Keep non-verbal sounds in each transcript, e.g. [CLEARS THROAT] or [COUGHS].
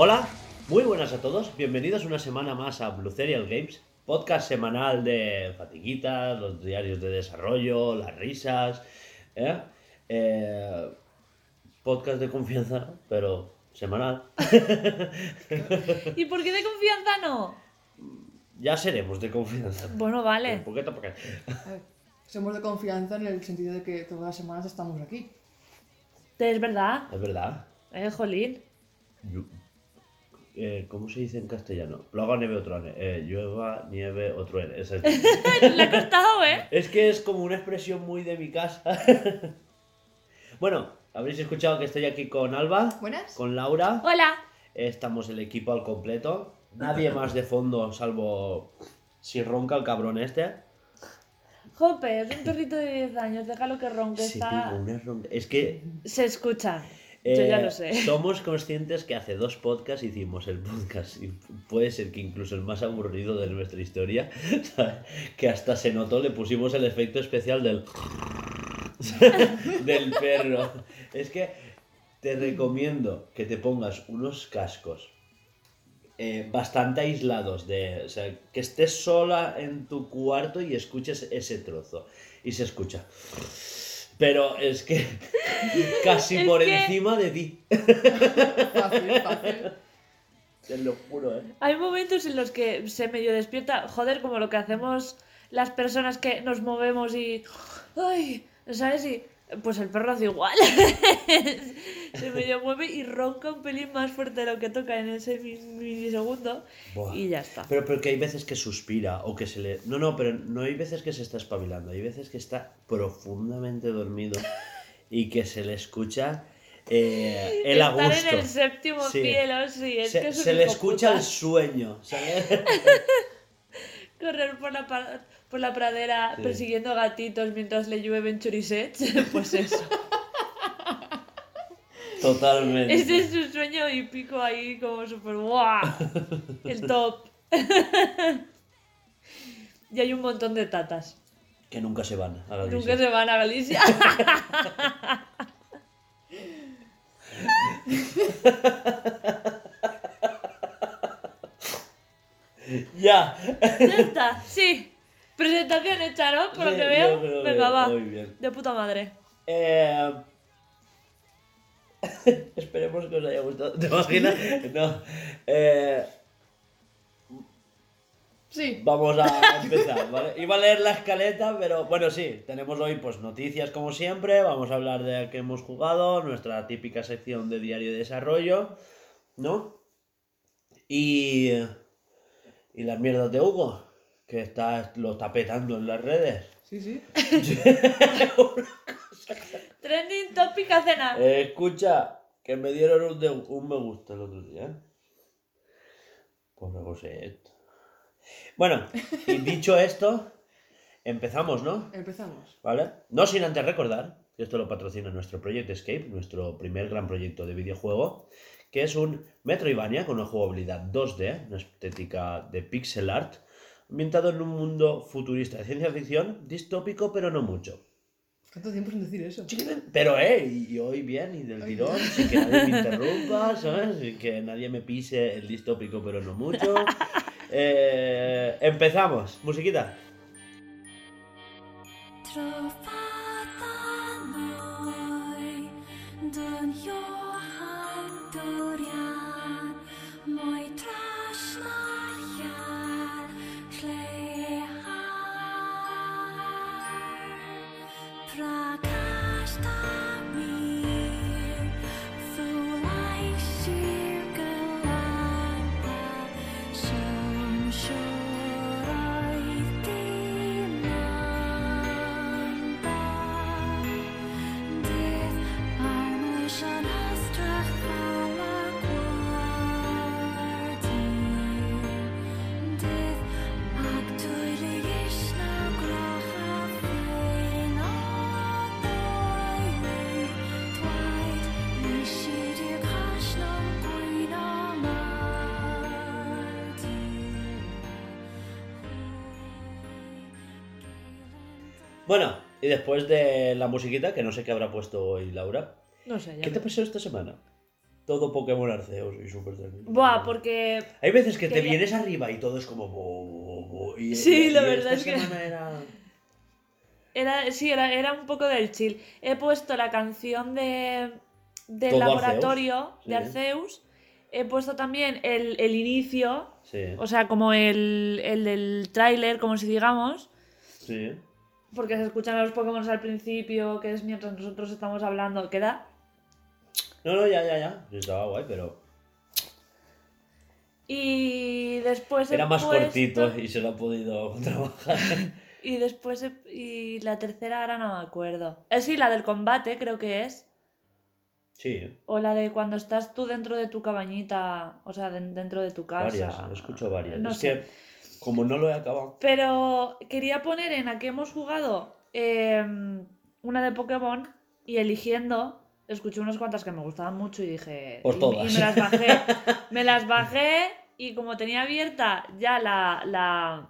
Hola, muy buenas a todos. Bienvenidos una semana más a Blue Serial Games, podcast semanal de fatiguitas, los diarios de desarrollo, las risas. ¿eh? Eh, podcast de confianza, pero semanal. ¿Y por qué de confianza no? ya seremos de confianza. Bueno, vale. Un poquito porque... A ver, somos de confianza en el sentido de que todas las semanas estamos aquí. Es verdad. Es verdad. Eh, jolín. Llu- eh, ¿Cómo se dice en castellano? Plaga, nieve o truene. Eh, llueva, nieve o truene. Esa es- [LAUGHS] Le ha costado, ¿eh? Es que es como una expresión muy de mi casa. [LAUGHS] bueno, habréis escuchado que estoy aquí con Alba, ¿Buenas? con Laura. Hola. Estamos el equipo al completo. Nadie más de fondo, salvo si ronca el cabrón este. Jope, es un perrito de 10 años, déjalo que ronque. Sí, está... una ronca- Es que Se escucha. Yo eh, ya lo sé. somos conscientes que hace dos podcasts hicimos el podcast y puede ser que incluso el más aburrido de nuestra historia, [LAUGHS] que hasta se notó, le pusimos el efecto especial del [LAUGHS] del perro. Es que te recomiendo que te pongas unos cascos eh, bastante aislados, de, o sea, que estés sola en tu cuarto y escuches ese trozo. Y se escucha. Pero es que [LAUGHS] casi Es por que- encima de ti. Fácil, fácil. Te lo juro, ¿eh? Hay momentos en los que se medio despierta, joder, como lo que hacemos las personas que nos movemos y. ¡Ay! ¿Sabes? Y. Pues el perro hace igual. [LAUGHS] se medio mueve y ronca un pelín más fuerte de lo que toca en ese mi- milisegundo. Buah. Y ya está. Pero, pero que hay veces que suspira o que se le... No, no, pero no hay veces que se está espabilando, hay veces que está profundamente dormido [LAUGHS] y que se le escucha eh, el Estar agusto. en el séptimo Sí. cielo, sí, es se que es un se le escucha puta. el sueño, ¿sabes? [LAUGHS] Correr por la, por la pradera Sí. persiguiendo gatitos mientras le llueven chorisets, [LAUGHS] pues eso. Totalmente. Ese es su sueño y pico ahí como súper guau. [LAUGHS] El top. [LAUGHS] y hay un montón de tatas. Que nunca se van a la Nunca se van a Galicia. Ya. ya está, sí. Presentación hecha, ¿no? Por lo que veo. Venga, va. muy bien. De puta madre. Eh, [LAUGHS] Esperemos que os haya gustado. ¿Te imaginas? [LAUGHS] No. Eh, Sí. Vamos a [LAUGHS] empezar, ¿vale? Iba a leer la escaleta, pero bueno, sí, tenemos hoy pues noticias como siempre, vamos a hablar de a qué hemos jugado, nuestra típica sección de diario de desarrollo, ¿no? Y, y las mierdas de Hugo, que está, lo está petando en las redes. Sí, sí. [LAUGHS] Trending topic a cena. Eh, escucha, que me dieron un, de- un me gusta el otro día. ¿eh? Pobre José. Bueno, y dicho esto, empezamos, ¿no? Empezamos. ¿Vale? No sin antes recordar que esto lo patrocina nuestro Project Escape, nuestro primer gran proyecto de videojuego, que es un Metroidvania con una jugabilidad 2D, una estética de pixel art, ambientado en un mundo futurista de ciencia ficción, distópico, pero no mucho. ¿Cuánto tiempo sin decir eso? Pero, eh, y hoy bien, y del tirón, sin que nadie me [LAUGHS] interrumpa, ¿sabes? Sin que nadie me pise el distópico, pero no mucho. [LAUGHS] Eh, empezamos, musiquita. Trovata noi, y después de la musiquita, que no sé qué habrá puesto hoy Laura, No sé, ya ¿qué te veré. pasó esta semana? Todo Pokémon Arceus y súper tranquilo. Buah, porque Hay veces que te vienes arriba y todo es como... bo, bo, bo, y- Sí, y- la y verdad esta es que- semana [LAUGHS] era... Era, sí, era, era un poco del chill. He puesto la canción de, del laboratorio Arceus, de sí. Arceus. He puesto también el, el inicio, Sí, o sea, como el, el del tráiler, como si digamos. sí. Porque se escuchan los Pokémon al principio, que es mientras nosotros estamos hablando. ¿Queda? No, no, ya, ya, ya. Estaba guay, pero... Y después Era más puesto- cortito y se lo ha podido [LAUGHS] trabajar. Y después he- y la tercera ahora no me acuerdo. Eh, sí, la del combate creo que es. Sí, O la de cuando estás tú dentro de tu cabañita, o sea, den- dentro de tu casa. varias. Escucho varias. No es sé. que como no lo he acabado... Pero quería poner en la que hemos jugado em, una de Pokémon y eligiendo, escuché unas cuantas que me gustaban mucho y dije... Y- todas. Y, me las bajé. [LAUGHS] me las bajé y como tenía abierta ya la, la,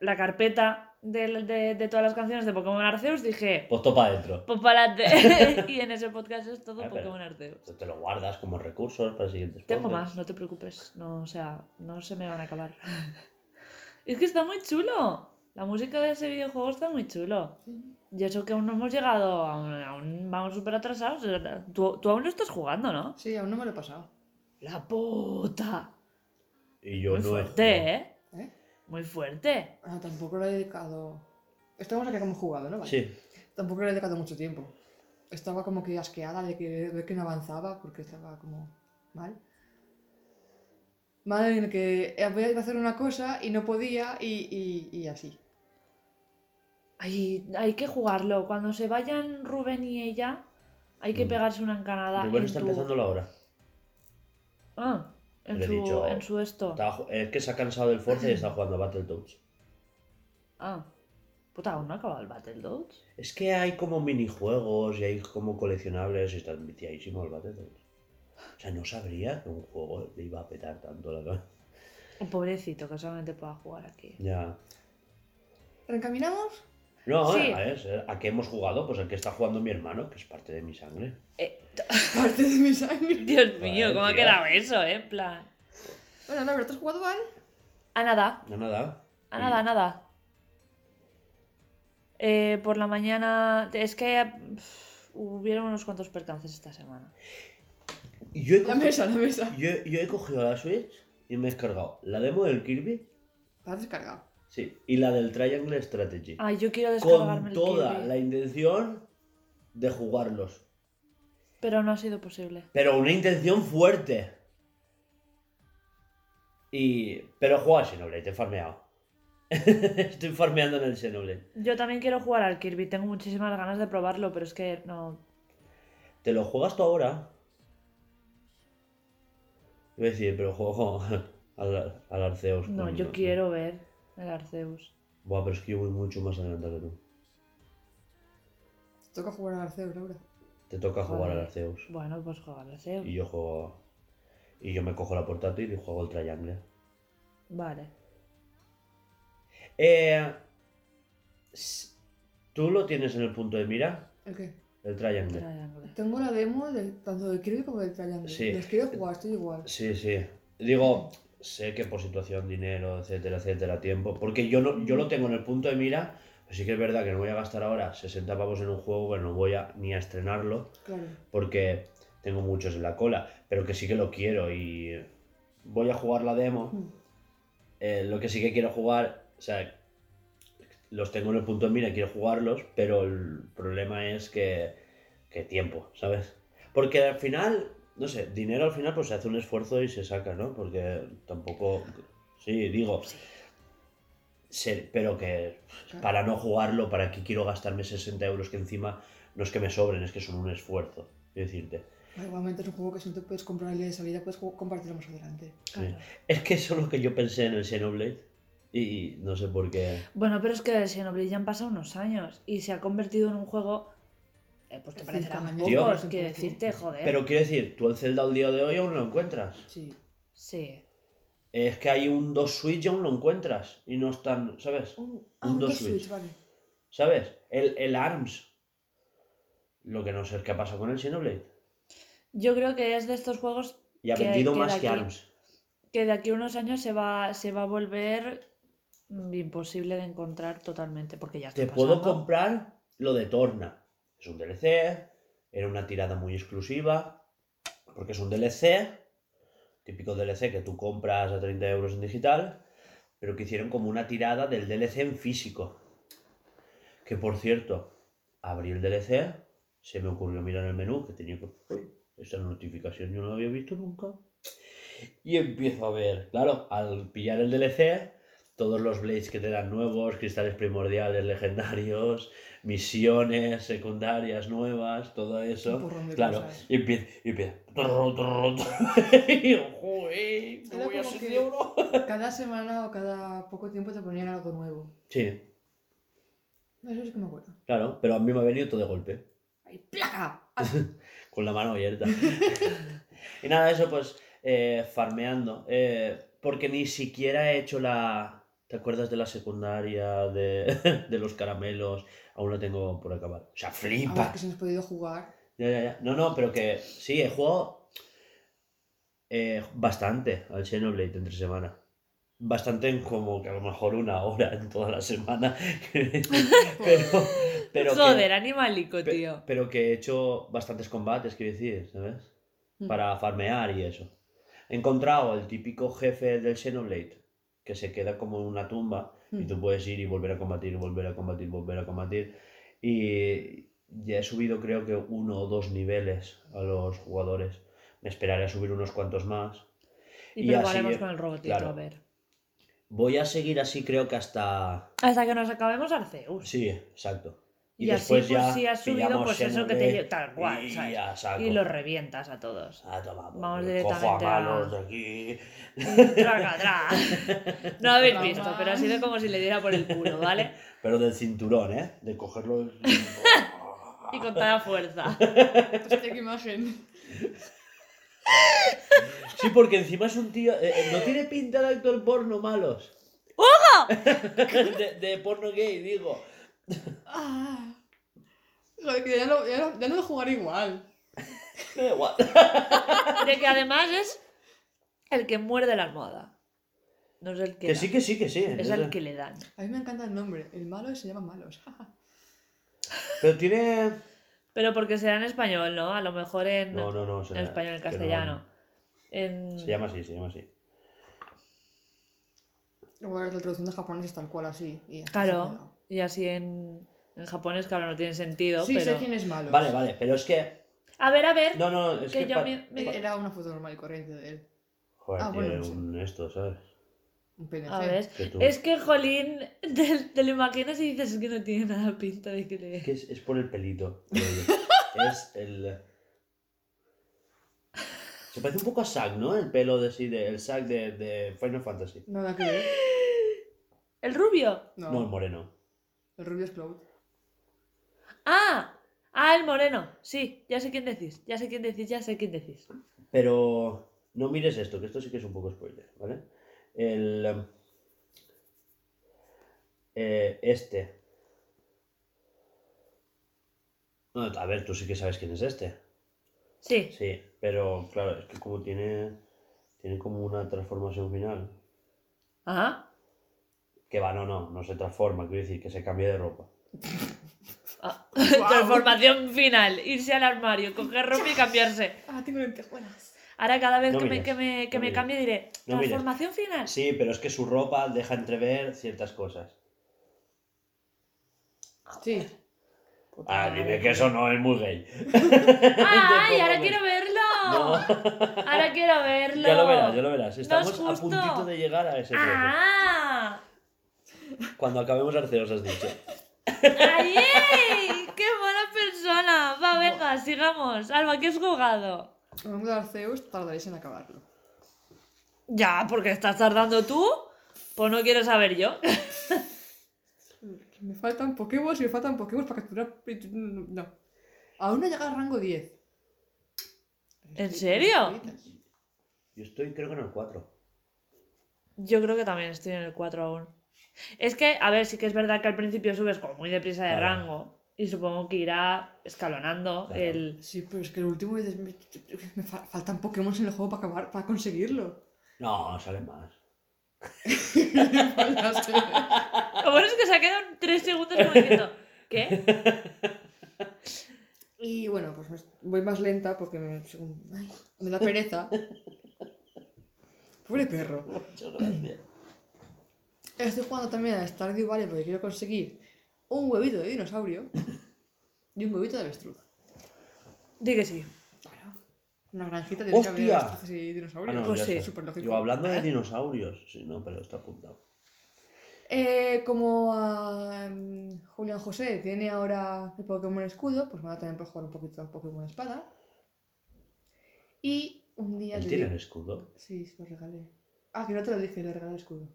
la carpeta de, de- de todas las canciones de Pokémon Arceus, dije... Pues topa adentro. Pues para adelante. [LAUGHS] [LAUGHS] y en ese podcast es todo pero- Pokémon Arceus. Te lo guardas como recursos para siguientes Tengo podcasts. más, no te preocupes. No, o sea, no se me van a acabar. [LAUGHS] es que está muy chulo. La música de ese videojuego está muy chulo. Y eso que aún no hemos llegado, aún, aún vamos súper atrasados. Tú, tú aún lo estás jugando, ¿no? Sí, aún no me lo he pasado. La puta. Y yo Muy no he fuerte, jugado. ¿eh? Muy fuerte. Ah, tampoco lo he dedicado. Estamos aquí como hemos jugado, ¿no? Vale. Sí. Tampoco le he dedicado mucho tiempo. Estaba como que asqueada de que, de que no avanzaba porque estaba como mal. Mal en el que voy a hacer una cosa y no podía y, y, y así. Hay, hay que jugarlo. Cuando se vayan Rubén y ella, hay que Mm. pegarse una encanada. Rubén en está tu- empezando la hora. Ah, en su, dicho- en su esto. Está es que se ha cansado del Forza y está [LAUGHS] jugando a Battletoads. Ah. Puta, aún no ha acabado el Battletoads. Es que hay como minijuegos y hay como coleccionables y está viciadísimo el Battletoads. O sea, no sabría que un juego le iba a petar tanto la verdad. Un pobrecito que solamente pueda jugar aquí. Ya. ¿Reencaminamos? No, Sí. a, ver, ¿a qué hemos jugado? Pues el que está jugando mi hermano, que es parte de mi sangre. Eh, [LAUGHS] Parte de mi sangre. [LAUGHS] Dios mío, ¿cómo ha quedado eso, eh? En plan. Bueno, Laura, ¿te has jugado al? A nada, No, nada. a nada, a nada. Eh, por la mañana. Es que pff, hubieron unos cuantos percances esta semana. Y yo he, La mesa, la mesa. yo, yo he cogido la Switch y me he descargado la demo del Kirby, La has descargado. Sí, y la del Triangle Strategy. Ay, yo quiero descargarme con el toda Kirby, la intención de jugarlos. Pero no ha sido posible. Pero una intención fuerte. Y... Pero juego al Xenoblade, he farmeado. [LAUGHS] Estoy farmeando en el Xenoblade. Yo también quiero jugar al Kirby, tengo muchísimas ganas de probarlo, pero es que no. ¿Te lo juegas tú ahora? Iba a decir, pero juego [LAUGHS] al, al Arceus. No, yo quiero ver el Arceus. Buah, pero es que yo voy mucho más adelantado que tú. Te toca jugar al Arceus, Laura. Te toca jugar al. Arceus. Bueno, pues juega al Arceus. Y yo juego... Y yo me cojo la portátil y juego el Triangle. Vale. Eh, ¿Tú lo tienes en el punto de mira? ¿El qué? El Triangle. Triangle. Tengo la demo de, tanto del Kirby como del Triangle. Sí. Los quiero jugar, estoy igual. Sí, sí. Digo, sé que por situación, dinero, etcétera, etcétera, tiempo. Porque yo no, yo lo tengo en el punto de mira. Pero sí que es verdad que no voy a gastar ahora 60 pavos en un juego que no voy a ni a estrenarlo. Claro. Porque tengo muchos en la cola. Pero que sí que lo quiero y voy a jugar la demo. Mm. Eh, lo que sí que quiero jugar, o sea, los tengo en el punto de mira, quiero jugarlos, pero el problema es que, que tiempo, ¿sabes? Porque al final, no sé, dinero al final pues se hace un esfuerzo y se saca, ¿no? Porque tampoco, sí, digo, pero que para no jugarlo, ¿para qué quiero gastarme 60 euros que encima no es que me sobren, es que son un esfuerzo, quiero decirte. Igualmente es un juego que si no te puedes comprar el día de salida, puedes compartirlo más adelante. Sí. Es que eso es lo que yo pensé en el Xenoblade y no sé por qué. Bueno, pero es que el Xenoblade ya han pasado unos años y se ha convertido en un juego. Eh, pues te parecerán pocos, un quiero poco. decirte, joder. Pero quiero decir, tú el Zelda al día de hoy aún lo encuentras. Sí. Sí. Es que hay un 2 Switch y aún lo encuentras. Y no están, ¿sabes? Un, ah, Un un dos dos Switch. Switch, vale. ¿Sabes? El, el ARMS. Lo que no sé qué ha pasado con el Xenoblade. Yo creo que es de estos juegos Y ha Que- vendido que de más que aquí- ARMS. que de aquí a unos años se va, se va a volver mm, imposible de encontrar totalmente, porque ya está Te puedo comprar lo de Torna. Es un DLC, era una tirada muy exclusiva, porque es un DLC, típico DLC que tú compras a 30 euros en digital, pero que hicieron como una tirada del DLC en físico. Que por cierto, abrí el DLC, se me ocurrió mirar el menú, que tenía que... Esa notificación yo no la había visto nunca. Y empiezo a ver, claro, al pillar el DLC, todos los Blades que te dan nuevos, cristales primordiales legendarios, misiones secundarias nuevas, todo eso. Claro, cosas. y empieza, y empieza. trrr, trrr, trrr, [LAUGHS] y yo, joder, ¿qué Era voy a? [LAUGHS] Cada semana o cada poco tiempo te ponían algo nuevo. Sí, Eso sí que me acuerdo. claro, pero a mí me ha venido todo de golpe. ¡Ay, placa! [LAUGHS] con la mano abierta. y nada, eso pues eh, farmeando. eh, porque ni siquiera he hecho la... ¿Te acuerdas de la secundaria, de, [LAUGHS] de los caramelos? Aún lo tengo por acabar. O sea, flipa. que si hemos podido jugar. Ya, ya, ya. No, no, pero que sí, he jugado eh, bastante al Xenoblade entre semana. Bastante en como que a lo mejor una hora en toda la semana. [LAUGHS] pero, pero que- Joder, animalico, Pe- tío. pero que he hecho bastantes combates, quiero decir, ¿sabes? Mm. Para farmear y eso. He encontrado el típico jefe del Xenoblade, que se queda como en una tumba y Mm. tú puedes ir y volver a combatir, y volver a combatir, volver a combatir. Y ya he subido creo que uno o dos niveles a los jugadores. Me esperaré a subir unos cuantos más. Y, y probaremos con el robotito, claro. a ver. Voy a seguir así creo que hasta... Hasta que nos acabemos Arceus. Sí, exacto. Y así, pues, si has subido, pues, eso que te tal cual, y ¿sabes? ya saco. Y los revientas a todos. Ah, toma, pues, Vamos directamente a a- malos de aquí. [LAUGHS] Traga, tra. No habéis visto, pero ha sido como si le diera por el culo, ¿vale? [LAUGHS] Pero del cinturón, ¿eh? De cogerlo. [LAUGHS] Y con toda fuerza. Hostia, qué imagen. Sí, porque encima es un tío. eh, eh, no tiene pinta de actor porno malos. de, de porno gay, digo. Ah. Joder, que ya no, ya no, ya no de jugar igual. [LAUGHS] Da igual. De que además es el que muerde la almohada. No es el que. Que da. sí, que sí, que sí. Es el que le dan. A mí me encanta el nombre. El malo se llama malos. [LAUGHS] Pero tiene. Pero porque será en español, ¿no? A lo mejor en, No, no, no. en español, en castellano. En... Se llama así, se llama así. Igual la traducción de japonés es tal cual así. y Claro. Y así en, en japonés, claro, no tiene sentido. Sí, pero... sé quién es malo. Vale, vale, pero es que. A ver, a ver. No, no, es Que que. yo pa- me- me- pa- Era una foto normal y corriente de él. Joder, Ah, tiene bueno, no sé. un esto, ¿sabes? Un PNG. A ver. Que tú- Es que, Jolín, [LAUGHS] te, te lo imaginas y dices que no tiene nada pinta de que le... Es que es, es por el pelito. [LAUGHS] es el. Se parece un poco a Zack, ¿no? El pelo de sí, de, el Zack de, de Final Fantasy. Nada que ver. [LAUGHS] ¿El rubio? No, No, el moreno. El rubio es Cloud. ¡Ah! Ah, el moreno. Sí, ya sé quién decís. Ya sé quién decís, ya sé quién decís. Pero no mires esto, que esto sí que es un poco spoiler, ¿vale? El. eh, este. No, a ver, tú sí que sabes quién es este. Sí. Sí, pero claro, es que como tiene. Tiene como una transformación final. Ajá. Que va, no, no, no se transforma, quiero decir, que se cambia de ropa. Ah, [LAUGHS] Transformación final. Irse al armario, coger ropa y cambiarse. Ah, tengo lentejuelas. Ahora cada vez No que, me, que me, que no me cambie diré, No transformación final. Sí, pero es que su ropa deja entrever ciertas cosas. Sí. Ah, dime que eso no es muy gay. ¡Ay, [LAUGHS] ahora quiero verlo! No. Ahora quiero verlo. [LAUGHS] Ya lo verás, ya lo verás. Estamos es a puntito de llegar a ese punto. ¡Ah! Cuando acabemos Arceus has dicho. ¡Ay! ¡Qué buena persona! Va, venga, sigamos. Alba, ¿qué has jugado? Hablando de Arceus, tardaréis en acabarlo. Ya, porque estás tardando tú. Pues no quiero saber yo. [LAUGHS] Me faltan Pokéballs y me faltan Pokéballs para capturar. No. Aún no llega al rango 10. ¿En serio? Yo estoy creo que en el 4. Yo creo que también estoy en el 4 aún. Es que, a ver, sí que es verdad que al principio subes como muy deprisa de Claro. rango. Y supongo que irá escalonando Claro. el. Sí, pero es que el último dices, me, me fa- faltan Pokémon en el juego para acabar, para conseguirlo. No, sale más. [LAUGHS] Lo bueno es que se ha quedado tres segundos como diciendo. ¿Qué? Y bueno, pues voy más lenta porque me, ay, me da pereza. [LAUGHS] Pobre perro. Muchas gracias. Estoy jugando también a Stardew Valley porque quiero conseguir un huevito de dinosaurio y un huevito de avestruz. Di que sí. Claro. Una granjita tiene que haber ¡Hostia! avestruces y dinosaurios. Ah, no, Pues ya sí. está. Súper lógico. Yo hablando de dinosaurios. Sí, no, pero está apuntado. Eh, como a mm, Julián José tiene ahora el Pokémon Escudo, pues me va a tener que jugar un poquito al Pokémon Espada. Y un día... ¿Él le tiene di- el escudo? Sí, se lo regalé. Ah, que no te lo dije, le regalé el escudo.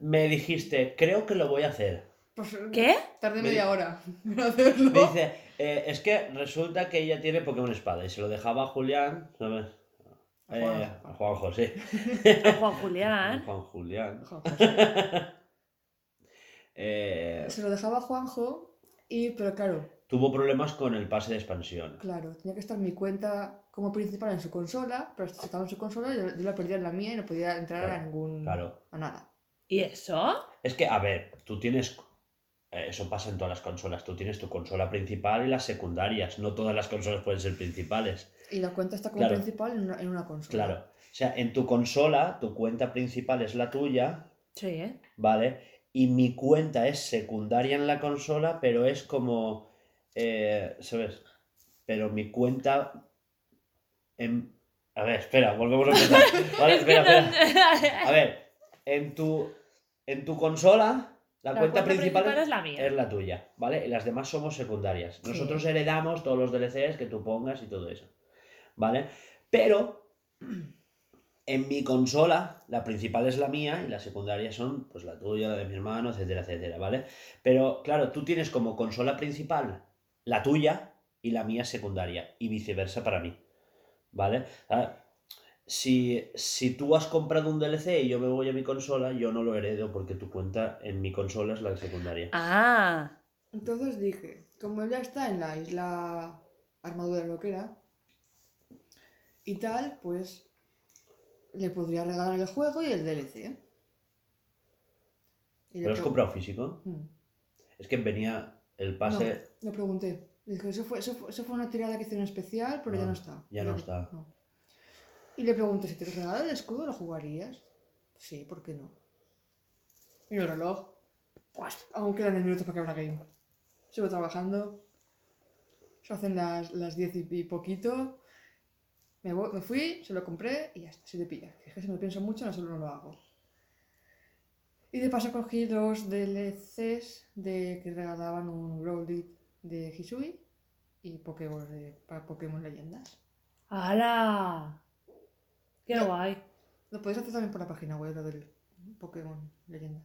Me dijiste, creo que lo voy a hacer. Pues, ¿Qué? Tardé Me media di- hora [LAUGHS] en hacerlo. Me dice, eh, es que resulta que ella tiene Pokémon Espada y se lo dejaba a Julián, ¿sabes? A Eh, Juan. a Juanjo, sí. [LAUGHS] A Juan A Julián. Juan Julián. José. [LAUGHS] Eh, Se lo dejaba a Juanjo y, pero claro, tuvo problemas con el pase de expansión. claro, tenía que estar mi cuenta como principal en su consola, pero si estaba en su consola yo, yo la perdía en la mía y no podía entrar a ningún... claro. a nada. ¿Y eso? Es que, a ver, tú tienes. eh, Eso pasa en todas las consolas. Tú tienes tu consola principal y las secundarias. No todas las consolas pueden ser principales. Y la cuenta está como Claro. principal en una, en una consola. Claro. O sea, en tu consola, tu cuenta principal es la tuya, Sí, ¿eh? ¿vale? Y mi cuenta es secundaria en la consola, pero es como. eh, ¿Sabes? Pero mi cuenta. En... A ver, espera, volvemos a empezar. [LAUGHS] Vale, Es que espera, no- espera. [LAUGHS] A ver, en tu, en tu consola, la, La cuenta, cuenta principal, principal es la mía. es la tuya, ¿vale? Y las demás somos secundarias. Sí. Nosotros heredamos todos los DLCs que tú pongas y todo eso, ¿vale? Pero en mi consola, la principal es la mía y las secundarias son pues la tuya, la de mi hermano, etcétera, etcétera, ¿vale? Pero claro, tú tienes como consola principal la tuya y la mía secundaria y viceversa para mí, ¿vale? Ah, Si, si tú has comprado un DLC y yo me voy a mi consola, yo no lo heredo porque tu cuenta en mi consola es la secundaria. Ah. Entonces dije, como él ya está en la isla armadura loquera y tal, pues le podría regalar el juego y el DLC. Y ¿Lo has comprado físico? Mm. Es que venía el pase... No, le pregunté. Dije, eso fue, eso, fue, eso fue una tirada que hicieron especial, pero ya no está. ya no está. Y le pregunté, si te regalara el escudo, ¿lo jugarías? Sí, ¿por qué no? Y el reloj. Pues, aún quedan 10 minutos para que abra game. Sigo trabajando. Se hacen las, las 10 y, poquito. Me, voy- me fui, se lo compré y ya está, se te pilla. Es que si me pienso mucho, no solo no lo hago. Y de paso cogí los DLCs de que regalaban un Growlithe de Hisui y Pokéball de, para Pokémon Leyendas. ¡Hala! ¡Qué No. guay! Lo podéis hacer también por la página web, lo del Pokémon Leyendas.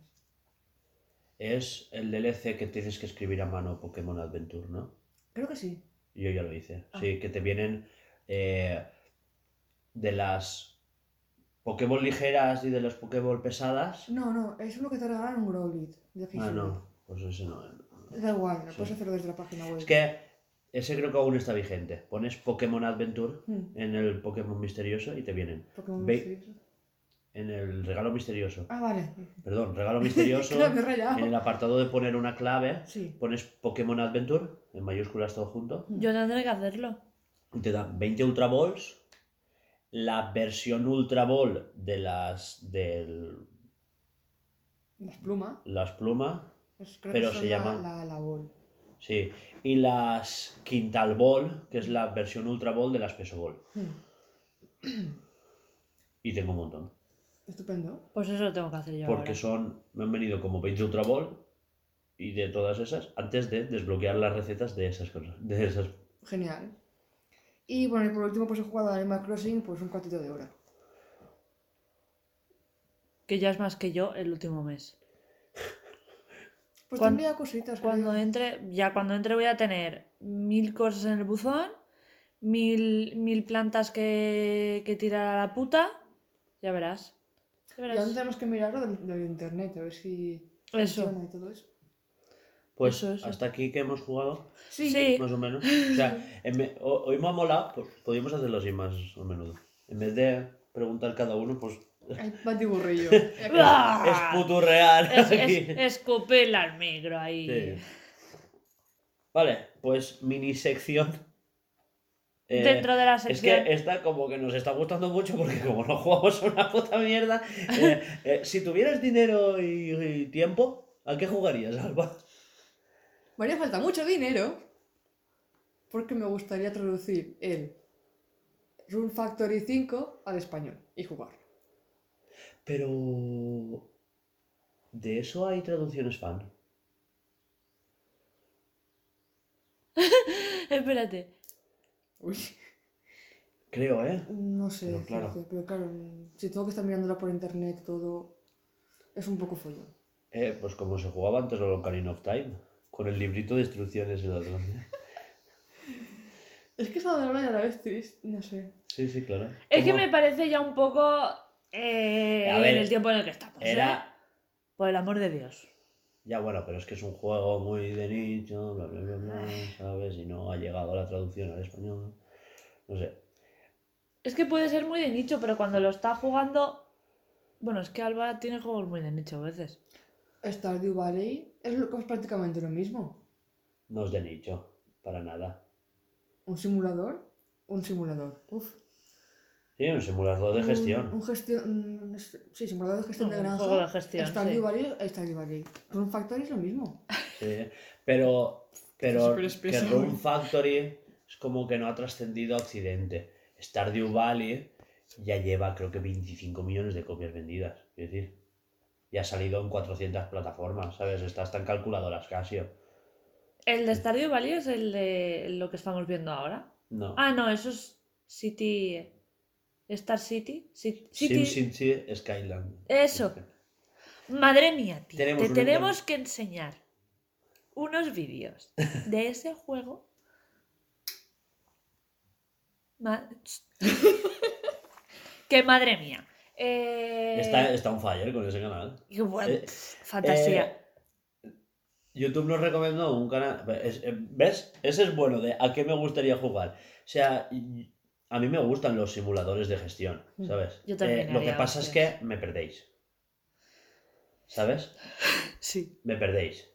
Es el DLC que tienes que escribir a mano Pokémon Adventure, ¿no? Creo que sí. Yo ya lo hice. Ah. Sí, que te vienen eh, de las Pokéball ligeras y de las Pokéball pesadas. No, no, es uno que te regalan un Growlithe de. Ah, no, pues ese no. Da igual, lo Sí. puedes hacer desde la página web. Es que ese creo que aún está vigente. Pones Pokémon Adventure Hmm, en el Pokémon misterioso y te vienen. Pokémon misterioso. En el regalo misterioso. Ah, vale. Perdón, regalo [LAUGHS] misterioso. Claro, me en el apartado de poner una clave, Sí. pones Pokémon Adventure, en mayúsculas todo junto. Yo tendré que hacerlo. y te dan 20 Ultra Balls, la versión Ultra Ball de las de Las plumas. las plumas, pues creo Pero que son se la, llama- La, la bol. Sí, y las Quintal Ball, que es la versión Ultra Ball de las Peso Ball. Hmm, Y tengo un montón, Estupendo. Pues eso lo tengo que hacer yo porque ahora. son me han venido como 20 Ultra Ball y de todas esas antes de desbloquear las recetas de esas cosas, de esas Genial. Y bueno, y por último, pues he jugado a Animal Crossing pues un cuartito de hora. Que ya es más que yo el último mes. Pues Cuan- tendría cositas. Cuando creo. entre, ya cuando entre voy a tener mil cosas en el buzón, mil, mil plantas que, que tirar a la puta. Ya verás. Ya verás. tenemos que mirarlo del, del internet, a ver si Eso. funciona y todo eso. Pues Eso, eso. hasta aquí que hemos jugado, Sí. Sí. más o menos. O sea, en hoy me ha molado, pues podríamos hacerlo así más a menudo. En vez de preguntar cada uno, pues Ay, batiburrillo. ¡Ah! [LAUGHS] es puto real. Es, aquí. es, escupirle al micro ahí. Sí. Vale, pues mini sección. Eh, Dentro de la Es sección. que esta como que nos está gustando mucho porque como no jugamos a una puta mierda, eh, [LAUGHS] eh, si tuvieras dinero y, y tiempo, ¿a qué jugarías, Alba? Me haría falta mucho dinero porque me gustaría traducir el Rune Factory 5 al español y jugarlo. Pero... ¿De eso hay traducciones fan? [LAUGHS] Espérate. Uy, Creo, ¿eh? no sé, Pero claro. pero claro, si tengo que estar mirándola por internet todo, es un poco follón. Eh, Pues como se jugaba antes el Ocarina of Time, con el librito de instrucciones y la otra. [LAUGHS] Es que es una hora y a la vez triste, no sé. Sí, sí, claro. Es que me parece ya un poco eh, A ver, en el tiempo en el que estamos. ¿eh? Era... Por el amor de Dios. Ya bueno, pero es que es un juego muy de nicho, bla, bla, bla, bla, ¿sabes? Y no ha llegado la traducción al español. No sé. Es que puede ser muy de nicho, pero cuando lo está jugando. Bueno, es que Alba tiene juegos muy de nicho a veces. Stardew Valley es, lo, es prácticamente lo mismo. No es de nicho, para nada. ¿Un simulador? Un simulador. Uf. Sí, un simulador de Un- gestión. Un, gestión. un- sí, simulador de gestión de Un granja. juego de gestión, Stardew sí. Valley, Stardew Valley. Rune Factory es lo mismo. Sí, pero, pero Súper que. Rune Factory es como que no ha trascendido a Occidente. Stardew Valley ya lleva creo que 25 millones de copias vendidas. Es decir, ya ha salido en 400 plataformas, ¿sabes? Está hasta en calculadoras Casio. El de Stardew Valley es el de lo que estamos viendo ahora. No. Ah, no, eso es City. Star City. Ci- Sim City. City Skyland. Eso. Madre mía, tío. Tenemos te un tenemos que enseñar unos vídeos de ese juego. Ma- [LAUGHS] que madre mía. Eh, Está, está on fire con ese canal. qué buen- Eh, fantasía. Eh, YouTube nos recomendó un canal. es- eh, ¿Ves? Ese es bueno de a qué me gustaría jugar. O sea, y- a mí me gustan los simuladores de gestión, ¿sabes? Yo también Eh, lo que pasa es que me perdéis. ¿Sabes? [LAUGHS] sí. Me perdéis.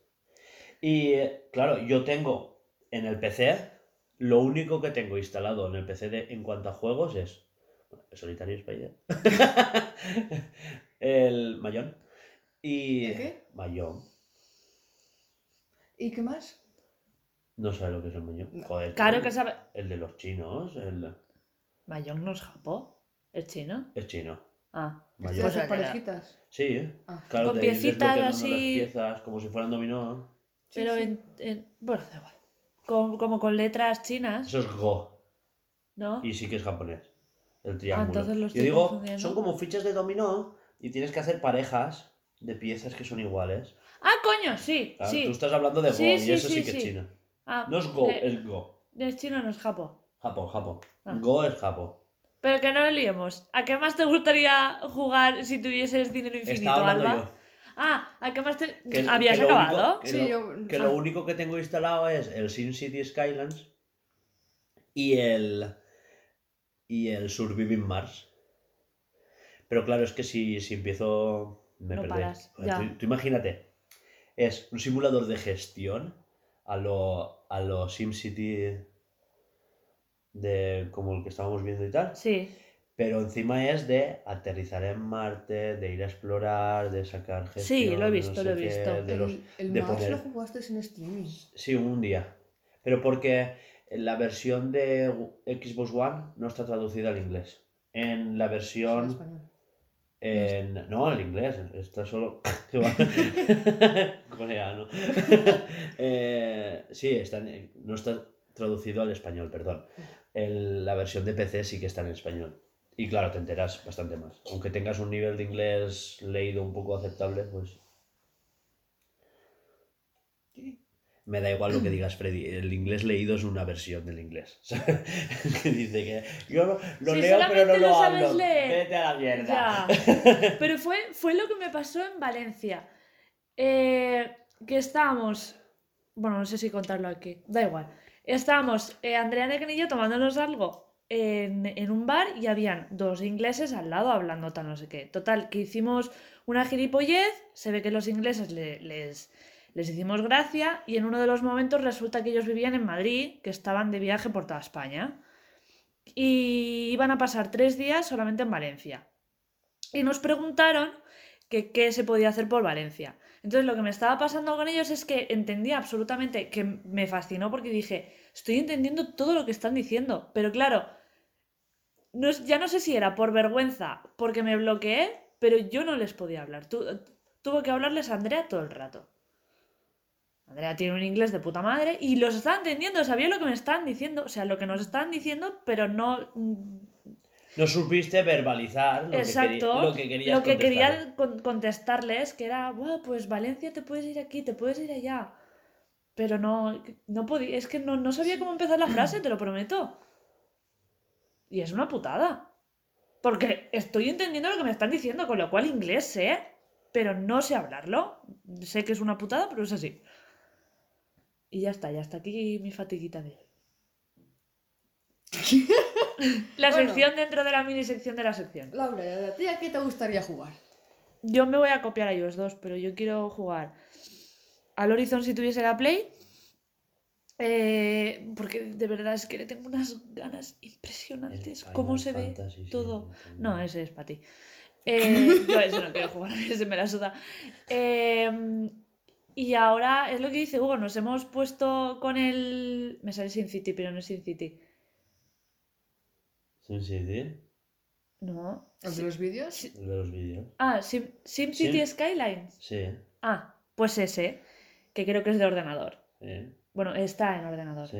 Y claro, yo tengo en el PC, lo único que tengo instalado en el PC de, en cuanto a juegos es [LAUGHS] el Solitario Spider, el Mayón y... ¿El qué? Mayón. ¿Y qué más? No sabe lo que es el Mayón. No. Joder, Claro que sabe. El de los chinos, el... Mayong no es japo. ¿Es chino? es chino. Ah. Mayón. Pues parejitas. Sí, ¿eh? Ah. Claro, Con piecitas así. las piezas como si fueran dominó. Sí, Pero sí. en, en- Bueno, da igual. Con- como con letras chinas, Eso es Go. ¿no? Y sí que es japonés. El triángulo. entonces lo Yo digo, son como fichas de dominó y tienes que hacer parejas de piezas que son iguales. Ah, coño, sí, Claro, sí. Tú estás hablando de Go Sí, y sí, eso sí, sí, que es chino. Ah, No es Go, de- es Go. de chino no es japo. Japón, Japón. Ah. Go es Japón. Pero que no lo liemos. ¿A qué más te gustaría jugar si tuvieses dinero infinito, Alba? Ah, ¿a qué más te. Que- ¿Habías que lo único- acabado? que Sí, lo, yo- que ah. lo único que tengo instalado es el SimCity Skylands y el. y el Surviving Mars. Pero claro, es que si, si empiezo. me No ya. Tú, tú imagínate, es un simulador de gestión a lo, a lo SimCity de como el que estábamos viendo y tal. Sí. Pero encima es de aterrizar en Marte, de ir a explorar, de sacar gestión. Sí, lo he visto, lo he qué, visto. de los- el el de Mars poner- lo jugaste en streaming. Sí, un día. Pero porque la versión de Xbox One no está traducida al inglés. En la En versión... En... No, el inglés. Está solo... [COUGHS] [LAUGHS] Coreano. [LAUGHS] Eh, sí, está en- no está traducido al español, perdón. El- la versión de PC sí que está en español. Y claro, te enteras bastante más. Aunque tengas un nivel de inglés leído un poco aceptable, pues... Me da igual lo que digas, Freddy. El inglés leído es una versión del inglés. [LAUGHS] que dice que yo lo, leo pero no lo, lo sabes hablo. leer. Vete a la mierda. Ya. [LAUGHS] Pero fue, fue lo que me pasó en Valencia. Eh, que estábamos. Bueno, no sé si contarlo aquí. Da igual. Estábamos, eh, Andrea Negan y yo tomándonos algo en, en un bar y habían dos ingleses al lado hablando tal no sé qué. Total, que hicimos una gilipollez. Se ve que los ingleses le- les, les hicimos gracia y en uno de los momentos resulta que ellos vivían en Madrid, que estaban de viaje por toda España. Y iban a pasar tres días solamente en Valencia y nos preguntaron qué se podía hacer por Valencia. Entonces lo que me estaba pasando con ellos es que entendía absolutamente, que me fascinó porque dije, estoy entendiendo todo lo que están diciendo, pero claro, no es- ya no sé si era por vergüenza, porque me bloqueé, pero yo no les podía hablar. Tu- tuve que hablarles a Andrea todo el rato. Andrea tiene un inglés de puta madre y los estaba entendiendo, sabía lo que me estaban diciendo, o sea, lo que nos estaban diciendo, pero no No supiste verbalizar lo Exacto. que, lo que querías Lo que quería con- contestarles, que era, "Buah, pues Valencia te puedes ir aquí, te puedes ir allá. Pero no, no podía, es que no, no sabía cómo empezar la frase, [CLEARS THROAT] te lo prometo. Y es una putada. Porque estoy entendiendo lo que me están diciendo, con lo cual inglés sé, pero no sé hablarlo. Sé que es una putada, pero es así. Y ya está, ya está aquí mi fatiguita de hoy. [LAUGHS] La Bueno. sección dentro de la mini sección de la sección. Laura, ¿y ¿a ti a qué te gustaría jugar? Yo me voy a copiar a ellos dos, pero yo quiero jugar al Horizon si tuviese la Play. eh, porque de verdad es que le tengo unas ganas impresionantes. El ¿Cómo se ve Fantasy, todo? No, ese es para ti. Eh, [LAUGHS] yo no quiero jugar, [LAUGHS] ese me la suda. Eh, y ahora es lo que dice Hugo, nos hemos puesto con el... Me sale Sin City, pero no es Sin City. Sí, sí. No. ¿El de los vídeos? Sí. El de los vídeos. Ah, Sim, Sim City Sim- Skylines. Sí, Ah, pues ese, que creo que es de ordenador. sí, Bueno, está en ordenador. sí.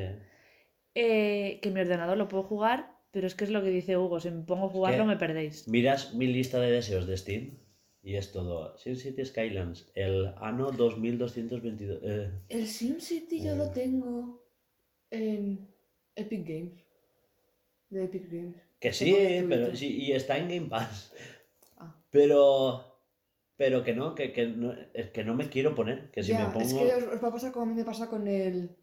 Eh, que mi ordenador lo puedo jugar, pero es que es lo que dice Hugo, si me pongo a jugarlo que- me perdéis. Miras mi lista de deseos de Steam y es todo. Sin City Skylands, el ano 2222. eh, El SimCity yo Eh. lo tengo en Epic Games. De Epic Games. que sí, pero sí, y está en Game Pass. Ah. Pero. Pero que no, que, que no, es que no me quiero poner. Que si Ya, me pongo. Es que os, os va a pasar como a mí me pasa con el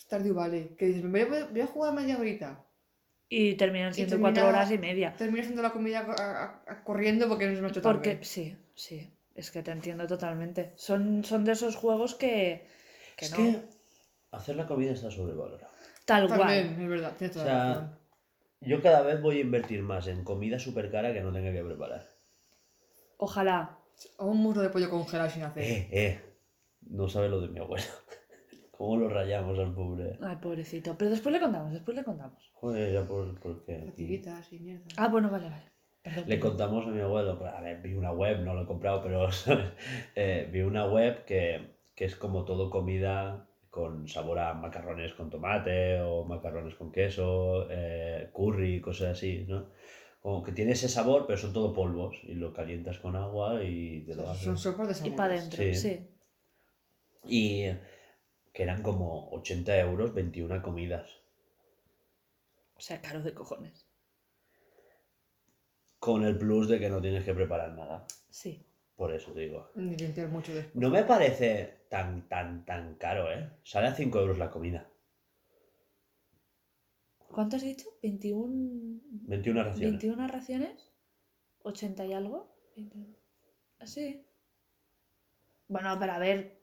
Stardew Valley. Que dices, me voy a, voy a jugar media horita. Y terminan siendo termina- cuatro horas y media. Termino haciendo la comida a- a- a- corriendo porque no ha hecho tarde. Porque, sí, sí, es que te entiendo totalmente. Son, son de esos juegos que, que es no. que hacer la comida está sobrevalorado. Tal También, cual. es verdad, tienes toda O sea, la razón. Yo cada vez voy a invertir más en comida súper cara que no tenga que preparar. Ojalá. O un muslo de pollo congelado sin hacer. Eh, eh. No sabe lo de mi abuelo. [LAUGHS] ¿Cómo lo rayamos al pobre? Ay, pobrecito. Pero después le contamos, después le contamos. Joder, ya por, porque aquí- Fatiguitas y mierda. Ah, bueno, vale, vale. Perdón, Le perdón. contamos a mi abuelo, a ver, vi una web, no lo he comprado, pero ¿sabes? [LAUGHS] Eh, vi una web que, que es como todo comida con sabor a macarrones con tomate o macarrones con queso, eh, curry, cosas así, ¿no? Como que tiene ese sabor, pero son todo polvos y lo calientas con agua y te lo Son haces. sopas de Y sabores. para adentro, Sí. sí. Y que eran como 80 euros 21 comidas. O sea, caro de cojones. Con el plus de que no tienes que preparar nada. Sí. Por eso digo. Ni limpiar mucho después. No me parece tan, tan, tan caro, ¿eh? Sale a 5 euros la comida. ¿Cuánto has dicho? ¿21, 21 raciones. 21 raciones? ¿80 y algo? 21. ¿Así? Bueno, pero a ver,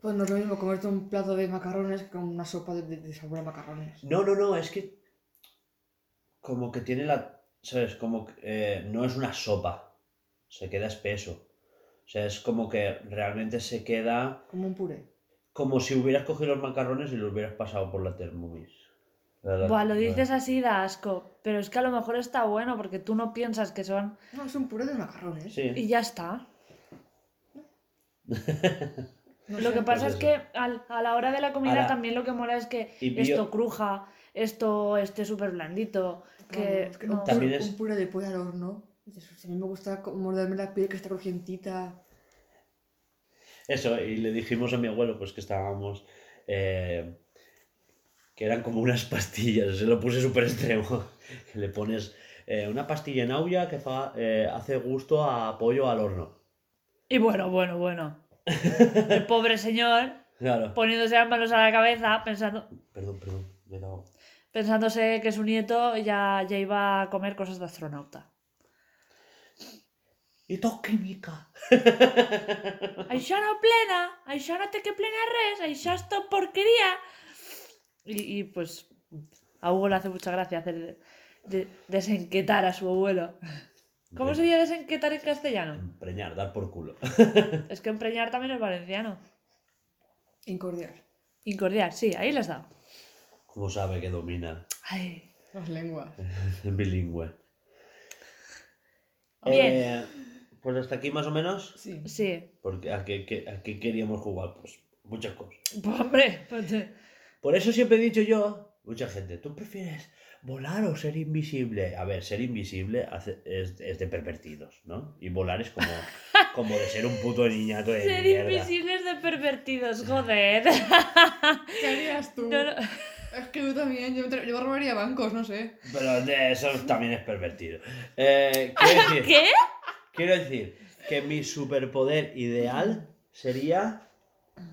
Pues no es lo mismo comerte un plato de macarrones que una sopa de, de- de sabor a macarrones. No, no, no, es que. Como que tiene la. ¿Sabes? Como que eh, no es una sopa. Se queda espeso. O sea, es como que realmente se queda. Como un puré. Como si hubieras cogido los macarrones y los hubieras pasado por la Thermomix. Buah, lo dices así da asco. Pero es que a lo mejor está bueno porque tú no piensas que son. No, es un puré de macarrones. Sí. Y ya está. No [LAUGHS] Lo sé. que pasa Pues es que al- a la hora de la comida Ahora- también lo que mola es que esto cruja, esto esté súper blandito. Que, es que no. un, También puré, es- un puré de pollo al horno. dices, Si a mí me gusta morderme la piel que está crujientita. Eso, y le dijimos a mi abuelo pues que estábamos... eh, que eran como unas pastillas, se lo puse súper extremo. [LAUGHS] Le pones eh, una pastilla en aulla que fa- eh, hace gusto a pollo al horno. Y bueno, bueno, bueno. [LAUGHS] El pobre señor Claro. poniéndose las manos a la cabeza, pensando, Perdón, perdón, me he dado... pensándose que su nieto ya, ya iba a comer cosas de astronauta. I tot química. Això no plena, això no té que plenar res, això és tot porquería. Y, y, pues a Hugo le hace mucha gracia hacer de- desenquetar a su abuelo. ¿Cómo sería desenquetar en castellano? Empreñar, dar por culo. Es que empreñar también es valenciano. Incordiar. Incordiar, sí, ahí le has dado. ¿Cómo sabe que domina? Ay, Las lenguas. [LAUGHS] Bilingüe. Bien. Eh, pues hasta aquí más o menos. Sí. sí. Porque ¿a qué, qué- a qué queríamos jugar? Pues muchas cosas. Pues hombre, pues, eh, Por eso siempre he dicho yo, mucha gente, ¿tú prefieres volar o ser invisible? A ver, ser invisible hace- es, es de pervertidos, ¿no? Y volar es como, [LAUGHS] como de ser un puto niñato de ser mierda. invisibles de pervertidos, [LAUGHS] joder. ¿Qué harías tú? No, no. Es que tú también. Yo, yo robaría bancos, no sé. Pero de eso también es pervertido. Eh, quiero decir, ¿Qué? quiero decir que mi superpoder ideal sería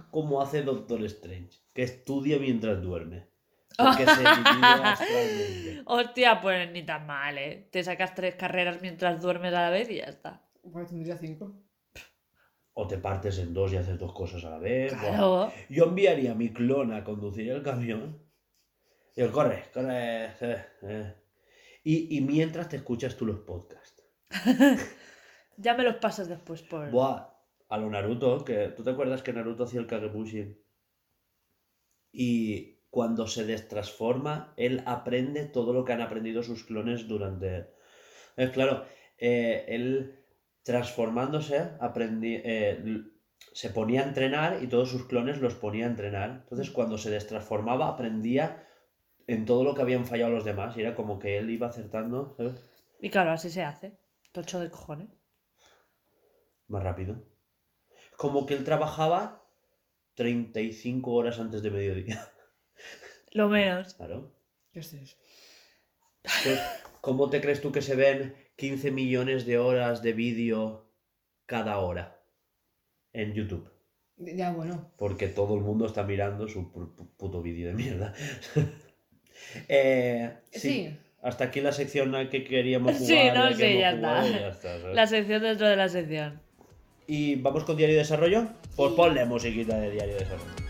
como hace Doctor Strange, que estudia mientras duerme. [LAUGHS] Porque se. Hostia, pues ni tan mal, ¿eh? Te sacas tres carreras mientras duermes a la vez y ya está. Pues tendría cinco. O te partes en dos y haces dos cosas a la vez. Claro. Yo enviaría a mi clon a conducir el camión. Y él, corre, corre. eh, eh". Y, y mientras te escuchas tú los podcasts. [LAUGHS] Ya me los pasas después por... Buah, a lo Naruto, que tú te acuerdas que Naruto hacía el Kagebushin. Y cuando se destransforma, él aprende todo lo que han aprendido sus clones durante. Es claro, eh, él transformándose, aprendí, eh, se ponía a entrenar y todos sus clones los ponía a entrenar. Entonces, cuando se destransformaba, aprendía en todo lo que habían fallado los demás. Y era como que él iba acertando, ¿sabes? Y claro, así se hace. Tocho de cojones. más rápido. Como que él trabajaba 35 horas antes de mediodía. [LAUGHS] Lo menos. Claro. ¿Qué es eso? Pues, ¿Cómo te crees tú que se ven 15 millones de horas de vídeo cada hora en YouTube? Ya, bueno. Porque todo el mundo está mirando su pu- pu- puto vídeo de mierda. [LAUGHS] Eh, sí. Sí. Hasta aquí la sección a que queríamos jugar. Sí, no, sí, ya jugado está. y ya está, ¿sabes? La sección dentro de la sección. Y vamos con diario de desarrollo. Pues ponle musiquita de diario de desarrollo.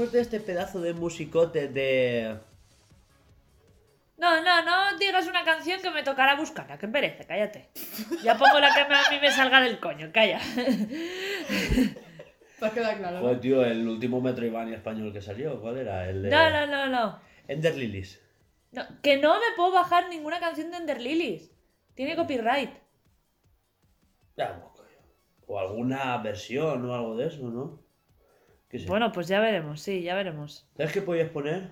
Después de este pedazo de musicote de. No, no, no digas una canción que me tocará buscarla, que perece, cállate. Ya pongo la que a mí me salga del coño, calla. Quedado claro. Joder, tío, el último Metroidvania español que salió. ¿Cuál era? El de. No, no, no, no. Ender Lilies. No, que no me puedo bajar ninguna canción de Ender Lilies. Tiene copyright. Ya, pues. O alguna versión o algo de eso, ¿no? ¿Qué sé. Bueno, pues ya veremos, sí, ya veremos. ¿Sabes qué podías poner?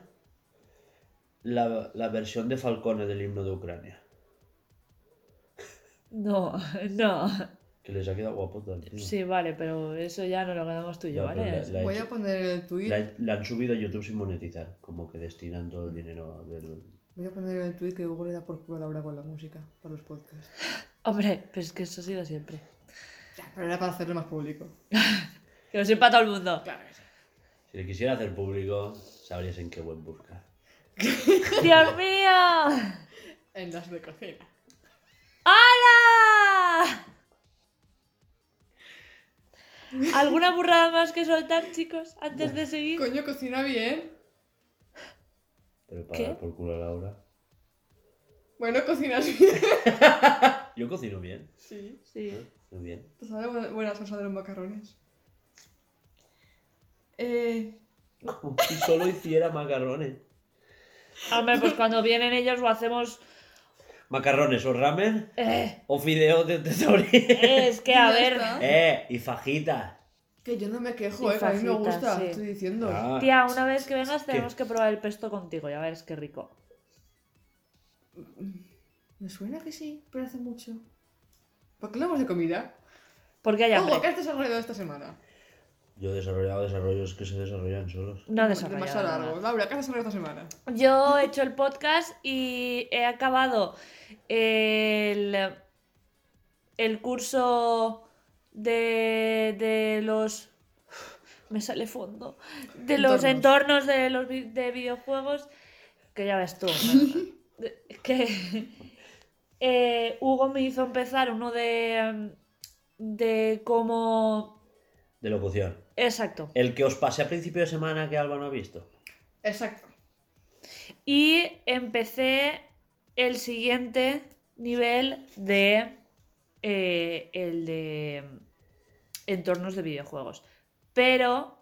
La, la versión de Falcone del himno de Ucrania. [LAUGHS] No, [LAUGHS] no. Que les ha quedado guapota al tío. Sí, vale, pero eso ya no lo quedamos tú y yo, ¿vale? pero la- la- Voy a poner el tweet. La, la han subido a YouTube sin monetizar. Como que destinan todo el dinero del, Voy a poner en el tweet que Google le da por culo a Laura con la música para los podcasts. [LAUGHS] Hombre, pues es que eso ha sido siempre. Ya, pero era para hacerlo más público. Que lo sepa todo el mundo. Claro que sí. Si le quisiera hacer público, sabrías en qué web buscar. [LAUGHS] ¡Dios mío! En las de cocina. ¡Hala! ¿Alguna burrada más que soltar, chicos, antes de seguir? Coño, cocina bien. Pero para ¿Qué? dar por culo a Laura. Bueno, cocinas bien. [LAUGHS] Yo cocino bien. Sí. Sí. Muy bien. Te sabe buena, buena salsa de los macarrones. Eh. [LAUGHS] Como si solo hiciera macarrones. Hombre, pues cuando vienen ellos lo hacemos... Macarrones o ramen Eh, o fideos de tesori. [LAUGHS] es que, a ver... está. eh, y fajitas. Que yo no me quejo, Y eh, que a mí me gusta, sí. estoy diciendo. Ah, Tía, una vez que vengas tenemos que probar el pesto contigo, ya ves qué rico. Me suena que sí, pero hace mucho. ¿Por qué hablamos de comida? Porque hay Hugo, ¿qué hambre. has desarrollado esta semana? Yo he desarrollado desarrollos que se desarrollan solos. No Demasiado desarrollado nada. largo. Laura, ¿qué has desarrollado esta semana? Yo he hecho el podcast y he acabado el, el curso de, de los... Me sale fondo. De los entornos de los de videojuegos. Que ya ves tú. [LAUGHS] que eh, Hugo me hizo empezar uno de, de cómo... De locución. Exacto. El que os pasé a principio de semana que Alba no ha visto. Exacto. Y empecé el siguiente nivel de eh, el de entornos de videojuegos. Pero,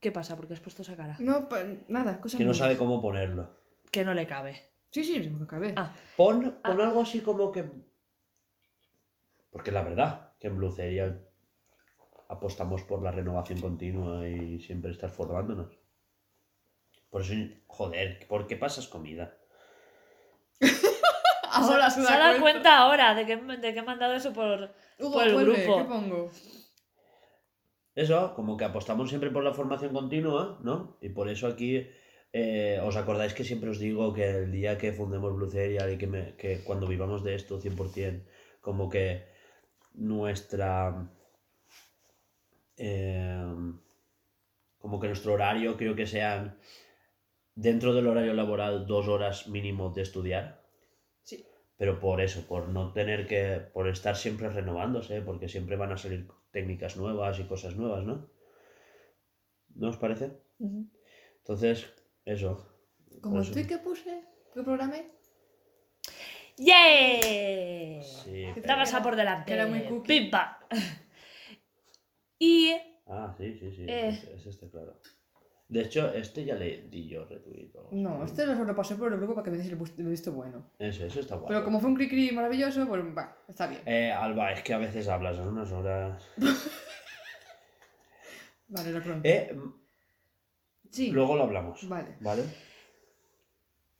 ¿qué pasa? Porque has puesto esa cara. No, pa- nada, cosas Que no sabe cómo ponerlo. Que no le cabe. Sí, sí, sí, me acabé. Ah, Pon, pon algo así como que. Porque la verdad, que en Bluceria apostamos por la renovación continua y siempre estar formándonos. Por eso, joder, ¿por qué pasas comida? [LAUGHS] Ahora se se ha dado cuenta ahora de que, de que he mandado eso por, Hugo, por el vuelve, grupo. ¿qué pongo? Eso, como que apostamos siempre por la formación continua, ¿no? Y por eso aquí eh, os acordáis que siempre os digo que el día que fundemos Bluceria y que, me- que cuando vivamos de esto 100%, como que nuestra... eh, como que nuestro horario creo que sean dentro del horario laboral dos horas mínimo de estudiar. Sí. Pero por eso, por no tener que, por estar siempre renovándose, porque siempre van a salir técnicas nuevas y cosas nuevas, ¿no? ¿No os parece? Entonces, eso. Como el tweet que puse, que programé. ¡Yeah! Sí, Te pero- vas a por delante. que era muy cookie. ¡Pimpa! Y Ah, sí, sí, sí. Eh. Ese, ese está claro. De hecho, este ya le di yo retweet. No, este lo lo pasé por el grupo para que me el bus- el visto bueno. Ese, ese está guapo. Pero como fue un cri-cri maravilloso, pues va, está bien. Eh, Alba, es que a veces hablas en unas horas. [LAUGHS] Vale, lo pronto. Eh, Sí. luego lo hablamos. Vale. ¿Vale?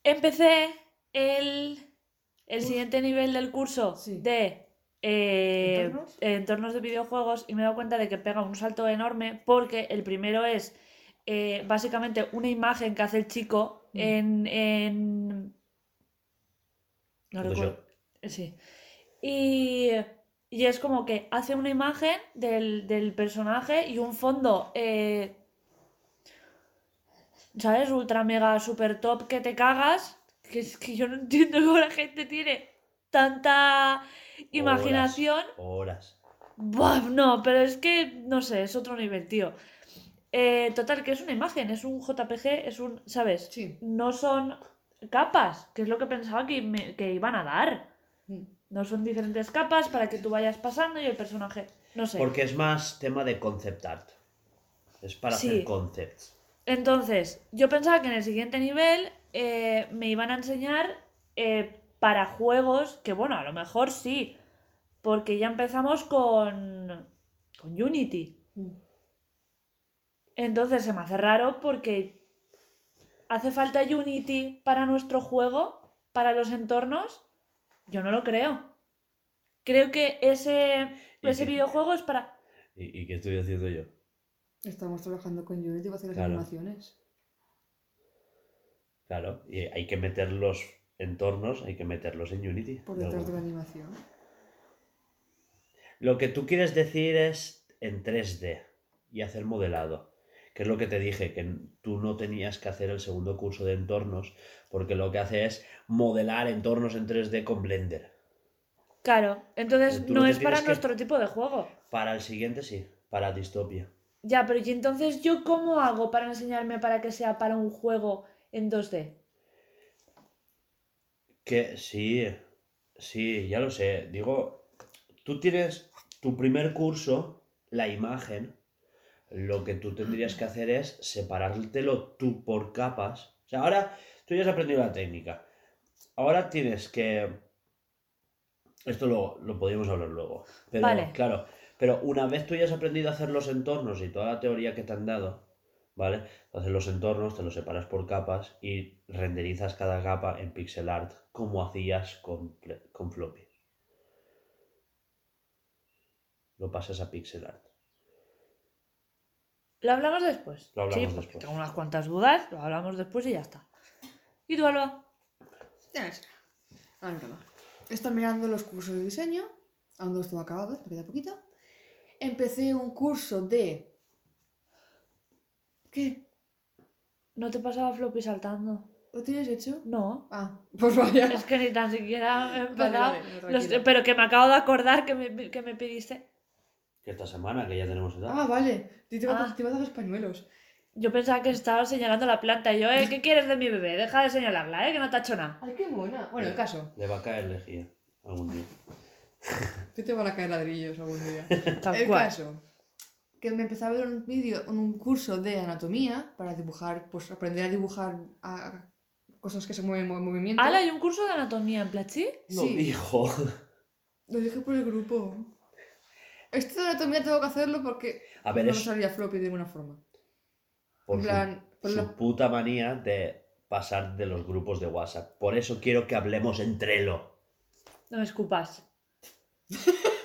empecé el, el siguiente nivel del curso Sí. de eh, ¿Entornos? entornos de videojuegos y me he dado cuenta de que pega un salto enorme porque el primero es eh, básicamente una imagen que hace el chico Mm. en, en... No recuerdo. Sí. Y, y es como que hace una imagen del, del personaje y un fondo, eh, ¿sabes? Ultra mega super top que te cagas. Que es que yo no [LAUGHS] entiendo cómo la gente tiene tanta imaginación. Horas. Buah, no, pero es que, no sé, es otro nivel, tío. Eh, total, que es una imagen, es un JPG, es un, ¿sabes? Sí. No son capas, que es lo que pensaba que, me- que iban a dar. Mm. No son diferentes capas para que tú vayas pasando y el personaje, no sé. Porque es más tema de concept art. Es para Sí. hacer concepts. Entonces, yo pensaba que en el siguiente nivel eh, me iban a enseñar eh, para juegos, que bueno, a lo mejor sí, porque ya empezamos con, con Unity. Entonces se me hace raro porque hace falta Unity para nuestro juego, para los entornos. Yo no lo creo. Creo que ese, ¿Y ese qué? videojuego es para... ¿Y, y qué estoy haciendo yo? Estamos trabajando con Unity para hacer las Claro. animaciones. Claro, y hay que meter los entornos, hay que meterlos en Unity. Por de detrás de la animación. Lo que tú quieres decir es en 3D y hacer modelado. Que es lo que te dije, que tú no tenías que hacer el segundo curso de entornos, porque lo que hace es modelar entornos en 3D con Blender. Claro, entonces no es para que- nuestro tipo de juego. Para el siguiente sí, para Distopia. Ya, pero ¿y entonces yo cómo hago para enseñarme para que sea para un juego en 2D? Que sí, sí, ya lo sé. Digo, tú tienes tu primer curso, la imagen, lo que tú tendrías que hacer es separártelo tú por capas. O sea, ahora tú ya has aprendido la técnica. Ahora tienes que... Esto lo, lo podríamos hablar luego. Pero Vale. claro, pero una vez tú ya has aprendido a hacer los entornos y toda la teoría que te han dado, ¿vale? Entonces los entornos te los separas por capas y renderizas cada capa en pixel art como hacías con, con floppy. Lo pasas a pixel art. ¿Lo hablamos después? Lo hablamos sí, después. tengo unas cuantas dudas, lo hablamos después y ya está. ¿Y tú, Alba? Ya es. Estoy mirando los cursos de diseño. Aún no estoy acabado, me queda poquito. Empecé un curso de. ¿Qué? ¿No te pasaba floppy saltando? ¿Lo tienes hecho? No. Ah, pues vaya. Es que ni tan siquiera he Vale, empezado. vale, no, Los- pero que me acabo de acordar que me, que me pediste. Que esta semana, que ya tenemos edad. Ah, vale. Te iba, Ah. te iba a dar los pañuelos. Yo pensaba que estabas señalando la planta y yo, eh, ¿qué quieres de mi bebé? Deja de señalarla, eh, que no te ha hecho nada. Ay, qué buena. Bueno, el caso. Le va a caer lejía algún día. Tú te van a caer ladrillos algún día. [LAUGHS] Tal el cual. caso. Que me empezaba a ver un vídeo, un curso de anatomía para dibujar, pues aprender a dibujar a- cosas que se mueven en movimiento. Ala, hay un curso de anatomía en Platzi. No Sí. dijo. [LAUGHS] Lo dije por el grupo. Esto de anatomía tengo que hacerlo porque A ver, no es salía floppy de ninguna forma. por en su, plan, por su la- puta manía de pasar de los grupos de WhatsApp. Por eso quiero que hablemos en Trello. No me escupas. [LAUGHS]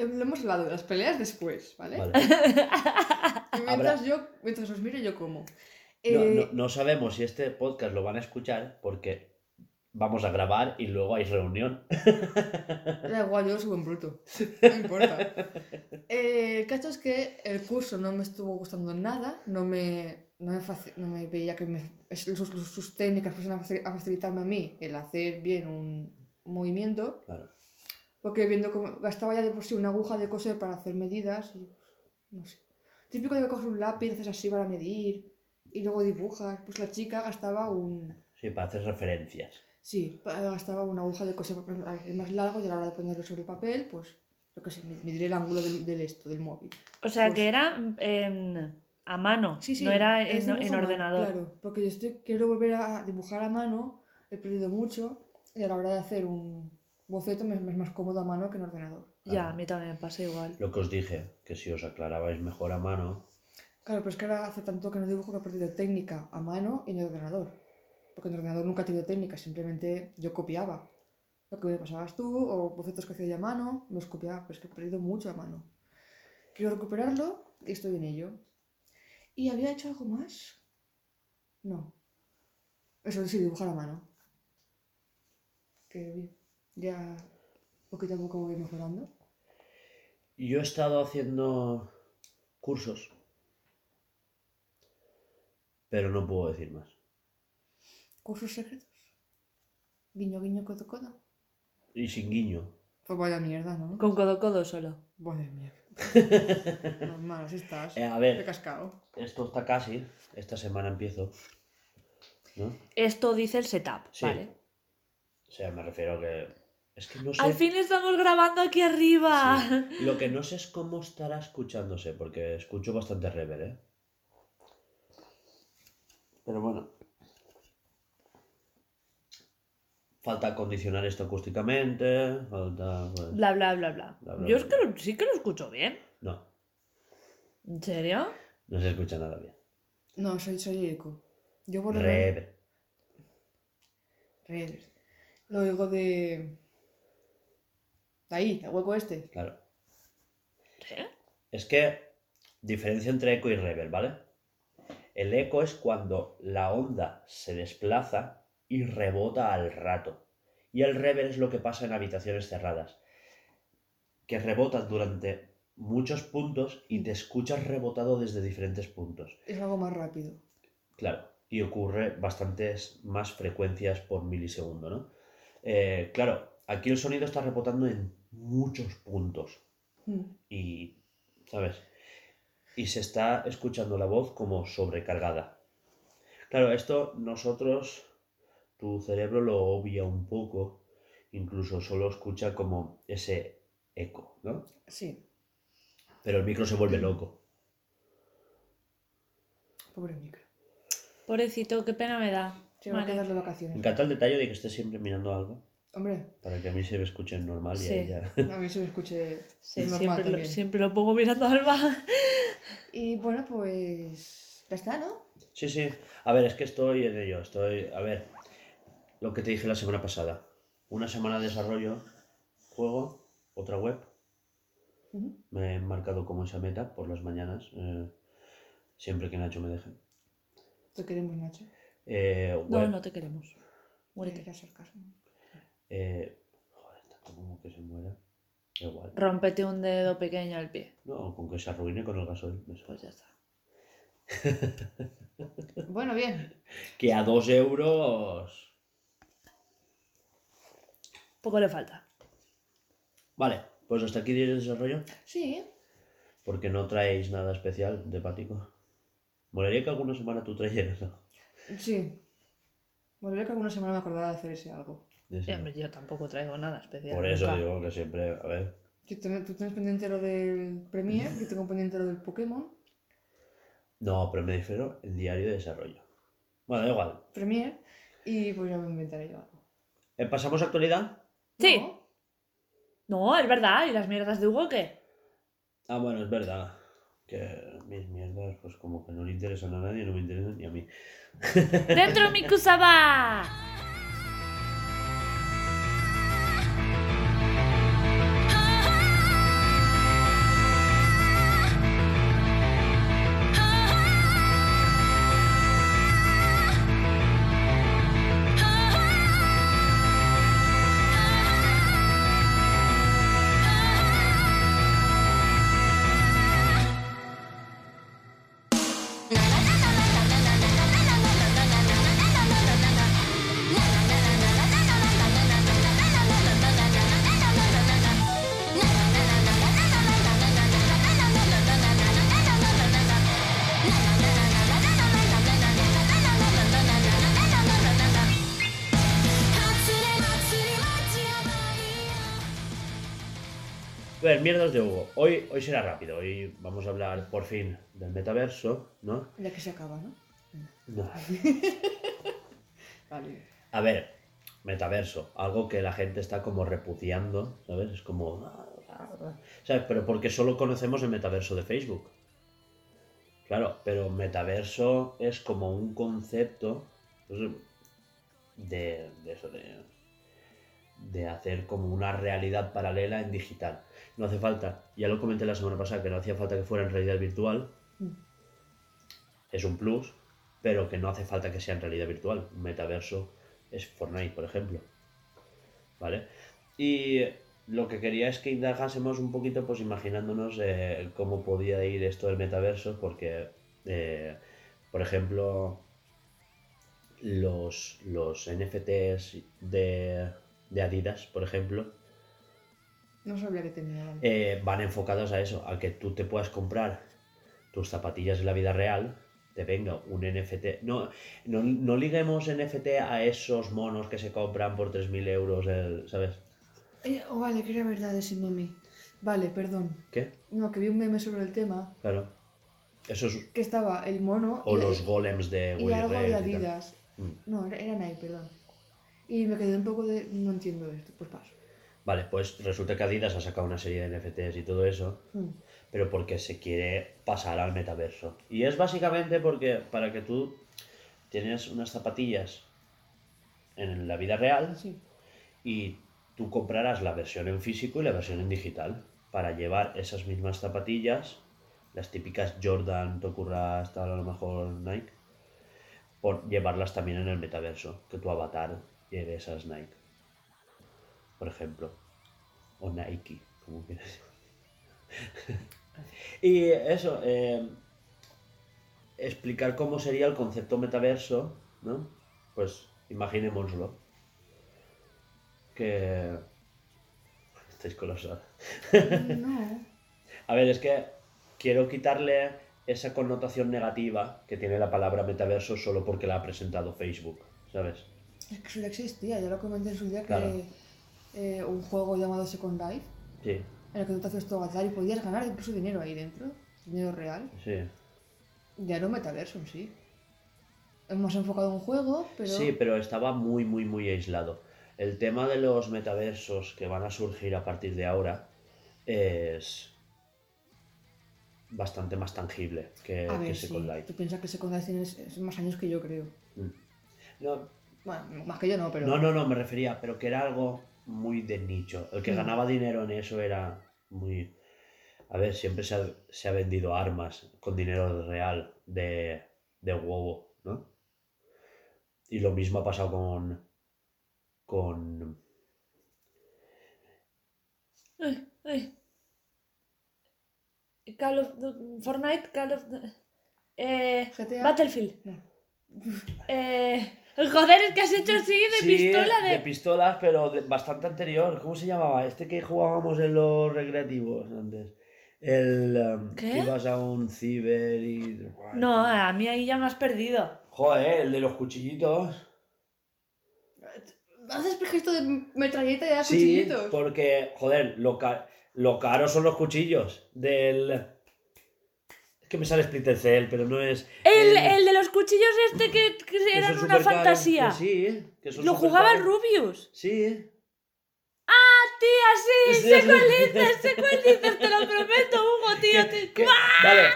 Eh, Lo hemos hablado de las peleas después, ¿vale? Vale. [LAUGHS] Y mientras yo, mientras os miro, yo como. No, Eh, no- no sabemos si este podcast lo van a escuchar porque vamos a grabar y luego hay reunión. [LAUGHS] Da igual, yo lo subo en bruto. [LAUGHS] No importa. Eh, el caso es que el curso no me estuvo gustando nada. No me, no me, no me veía que me- sus, sus- técnicas fuesen a facil- a facilitarme a mí el hacer bien un movimiento. Claro. Porque viendo cómo gastaba ya de por sí una aguja de coser para hacer medidas. Y, no sé. Típico de que coges un lápiz, haces así para medir y luego dibujas. Pues la chica gastaba un. Sí, para hacer referencias. Sí, gastaba una aguja de coser el más largo y a la hora de ponerlo sobre el papel, pues, yo qué sé, me- mediré el ángulo del, del esto, del móvil. O sea, Pues- que era en- a mano, Sí, sí. no era en, en mano, ordenador. Claro, porque yo estoy, quiero volver a dibujar a mano, he perdido mucho, y a la hora de hacer un boceto me, es más cómodo a mano que en ordenador. Ya, a mí también me pasa igual. Lo que os dije, que si os aclarabais mejor a mano, Claro, pero es que ahora hace tanto que no dibujo que he perdido técnica a mano y en el ordenador. Porque en el ordenador nunca he tenido técnica, simplemente yo copiaba. Lo que me pasabas tú, o bocetos que hacía yo a mano, los copiaba, pero es que he perdido mucho a mano. Quiero recuperarlo y estoy en ello. ¿Y había hecho algo más? No. Eso sí, dibujar a mano. Que bien, ya poquito a poco voy mejorando. yo he estado haciendo cursos, pero no puedo decir más. ¿Cursos secretos? Guiño, guiño, codo, codo. Y sin guiño. Pues vaya mierda, ¿no? Con codo codo solo. Vaya mierda. [LAUGHS] Normal, así estás. Eh, a ver, cascado. esto está casi. Esta semana empiezo. ¿No? Esto dice el setup, Sí. ¿vale? O sea, me refiero a que. Es que no sé. Al fin estamos grabando aquí arriba. Sí. Lo que no sé es cómo estará escuchándose, porque escucho bastante rever, ¿eh? Pero bueno. Falta acondicionar esto acústicamente, falta... pues, Bla, bla, bla, bla. Bla, bla, Yo es bla, que lo- sí que lo escucho bien. No, ¿En serio? no se escucha nada bien. No, soy, soy eco. Yo por Rever. Rever. Lo oigo de. Ahí, el hueco este. Claro. Es que diferencia entre eco y rever, ¿vale? El eco es cuando la onda se desplaza y rebota al rato. Y el rever es lo que pasa en habitaciones cerradas. Que rebotas durante muchos puntos y te escuchas rebotado desde diferentes puntos. Es algo más rápido. Claro, y ocurre bastantes más frecuencias por milisegundo, ¿no? Eh, claro, aquí el sonido está rebotando en muchos puntos Mm. y, ¿sabes? Y se está escuchando la voz como sobrecargada. Claro, esto nosotros, tu cerebro lo obvia un poco, incluso solo escucha como ese eco, ¿no? Sí, Pero el micro se vuelve loco. pobre micro. Pobrecito, qué pena me da. Se va a Vale. quedar de Me vacaciones. encanta el detalle de que estés siempre mirando algo Hombre, para que a mí se me escuche normal y a Sí. ella. a mí se me escuche [LAUGHS] Sí, normal siempre, lo, también. siempre lo pongo mirando al Alba. [LAUGHS] Y bueno, pues ya está, ¿no? Sí, sí. A ver, es que estoy en ello. Estoy. A ver, lo que te dije la semana pasada. Una semana de desarrollo, juego, otra web. Me he marcado como esa meta por las mañanas. eh, siempre que Nacho me deje. Te queremos, Nacho. Eh, No, web, no te queremos. Muérete. Hacer caso. Eh, joder, tanto como que se muera. Igual. Rómpete un dedo pequeño al pie. No, con que se arruine con el gasoil. me Pues ya está. [LAUGHS] Bueno, bien. Que a dos euros. Poco le falta. Vale, pues hasta aquí el desarrollo. Sí, Porque no traéis nada especial de Pático. Molaría que alguna semana tú trajeras algo. sí. Volveré que alguna semana me acordara de hacer ese algo. Sí, hombre, yo tampoco traigo nada especial. Por eso nunca. digo que siempre, a ver. Tú ten- tú tienes pendiente lo del Premiere, [LAUGHS] yo tengo pendiente lo del Pokémon. No, pero me difiero el diario de desarrollo. Bueno, da igual. Premiere, y pues ya me inventaré yo algo. Eh, ¿Pasamos a actualidad? Sí. ¿No? No, es verdad. ¿Y las mierdas de Hugo qué? Ah, bueno, es verdad. Que mis mierdas, pues como que no le interesan a nadie, no me interesan ni a mí. ¡Dentro mi Kusaba! [LAUGHS] mierdas de Hugo. Hoy, hoy será rápido. Hoy vamos a hablar por fin del metaverso, ¿no? Ya que se acaba, ¿no? No. [LAUGHS] Vale. A ver, metaverso, algo que la gente está como repudiando, ¿sabes? Es como... ¿Sabes? Pero porque solo conocemos el metaverso de Facebook. Claro, pero metaverso es como un concepto de, de eso, de, de hacer como una realidad paralela en digital. No hace falta, ya lo comenté la semana pasada, que no hacía falta que fuera en realidad virtual. Mm. Es un plus, pero que no hace falta que sea en realidad virtual. Un metaverso es Fortnite, por ejemplo. ¿Vale? Y lo que quería es que indagásemos un poquito, pues imaginándonos eh, cómo podía ir esto del metaverso, porque, eh, por ejemplo, los, los NFTs de, de Adidas, por ejemplo, No sabía que tenía. eh, van enfocados a eso, a que tú te puedas comprar tus zapatillas en la vida real, te venga un NFT. No, no, no liguemos NFT a esos monos que se compran por 3.000 euros, el- ¿sabes? Eh, oh, vale, que era verdad ese meme. Vale, perdón. ¿Qué? No, que vi un meme sobre el tema. Claro. Esos, Que estaba el mono o y, los golems de y Willy algo de y tal. Adidas. Mm. No, era, era Nike, perdón. Y me quedé un poco de. No entiendo esto, pues paso. Vale, pues resulta que Adidas ha sacado una serie de NFTs y todo eso, Mm. pero porque se quiere pasar al metaverso. Y es básicamente porque para que tú tienes unas zapatillas en la vida real Sí. y tú comprarás la versión en físico y la versión en digital para llevar esas mismas zapatillas las típicas Jordan, Tokura, hasta a lo mejor Nike, por llevarlas también en el metaverso, que tu avatar lleve esas Nike, por ejemplo, o Nike, como quieras. [LAUGHS] y eso, eh, explicar cómo sería el concepto metaverso, ¿no? Pues imaginémoslo. Que... Estáis colosal. No. A ver, es que quiero quitarle esa connotación negativa que tiene la palabra metaverso solo porque la ha presentado Facebook, ¿sabes? Es que eso ya existía, ya lo comenté en su día que Claro. Eh, un juego llamado Second Life, Sí, en el que tú te haces tu avatar y podías ganar incluso dinero ahí dentro, dinero real. sí. Ya era un metaverso en sí. Más enfocado en un juego, pero. Sí, pero estaba muy, muy, muy aislado. El tema de los metaversos que van a surgir a partir de ahora es bastante más tangible que, A que ver, sí. Second Life. Tú piensas que Second Life tiene más años que yo, creo. No, Bueno, más que yo no, pero. no, no, no, me refería, pero que era algo muy de nicho. El que Mm. ganaba dinero en eso era muy... A ver, siempre se ha, se ha vendido armas con dinero real de, de huevo, ¿no? Y lo mismo ha pasado con... con... Ay, ay. Call of Fortnite, Call of eh, GTA. Battlefield. No. Eh, joder, es que has hecho así de Sí, pistola de... pistolas, pero de- bastante anterior. ¿Cómo se llamaba? Este que jugábamos en los recreativos antes. El um, ¿Qué? que ibas a un ciber y... No, a mí ahí ya me has perdido. Joder, el de los cuchillitos. Haces gesto de metralleta y de Sí, cuchillitos. porque, joder, lo, ca- lo caro son los cuchillos del... Que me sale Splinter Cell, pero no es... El, el de los cuchillos este que, que son una fantasía. que sí, que Lo jugaba supercaros. Rubius. Sí. Tía, sí, [LAUGHS] sé cuál dices, sé cuál dices, te lo prometo, Hugo, [LAUGHS] tío. Que- te- que- Vale.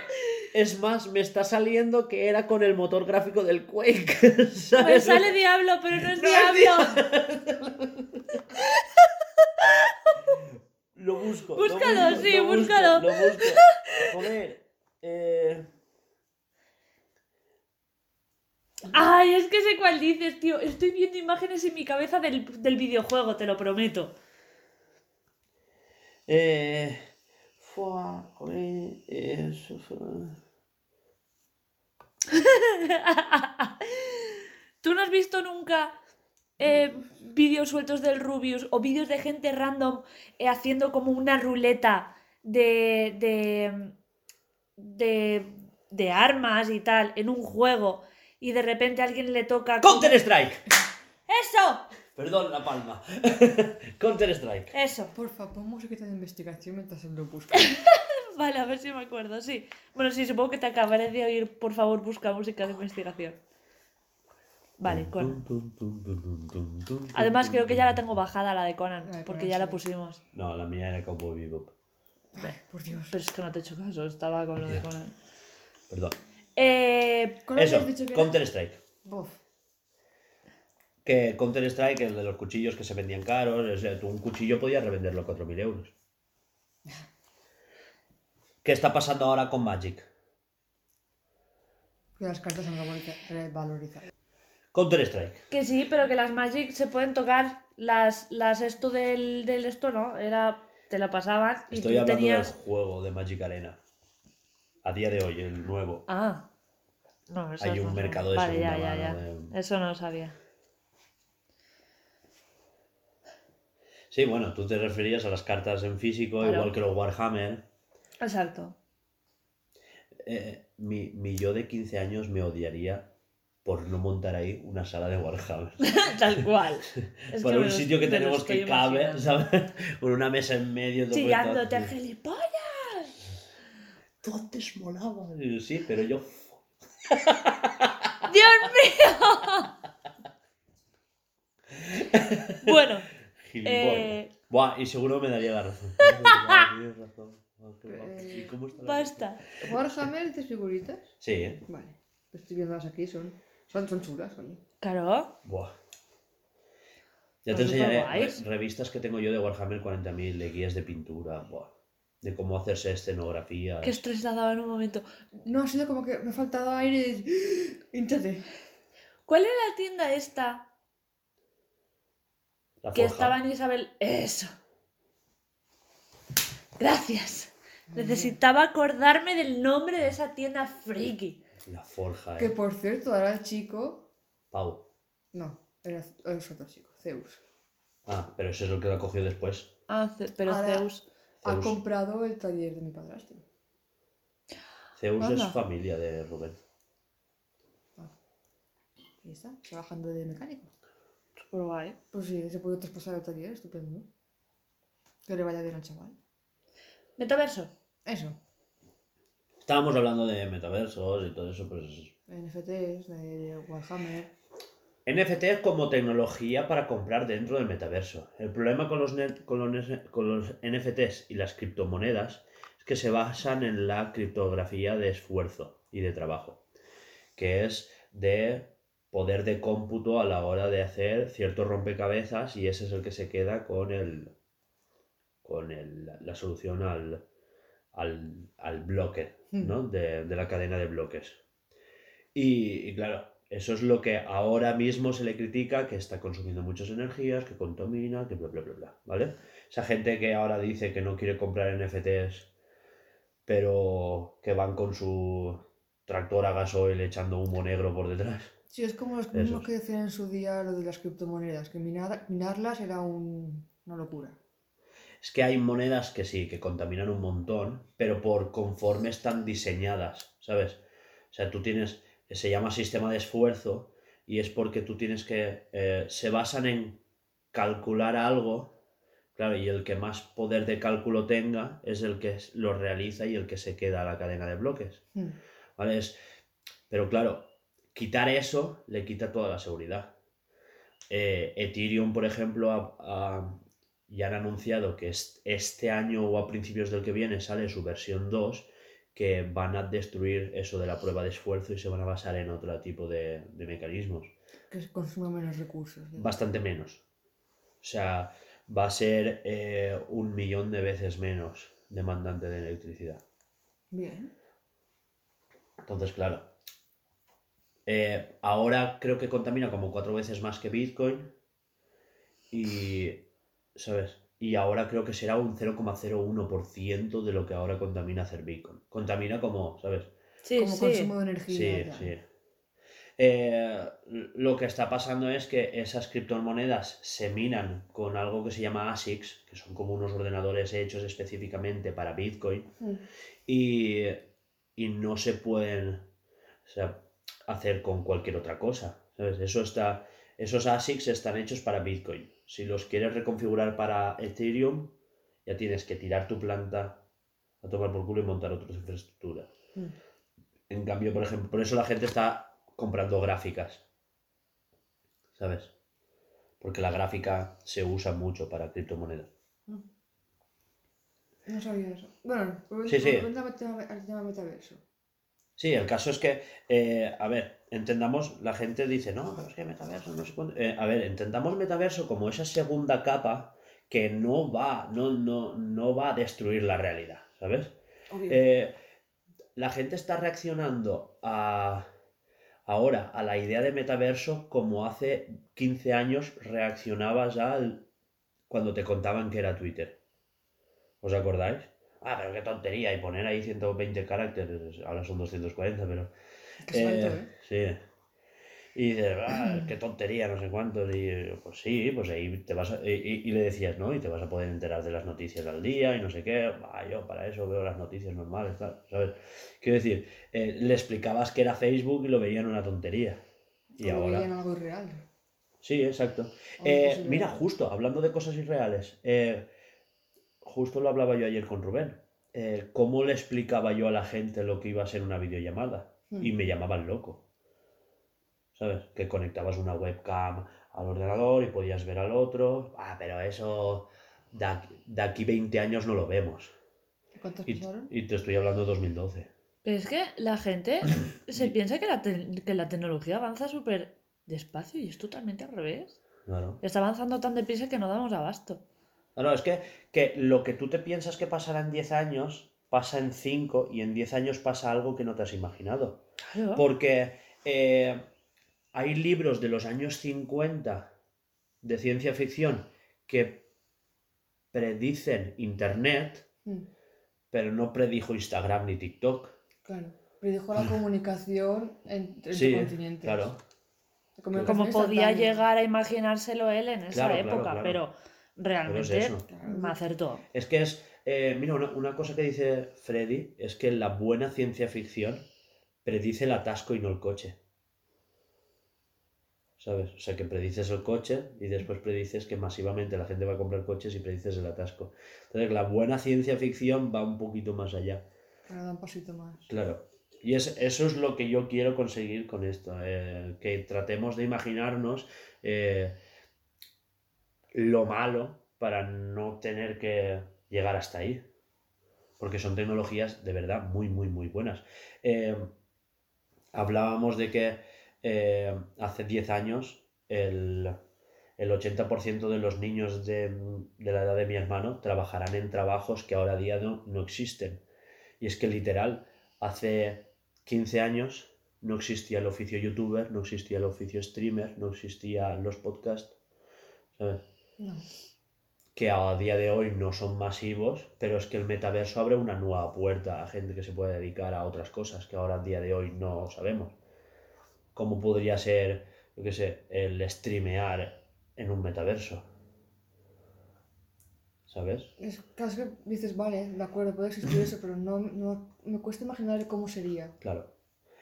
Es más, me está saliendo que era con el motor gráfico del Quake. [LAUGHS] ¿sabes? sale Diablo, pero no es No es Diablo. Lo busco. Búscalo, lo busco, sí, lo busco, búscalo. Lo busco. Joder. Eh... Ay, es que sé cuál dices, tío. Estoy viendo imágenes en mi cabeza del, del videojuego, te lo prometo. Eh... Fua, joder, eso fue- [LAUGHS] ¿Tú no has visto nunca eh, vídeos sueltos del Rubius o vídeos de gente random eh, haciendo como una ruleta de, de, de, de armas y tal en un juego y de repente alguien le toca... como- Counter Strike. ¡Eso! Perdón, la palma. [LAUGHS] Counter Strike. Eso. Porfa, pon musiquita de investigación mientras lo busca. [LAUGHS] Vale, a ver si me acuerdo, sí. Bueno, sí, supongo que te acabaré de oír, por favor, busca música de investigación. Vale, Conan. Además, creo que ya la tengo bajada, la de Conan, La de porque ya la pusimos. No, la mía era Cowboy Bebop. Ay, por Dios. Pero es que no te he hecho caso, estaba con lo de. Conan. Perdón. Eh, ¿Cuál habías Eso, dicho que era? Counter Strike. Bof. Que Counter Strike, el de los cuchillos que se vendían caros, o sea, tú un cuchillo podías revenderlo a 4.000 euros. ¿Qué está pasando ahora con Magic? Que las cartas han revaloriza- revalorizado. Counter Strike. que sí, pero que las Magic se pueden tocar. Las, las esto del, del esto, ¿no? Era. Te lo pasaban y Estoy tú hablando tenías. del juego de Magic Arena. A día de hoy, el nuevo. Ah. No, eso Hay un mercado de Vale, ya, segunda ya, ya. mano de- Eso no lo sabía. Sí, bueno, tú te referías a las cartas en físico, igual que los Warhammer. Exacto. Eh, mi, mi yo de 15 años me odiaría por no montar ahí una sala de Warhammer. [LAUGHS] Tal cual. [LAUGHS] Es por que un sitio que tenemos estoy que cabe. ¿sabes? [LAUGHS] Con una mesa en medio. Chillándote, gilipollas. Tú antes molaba. Y yo, Sí, pero yo. ¡Dios mío! bueno, Gilipollas. eh, Buah, y seguro me daría la razón. Tienes razón. Qué guapo. ¿Y cómo está la basta. Warhammer, ¿dices figuritas? Sí, ¿eh? Vale. Estoy viéndolas aquí, son, son, son chulas, coño. Claro. Buah. Ya Pues te súper enseñaré revistas que tengo yo de Warhammer 40.000, de guías de pintura. Buah. de cómo hacerse escenografía. Qué estrés te ha dado en un momento. No, ha sido como que me ha faltado aire y... Hinchate. ¿Cuál era la tienda esta La que forja. estaba en Isabel? Eso. Gracias. Necesitaba acordarme del nombre de esa tienda friki. La forja, Que eh. por cierto, ahora el chico... Pau. No, era es otro chico, Zeus. Ah, pero ese es el que la cogió después. Ah, Ce- pero Ahora- Zeus. Ha Zeus. comprado el taller de mi padrastro. Zeus Anda. es familia de Rubén. Y ya está, trabajando de mecánico. Súper guay. Pues sí, se puede traspasar al taller, estupendo. Que le vaya bien al chaval. Metaverso. Eso. Estábamos hablando de metaversos y todo eso, pues. NFTs, de Warhammer. NFT es como tecnología para comprar dentro del metaverso. El problema con los, net- con los, con los NFTs y las criptomonedas es que se basan en la criptografía de esfuerzo y de trabajo, que es de poder de cómputo a la hora de hacer ciertos rompecabezas y ese es el que se queda con el con el- la solución al, al, al bloque ¿no? de, de la cadena de bloques. Y, y claro, eso es lo que ahora mismo se le critica, que está consumiendo muchas energías, que contamina, que bla, bla, bla, bla, ¿vale? Esa gente que ahora dice que no quiere comprar NFTs, pero que van con su tractor a gasoil echando humo negro por detrás. Sí, es como los mismos que decían en su día lo de las criptomonedas, que minar- minarlas era un- una locura. Es que hay monedas que sí, que contaminan un montón, pero por conforme están diseñadas, ¿sabes? O sea, tú tienes, se llama sistema de esfuerzo y es porque tú tienes que, eh, se basan en calcular algo, claro, y el que más poder de cálculo tenga es el que lo realiza y el que se queda a la cadena de bloques. Hmm. ¿vale? Es- pero claro, quitar eso le quita toda la seguridad. Eh, Ethereum, por ejemplo, ha- ha- ya han anunciado que es- este año o a principios del que viene sale su versión 2, que van a destruir eso de la prueba de esfuerzo y se van a basar en otro tipo de, de mecanismos. Que se consume menos recursos. Bastante menos. O sea, va a ser eh, un millón de veces menos demandante de electricidad. Bien. Entonces, claro. eh, ahora creo que contamina como cuatro veces más que Bitcoin. Y. ¿Sabes? Y ahora creo que será un 0,01% de lo que ahora contamina hacer Bitcoin. Contamina como, ¿sabes? Sí, como sí. consumo de energía. Sí, ya. sí. Eh, lo que está pasando es que esas criptomonedas se minan con algo que se llama ASICs, que son como unos ordenadores hechos específicamente para Bitcoin Hmm. y, y no se pueden o sea, hacer con cualquier otra cosa. ¿sabes? Eso está, esos ASICs están hechos para Bitcoin. Si los quieres reconfigurar para Ethereum, ya tienes que tirar tu planta a tomar por culo y montar otra infraestructura. Hmm. En cambio, por ejemplo, por eso la gente está comprando gráficas. ¿Sabes? Porque la gráfica se usa mucho para criptomonedas. No sabía eso. Bueno, pues Sí, sí. al tema metaverso. Sí, el caso es que, eh, a ver, entendamos, la gente dice, no, pero es que metaverso, no sé cuánto. Eh, a ver, entendamos metaverso como esa segunda capa que no va, no, no, no va a destruir la realidad, ¿sabes? Eh, la gente está reaccionando a, ahora a la idea de metaverso como hace 15 años reaccionabas al, cuando te contaban que era Twitter. ¿Os acordáis? Ah, pero qué tontería, y poner ahí 120 caracteres, ahora son 240, pero... eh, ¿eh? Sí. Y dices, ah, qué tontería, no sé cuánto. Y eh, pues sí, pues ahí te vas a- y, y- y le decías, ¿no? Y te vas a poder enterar de las noticias al día y no sé qué. Ah, yo para eso veo las noticias normales, tal, ¿sabes? Quiero decir, eh, le explicabas que era Facebook y lo veían una tontería. Y O ahora... veían algo irreal. Sí, exacto. Eh, mira, justo, hablando de cosas irreales, eh, justo lo hablaba yo ayer con Rubén. ¿Cómo le explicaba yo a la gente lo que iba a ser una videollamada? Y me llamaban loco. ¿Sabes? Que conectabas una webcam al ordenador y podías ver al otro. Ah, pero eso de aquí, de aquí 20 años no lo vemos. ¿Cuántos Y, pasaron? y te estoy hablando de 2012. Pero es que la gente [COUGHS] se piensa que la, te- que la tecnología avanza súper despacio y es totalmente al revés. Claro. Está avanzando tan deprisa que no damos abasto. No, no, es que, que lo que tú te piensas que pasará en 10 años pasa en 5 y en 10 años pasa algo que no te has imaginado. Claro. Porque eh, hay libros de los años 50 de ciencia ficción que predicen Internet, Mm, pero no predijo Instagram ni TikTok. Claro. Predijo la comunicación entre, Sí, continentes. claro. Como podía llegar a imaginárselo él en esa Claro, época, claro. pero realmente Pero es eso. me acertó. Es que es, eh, mira, una, una cosa que dice Freddy es que la buena ciencia ficción predice el atasco y no el coche. ¿Sabes? O sea, que predices el coche y después predices que masivamente la gente va a comprar coches y predices el atasco. Entonces, la buena ciencia ficción va un poquito más allá. Dar un pasito más. Claro. Y es, eso es lo que yo quiero conseguir con esto, eh, que tratemos de imaginarnos eh, lo malo para no tener que llegar hasta ahí. Porque son tecnologías de verdad muy, muy, muy buenas. Eh, hablábamos de que eh, hace 10 años el, el 80% de los niños de, de la edad de mi hermano trabajarán en trabajos que ahora día no, no existen. Y es que literal, hace 15 años no existía el oficio youtuber, no existía el oficio streamer, no existían los podcasts. Que a día de hoy no son masivos, pero es que el metaverso abre una nueva puerta a gente que se puede dedicar a otras cosas que ahora a día de hoy no sabemos. Como podría ser, yo qué sé, el streamear en un metaverso. ¿Sabes? Es casi que dices, vale, de acuerdo, puede existir eso, pero no, no me cuesta imaginar cómo sería. Claro.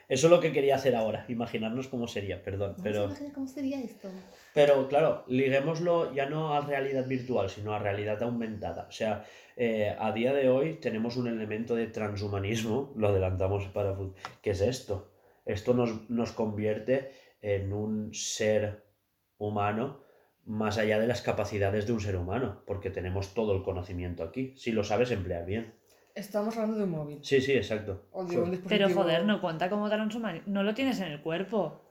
Eso es lo que quería hacer ahora, imaginarnos cómo sería, perdón. Pero, cómo sería esto? pero claro, liguémoslo ya no a realidad virtual, sino a realidad aumentada. O sea, eh, a día de hoy tenemos un elemento de transhumanismo, [LAUGHS] lo adelantamos para ¿Qué es esto? Esto nos, nos convierte en un ser humano más allá de las capacidades de un ser humano, porque tenemos todo el conocimiento aquí, si lo sabes emplear bien. Estamos hablando de un móvil. Sí, sí, exacto. O de un Pero joder, no cuenta como transhumanismo. No lo tienes en el cuerpo.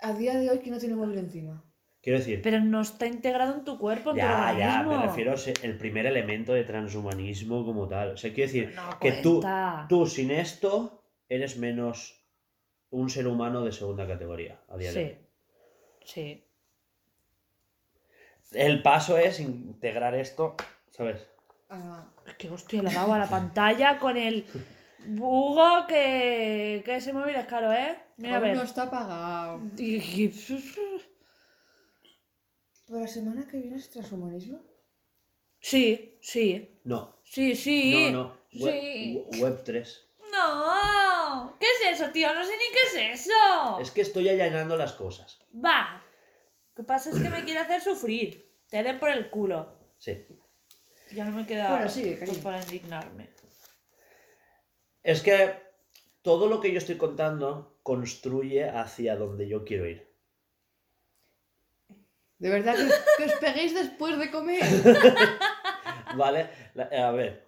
A día de hoy, ¿quién no tiene móvil encima? Quiero decir, Pero no está integrado en tu cuerpo, en tu Ya, ya, me refiero a se- el primer elemento de transhumanismo como tal. O sea, quiero decir No que tú, tú sin esto eres menos un ser humano de segunda categoría a día de Sí. hoy. Sí. El paso es integrar esto, ¿sabes? Ah, Es que hostia, le he dado a la pantalla con el bugo que, que ese móvil es caro, ¿eh? Mira, a ver. no está apagado. ¿Pero la semana que viene es transhumanismo? Sí, sí. No, Sí, sí. no, no. Web, Sí. web 3. No. ¿Qué es eso, tío? No sé ni qué es eso. Es que estoy allanando las cosas. Va. Lo que pasa es que me quiere hacer sufrir. Te den por el culo. Sí. Ya no me queda Bueno, sí, pues, para indignarme. Es que todo lo que yo estoy contando construye hacia donde yo quiero ir. De verdad que, que os peguéis después de comer. [LAUGHS] ¿Vale? A ver.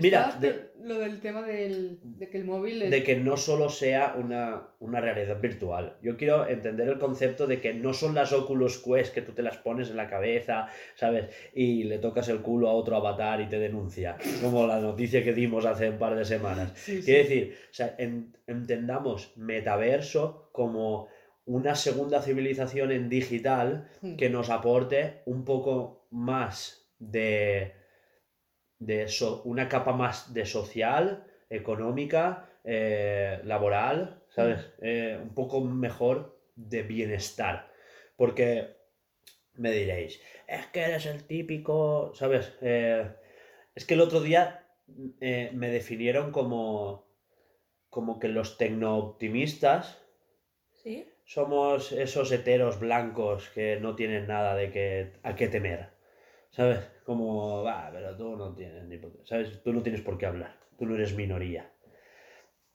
Mira, de- lo del tema del, de que el móvil es... de que no solo sea una, una realidad virtual. Yo quiero entender el concepto de que no son las Oculus Quest que tú te las pones en la cabeza, ¿sabes? Y le tocas el culo a otro avatar y te denuncia, como la noticia que dimos hace un par de semanas. Sí, sí. Quiere decir, o sea, en- entendamos metaverso como una segunda civilización en digital Hmm. que nos aporte un poco más de, de so- una capa más de social, económica, eh, laboral, ¿sabes? Eh, un poco mejor de bienestar. Porque me diréis, es que eres el típico, ¿sabes? Eh, es que el otro día eh, me definieron como, como que los tecno-optimistas ¿Sí? somos esos heteros blancos que no tienen nada de que, a qué temer. ¿Sabes? Como, va, pero tú no tienes ni por qué, ¿sabes? Tú no tienes por qué hablar. Tú no eres minoría.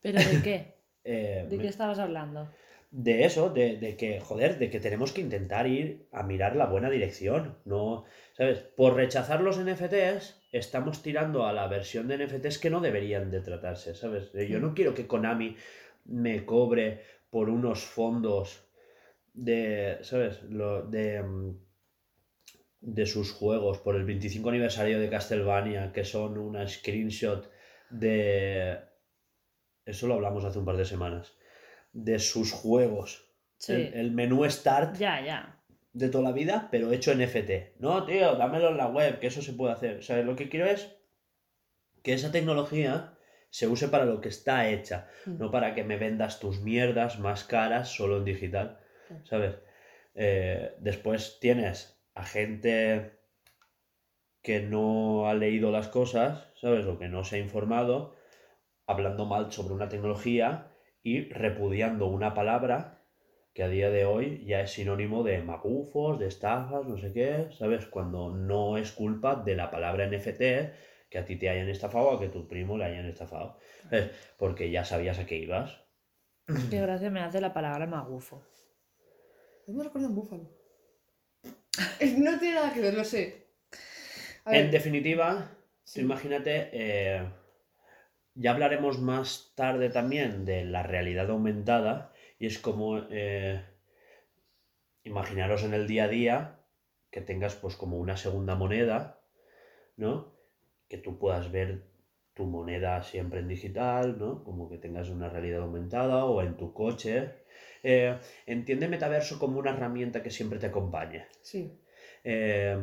¿Pero de qué? [LAUGHS] Eh, ¿De qué estabas hablando? de eso, de, de que, joder, de que tenemos que intentar ir a mirar la buena dirección. No, ¿sabes? Por rechazar los NFTs, estamos tirando a la versión de NFTs que no deberían de tratarse, ¿sabes? Eh, Yo no quiero que Konami me cobre por unos fondos de, ¿sabes? Lo, de, mm, de sus juegos por el 25 aniversario de Castlevania, que son una screenshot de... Eso lo hablamos hace un par de semanas. De sus juegos. Sí. El, el menú Start Ya, ya. de toda la vida, pero hecho en FT. No, tío, dámelo en la web, que eso se puede hacer. O sea, lo que quiero es que esa tecnología se use para lo que está hecha, Mm. no para que me vendas tus mierdas más caras solo en digital. ¿sabes? Eh, después tienes a gente que no ha leído las cosas, ¿sabes? O que no se ha informado, hablando mal sobre una tecnología y repudiando una palabra que a día de hoy ya es sinónimo de magufos, de estafas, no sé qué, ¿sabes? Cuando no es culpa de la palabra NFT que a ti te hayan estafado o a que tu primo le hayan estafado, ¿sabes? Porque ya sabías a qué ibas. Qué gracia me hace la palabra magufo. Me recuerda un búfalo. [LAUGHS] No tiene nada que ver, lo sé. A En ver, definitiva, sí. tú imagínate, eh, ya hablaremos más tarde también de la realidad aumentada y es como eh, imaginaros en el día a día que tengas pues como una segunda moneda, ¿no? Que tú puedas ver tu moneda siempre en digital, ¿no? Como que tengas una realidad aumentada o en tu coche. Eh, entiende metaverso como una herramienta que siempre te acompañe. Sí. Eh,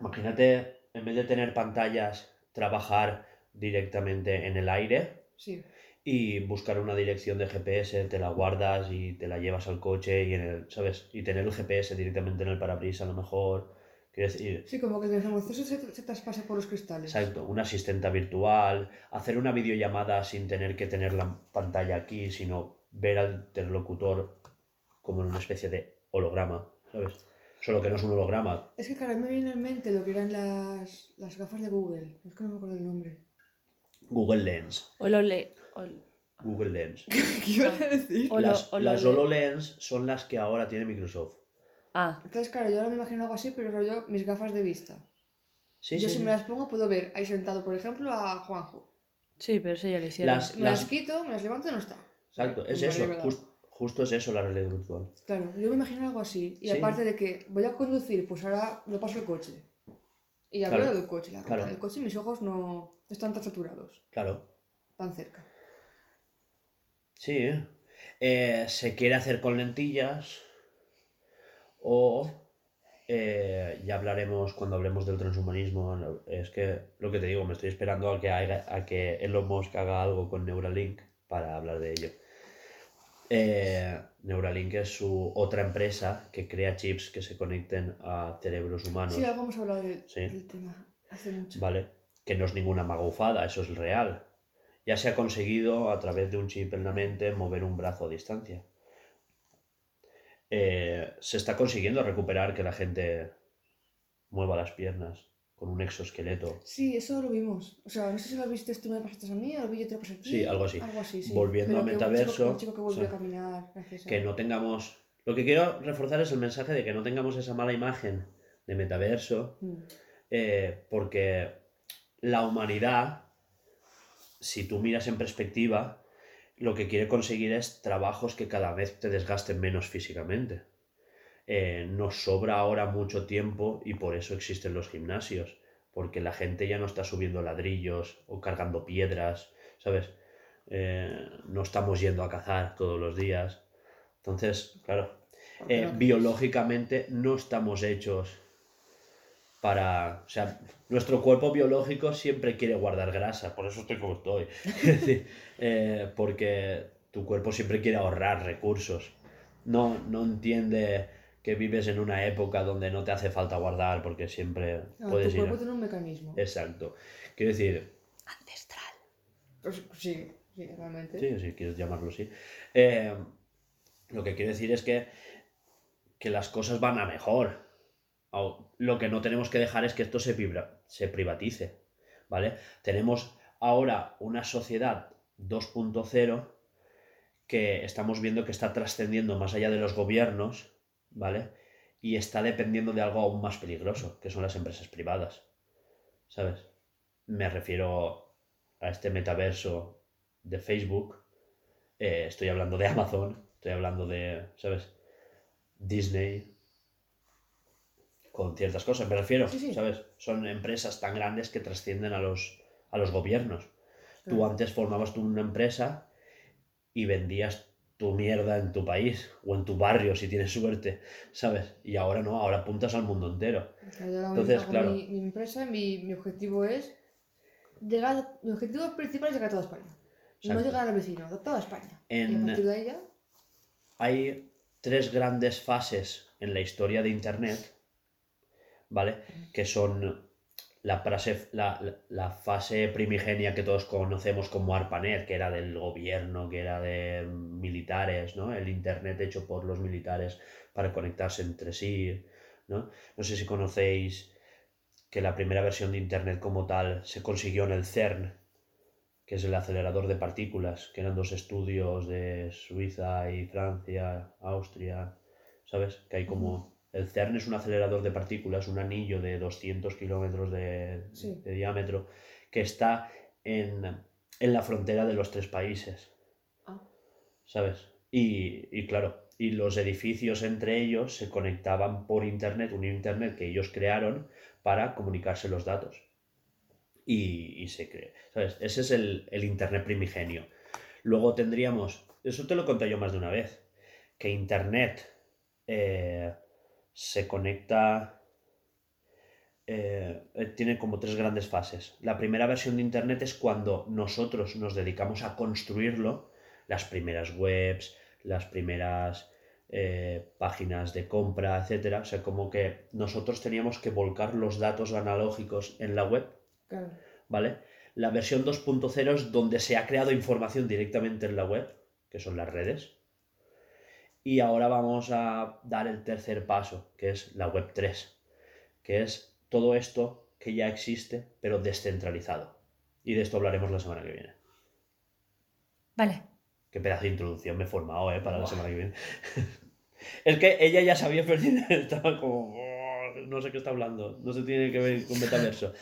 imagínate, en vez de tener pantallas, trabajar directamente en el aire Sí. y buscar una dirección de GPS, te la guardas y te la llevas al coche y en el, ¿sabes? Y tener el GPS directamente en el parabrisas a lo mejor. Decir, Sí, como que desde el se, se, se traspasa por los cristales. exacto, una asistenta virtual, hacer una videollamada sin tener que tener la pantalla aquí, sino ver al interlocutor como en una especie de holograma, ¿sabes? Solo que no es un holograma, Es que, claro, a mí me viene en mente lo que eran las, las gafas de Google. Es que no me acuerdo el nombre. Google Lens. O lo le. o- Google Lens. [LAUGHS] ¿Qué iba a decir? O lo- las o lo las le- HoloLens son las que ahora tiene Microsoft. Ah, Entonces, claro, yo ahora me imagino algo así, pero rollo mis gafas de vista. Sí, yo sí, si sí. me las pongo puedo ver ahí sentado, por ejemplo, a Juanjo. sí, pero eso ya lo hicieron. Las- Me las quito, me las levanto y no está. Exacto, es eso. verdad. jus- justo es eso la realidad virtual. Claro, yo me imagino algo así. Y Sí. aparte de que voy a conducir, pues ahora lo paso el coche. Y ya Claro. del coche, la Claro. del coche y mis ojos no están tan saturados, Claro. tan cerca. Sí. Eh, se quiere hacer con lentillas. O eh, ya hablaremos cuando hablemos del transhumanismo. no, Es que lo que te digo, me estoy esperando a que, a que Elon Musk haga algo con Neuralink para hablar de ello. Eh, Neuralink es su otra empresa que crea chips que se conecten a cerebros humanos. Sí, algo hemos hablado de- Sí. del tema hace mucho. ¿vale? Que no es ninguna magufada, eso es real. Ya se ha conseguido a través de un chip en la mente mover un brazo a distancia. Eh, se está consiguiendo recuperar que la gente mueva las piernas con un exoesqueleto. Sí, eso lo vimos. O sea, no sé si lo viste tú me pasaste a mí o lo vi yo te lo pasé a ti. Sí, algo así. Algo así, sí. Volviendo Pero a que un chico- metaverso, Un chico, que volvió o sea, a caminar gracias a... Que no tengamos... Lo que quiero reforzar es el mensaje de que no tengamos esa mala imagen de metaverso, Mm. eh, porque la humanidad, si tú miras en perspectiva, lo que quiere conseguir es trabajos que cada vez te desgasten menos físicamente. Eh, nos sobra ahora mucho tiempo y por eso existen los gimnasios, porque la gente ya no está subiendo ladrillos o cargando piedras, ¿sabes? Eh, no estamos yendo a cazar todos los días. Entonces, claro, eh, no- biológicamente no estamos hechos para... O sea, nuestro cuerpo biológico siempre quiere guardar grasa, por eso estoy como estoy. [LAUGHS] Es decir, eh, porque tu cuerpo siempre quiere ahorrar recursos. No, no entiende que vives en una época donde no te hace falta guardar porque siempre Ah, puedes tu ir... cuerpo tiene un mecanismo. Exacto. Quiero decir, Ancestral. Pues, sí, sí, realmente. Sí, si quieres llamarlo así. Eh, lo que quiero decir es que, que las cosas van a mejor. Lo que no tenemos que dejar es que esto se, vibra- se privatice. ¿Vale? Tenemos ahora una sociedad 2.0 que estamos viendo que está trascendiendo más allá de los gobiernos, ¿vale? Y está dependiendo de algo aún más peligroso, que son las empresas privadas. ¿Sabes? Me refiero a este metaverso de Facebook, eh, estoy hablando de Amazon, estoy hablando de, ¿sabes? Disney. con ciertas cosas, me refiero, Sí, sí. ¿sabes? Son empresas tan grandes que trascienden a los, a los gobiernos. Tú antes formabas tú una empresa y vendías tu mierda en tu país o en tu barrio si tienes suerte, ¿sabes? Y ahora no, ahora apuntas al mundo entero. Claro, Entonces, hago claro. Mi, mi empresa, mi, mi objetivo es llegar. Mi objetivo principal es llegar a toda España. No llegar al vecino, a toda España. Y a partir de ya. Hay tres grandes fases en la historia de Internet, ¿vale? Que son la, frase- la, la- fase primigenia que todos conocemos como ARPANET, que era del gobierno, que era de militares, ¿no? El Internet hecho por los militares para conectarse entre sí, ¿no? No sé si conocéis que la primera versión de Internet como tal se consiguió en el CERN, que es el acelerador de partículas, que eran dos estudios de Suiza y Francia, Austria, ¿sabes? Que hay como... El CERN es un acelerador de partículas, un anillo de 200 kilómetros de, Sí. de diámetro, que está en, en la frontera de los tres países, Ah, ¿sabes? Y, y claro, y los edificios entre ellos se conectaban por Internet, un Internet que ellos crearon para comunicarse los datos. Y, y se cree, ¿sabes? Ese es el, el Internet primigenio. Luego tendríamos, eso te lo conté yo más de una vez, que Internet eh, se conecta, eh, eh, tiene como tres grandes fases. La primera versión de Internet es cuando nosotros nos dedicamos a construirlo, las primeras webs, las primeras eh, páginas de compra, etcétera. O sea, como que nosotros teníamos que volcar los datos analógicos en la web, claro. ¿vale? La versión 2.0 es donde se ha creado información directamente en la web, que son las redes. Y ahora vamos a dar el tercer paso, que es la web 3, que es todo esto que ya existe, pero descentralizado. Y de esto hablaremos la semana que viene. Vale. Qué pedazo de introducción me he formado, ¿eh? Para la Buah. semana que viene. [LAUGHS] es que ella ya sabía, pero [LAUGHS] estaba como... "Oh, No sé qué está hablando. No se tiene que ver con metaverso.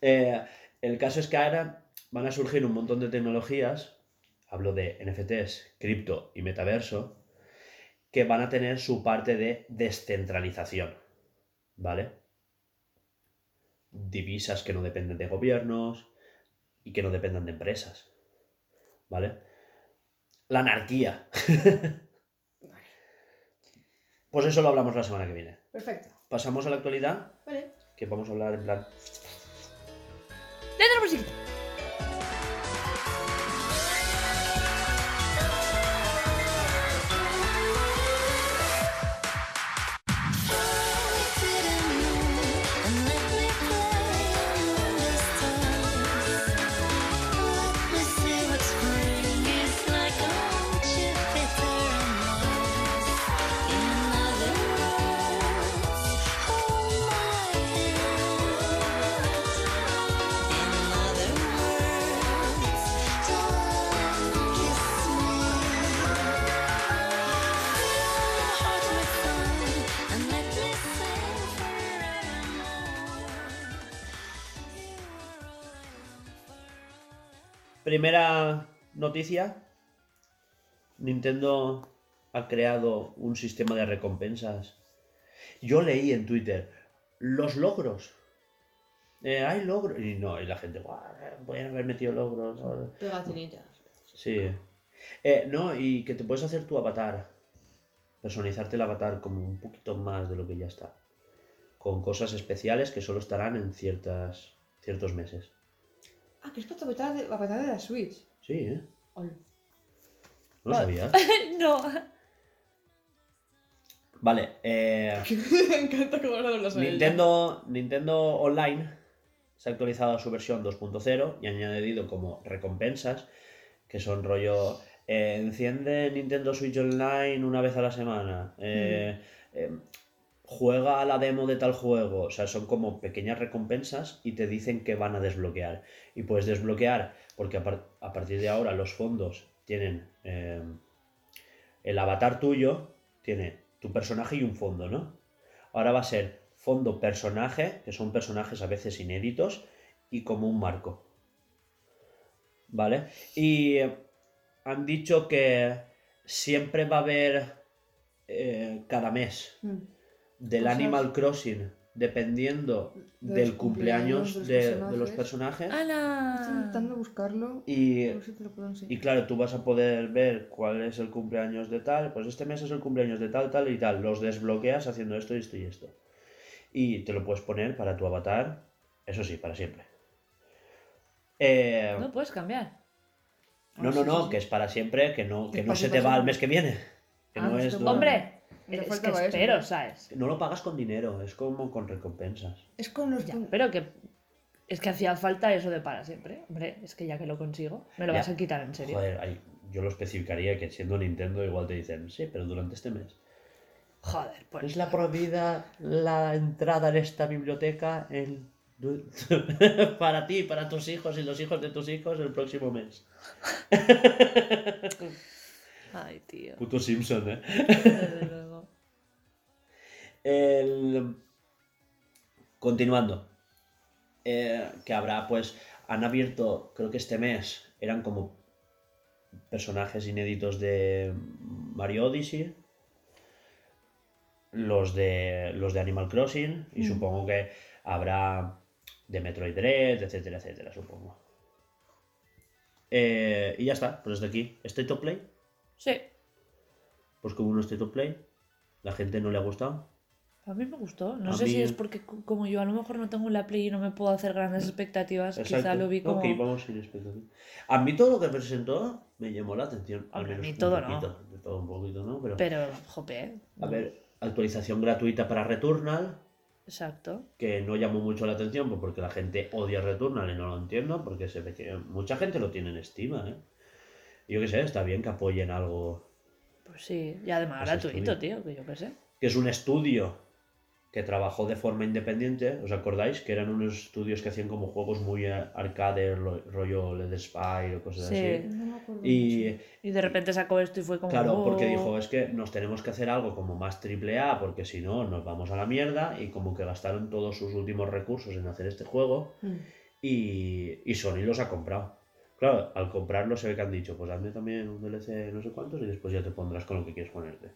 Eh, el caso es que ahora van a surgir un montón de tecnologías, hablo de NFTs, cripto y metaverso, que van a tener su parte de descentralización. ¿Vale? Divisas que no dependen de gobiernos y que no dependan de empresas. ¿Vale? La anarquía. [LAUGHS] Pues eso lo hablamos la semana que viene. Perfecto. Pasamos a la actualidad, Vale. que vamos a hablar en plan... ¡Letra musiquita! Primera noticia. Nintendo ha creado un sistema de recompensas. Yo leí en Twitter los logros. Eh, hay logros. Y no, y la gente, "Guau, pueden haber metido logros. ¿no?". Pegatinitas. Sí. Eh, no, y que te puedes hacer tu avatar. Personalizarte el avatar como un poquito más de lo que ya está. Con cosas especiales que solo estarán en ciertas, ciertos meses. Ah, que es para patada de, la patada de la Switch. Sí, ¿eh? Ol. No lo sabía. [LAUGHS] no. Vale, eh, [LAUGHS] Me encanta cómo lo lo sabía. Nintendo, Nintendo Online se ha actualizado a su versión 2.0 y ha añadido como recompensas que son rollo eh, enciende Nintendo Switch Online una vez a la semana eh, eh, juega a la demo de tal juego o sea son como pequeñas recompensas y te dicen que van a desbloquear y puedes desbloquear porque a, par- a partir de ahora los fondos tienen eh, el avatar tuyo tiene tu personaje y un fondo ¿no? Ahora va a ser fondo personaje, que son personajes a veces inéditos, y como un marco. ¿Vale? Y eh, han dicho que siempre va a haber eh, cada mes Mm. Del Cosas. Animal Crossing dependiendo De del cumpleaños cumpleaños de, de los personajes. personajes. Estoy intentando buscarlo. Y, A ver si te lo puedo enseñar. y claro, tú vas a poder ver cuál es el cumpleaños de tal. Pues este mes es el cumpleaños de tal, tal y tal. Los desbloqueas haciendo esto, esto y esto. Y te lo puedes poner para tu avatar. Eso sí, para siempre. Eh, No puedes cambiar. no, Ah, no, no, que es para siempre, que no, que no se te va al mes que viene. Que Ah, no es Hombre, es que espero, ¿no? ¿sabes? No lo pagas con dinero, es como con recompensas. Es con los. Ya, pero que es que hacía falta eso de para siempre. Hombre, es que ya que lo consigo, me lo Ya. vas a quitar en serio. Joder, ahí- yo lo especificaría que siendo Nintendo igual te dicen, sí, pero durante este mes. Joder, pues. Es la prohibida la entrada en esta biblioteca en... [LAUGHS] para ti, para tus hijos y los hijos de tus hijos el próximo mes. [LAUGHS] Ay, tío. Puto Simpson, ¿eh? El- Continuando. Eh, que habrá, pues, han abierto, creo que este mes, eran como personajes inéditos de Mario Odyssey, los de, los de Animal Crossing, y Mm. supongo que habrá de Metroid Dread, etcétera, etcétera, supongo. Eh, y ya está, pues desde aquí. ¿State of Play? Sí, Pues como un State of Play, la gente no le ha gustado. A mí me gustó. No A sé si es porque co- como yo a lo mejor no tengo la Play y no me puedo hacer grandes expectativas, quizá lo vi como... Ok, vamos sin expectativa. A mí todo lo que presentó me llamó la atención. Al Hombre, a menos mí un todo no. poquito. De todo un poquito, ¿no? Pero, Pero, jope, a ver, actualización gratuita para Returnal, exacto. que no llamó mucho la atención pues porque la gente odia Returnal y no lo entiendo, porque se ve que mucha gente lo tiene en estima, ¿eh? Yo qué sé, está bien que apoyen algo Pues sí, y además Pues gratuito, tío, que yo qué sé. que es un estudio que trabajó de forma independiente, ¿os acordáis? Que eran unos estudios que hacían como juegos muy arcade, ro- rollo LED Spy o cosas Sí. así. No me acuerdo Y mucho. Y de repente sacó esto y fue como... claro, porque "Oh". dijo, es que nos tenemos que hacer algo como más triple A, porque si no nos vamos a la mierda, y como que gastaron todos sus últimos recursos en hacer este juego, Mm. y, y Sony los ha comprado. Claro, al comprarlo se ve que han dicho, pues hazme también un DLC no sé cuántos y después ya te pondrás con lo que quieres ponerte.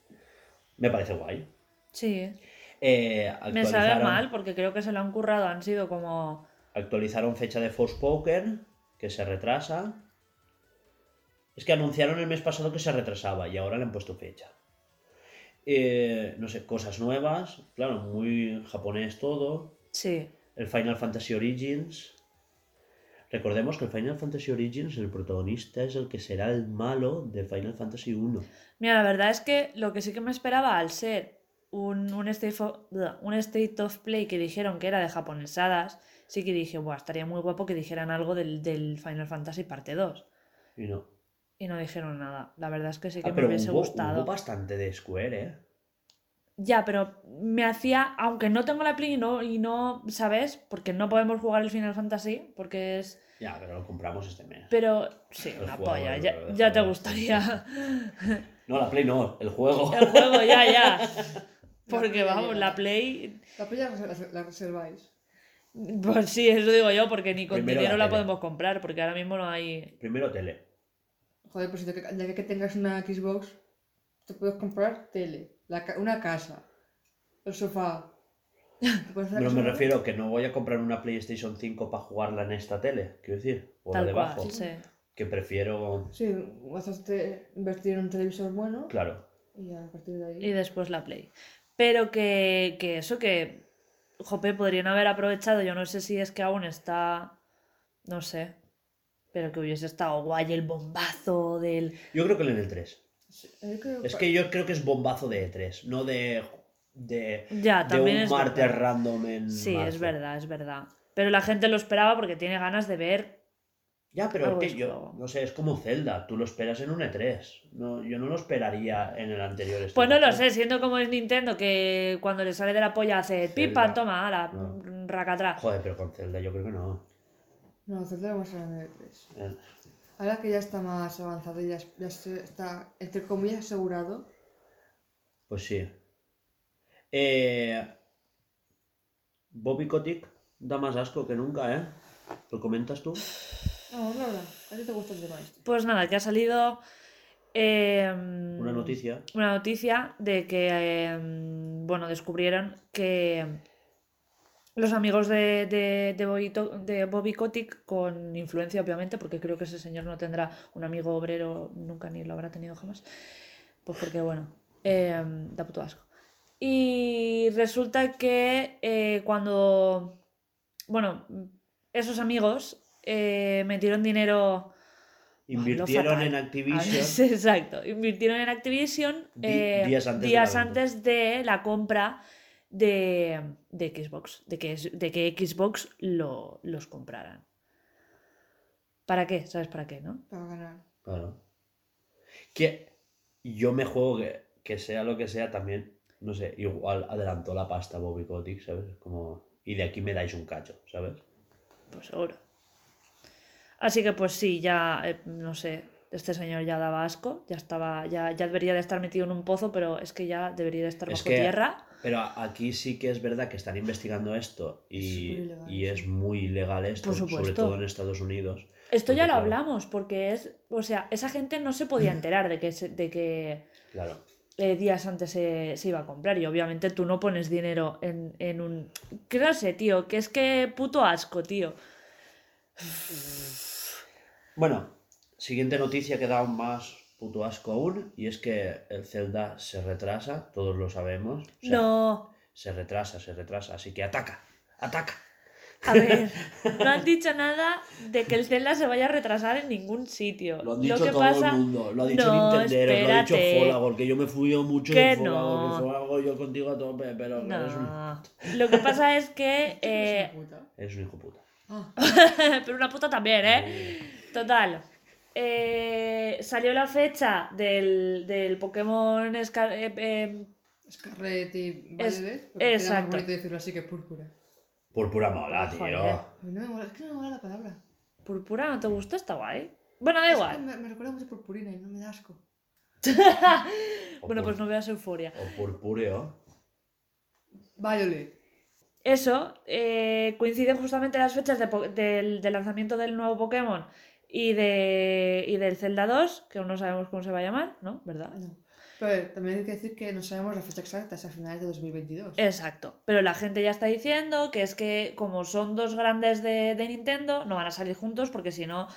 Me parece guay. Sí, Eh, me sabe mal porque creo que se lo han currado, han sido como... Actualizaron fecha de Forspoken, que se retrasa. Es que anunciaron el mes pasado que se retrasaba y ahora le han puesto fecha. Eh, no sé, cosas nuevas, claro, muy japonés todo. Sí, El Final Fantasy Origins. Recordemos que el Final Fantasy Origins, el protagonista es el que será el malo de Final Fantasy 1. Mira, la verdad es que lo que sí que me esperaba al ser un, un, state, of, un state of play que dijeron que era de japonesadas, sí que dije, Buah, estaría muy guapo que dijeran algo del, del Final Fantasy parte 2. Y no. Y no dijeron nada. La verdad es que sí que Ah, me pero hubiese hubo, gustado. hubo bastante de Square, ¿eh? Ya, pero me hacía, aunque no tengo la Play y no, y no, ¿sabes? Porque no podemos jugar el Final Fantasy, porque es... Ya, pero lo compramos este mes. Pero sí, El una polla, ya, te gustaría. [LAUGHS] No, la Play no, el juego. El juego, ya, ya. [LAUGHS] Porque Play vamos, ya. la Play La playa la, la reserváis. Pues sí, eso digo yo, porque ni con Primero dinero la la, podemos comprar, porque ahora mismo no hay. Primero tele. Joder, pues si te- ya que tengas una Xbox, te puedes comprar tele, la ca- una casa, el sofá. ¿Te puedes hacer Pero me refiero que no voy a comprar una PlayStation 5 para jugarla en esta tele, quiero decir, o la Tal debajo. cual, sí. Que prefiero, Sí, hacerte invertir en un televisor bueno claro. y a partir de ahí. Y después la Play. Pero que, que eso que. Jope, podrían haber aprovechado. Yo no sé si es que aún está. No sé. Pero que hubiese estado guay el bombazo del. Yo creo que en el 3. Sí, yo creo Es que yo creo que es bombazo de E3, no de, de, Ya, de también un es martes verdad. random en Sí, marzo. es verdad, es verdad. Pero la gente lo esperaba porque tiene ganas de ver. Ya, pero Algo es que yo, no sé, es como Zelda, tú lo esperas en un E3. No, yo no lo esperaría en el anterior. State Pues no lo sé, siendo como es Nintendo, que cuando le sale de la polla hace pipa, toma, ala, No. racatrá. Joder, pero con Zelda yo creo que no. No, Zelda lo vamos a ver en el 3. Eh, Ahora que ya está más avanzado y ya, ya se- está, entre comillas, asegurado. Pues sí. Eh, Bobby Kotick da más asco que nunca, ¿eh? ¿Lo comentas tú? No, a ti te gusta el tema este. Pues nada, que ha salido eh, Una noticia. una noticia de que, eh, bueno, descubrieron que los amigos de, de, de, Bobby, de Bobby Kotick, con influencia, obviamente, porque creo que ese señor no tendrá un amigo obrero, nunca ni lo habrá tenido jamás. Pues porque, bueno, eh, da puto asco. Y resulta que eh, cuando, bueno, esos amigos eh, metieron dinero... Invirtieron en Activision. [LAUGHS] Exacto, invirtieron en Activision eh, días antes de días la venta. antes de la compra de, de Xbox, de que, de que Xbox lo, los compraran. ¿Para qué? ¿Sabes para qué, no? Para ganar. Claro. Que yo me juego que, que sea lo que sea también, no sé, igual adelantó la pasta Bobby Kotick, ¿sabes? Como, y de aquí me dais un cacho, ¿sabes? Pues seguro. Así que pues sí, ya, eh, no sé, este señor ya daba asco, ya estaba, ya, ya debería de estar metido en un pozo, pero es que ya debería de estar Es bajo que- tierra. Pero a- aquí sí que es verdad que están investigando esto Es y, superilegal, y es muy ilegal esto, Por sobre todo en Estados Unidos. Esto ya lo claro. hablamos, porque es, o sea, esa gente no se podía [LAUGHS] enterar de que, se- de que Claro. eh, días antes se, se iba a comprar y obviamente tú no pones dinero en, en un... ¿Qué no sé, tío? Que es que puto asco, tío. Bueno, siguiente noticia que da aún más puto asco aún, y es que el Zelda se retrasa, todos lo sabemos. O sea, no, Se retrasa, se retrasa, así que ataca, ataca. a ver, [LAUGHS] no han dicho nada de que el Zelda se vaya a retrasar en ningún sitio. Lo han dicho que todo pasa... el mundo, lo ha dicho No, Nintendo, lo ha dicho. Folagor, que yo me fui mucho Que de Folagor, no. que Folagor yo contigo a tope, pero que eres, un, No. Lo que pasa es que... [LAUGHS] eh, ¿Es un hijo puta. [LAUGHS] Pero una puta también, ¿eh? Total. eh, salió la fecha del, del Pokémon Scar- eh, eh, Scarlet y Violet. exacto. decirlo así que púrpura. Púrpura mola, tío. Joder. No me mola, es que no me mola la palabra. Púrpura, ¿no te gusta? Está guay. Bueno, da Es que igual. me, me recuerda mucho a purpurina y no me da asco. [LAUGHS] Bueno, pues no veas euforia. O purpúreo. Violet. Eso, eh, coinciden justamente las fechas de del, del lanzamiento del nuevo Pokémon y, de, y del Zelda 2, que aún no sabemos cómo se va a llamar, ¿no? ¿Verdad? No. Pero también hay que decir que no sabemos la fecha exacta, es a finales de 2022. Exacto. Pero la gente ya está diciendo que es que como son dos grandes de, de Nintendo, no van a salir juntos porque si no,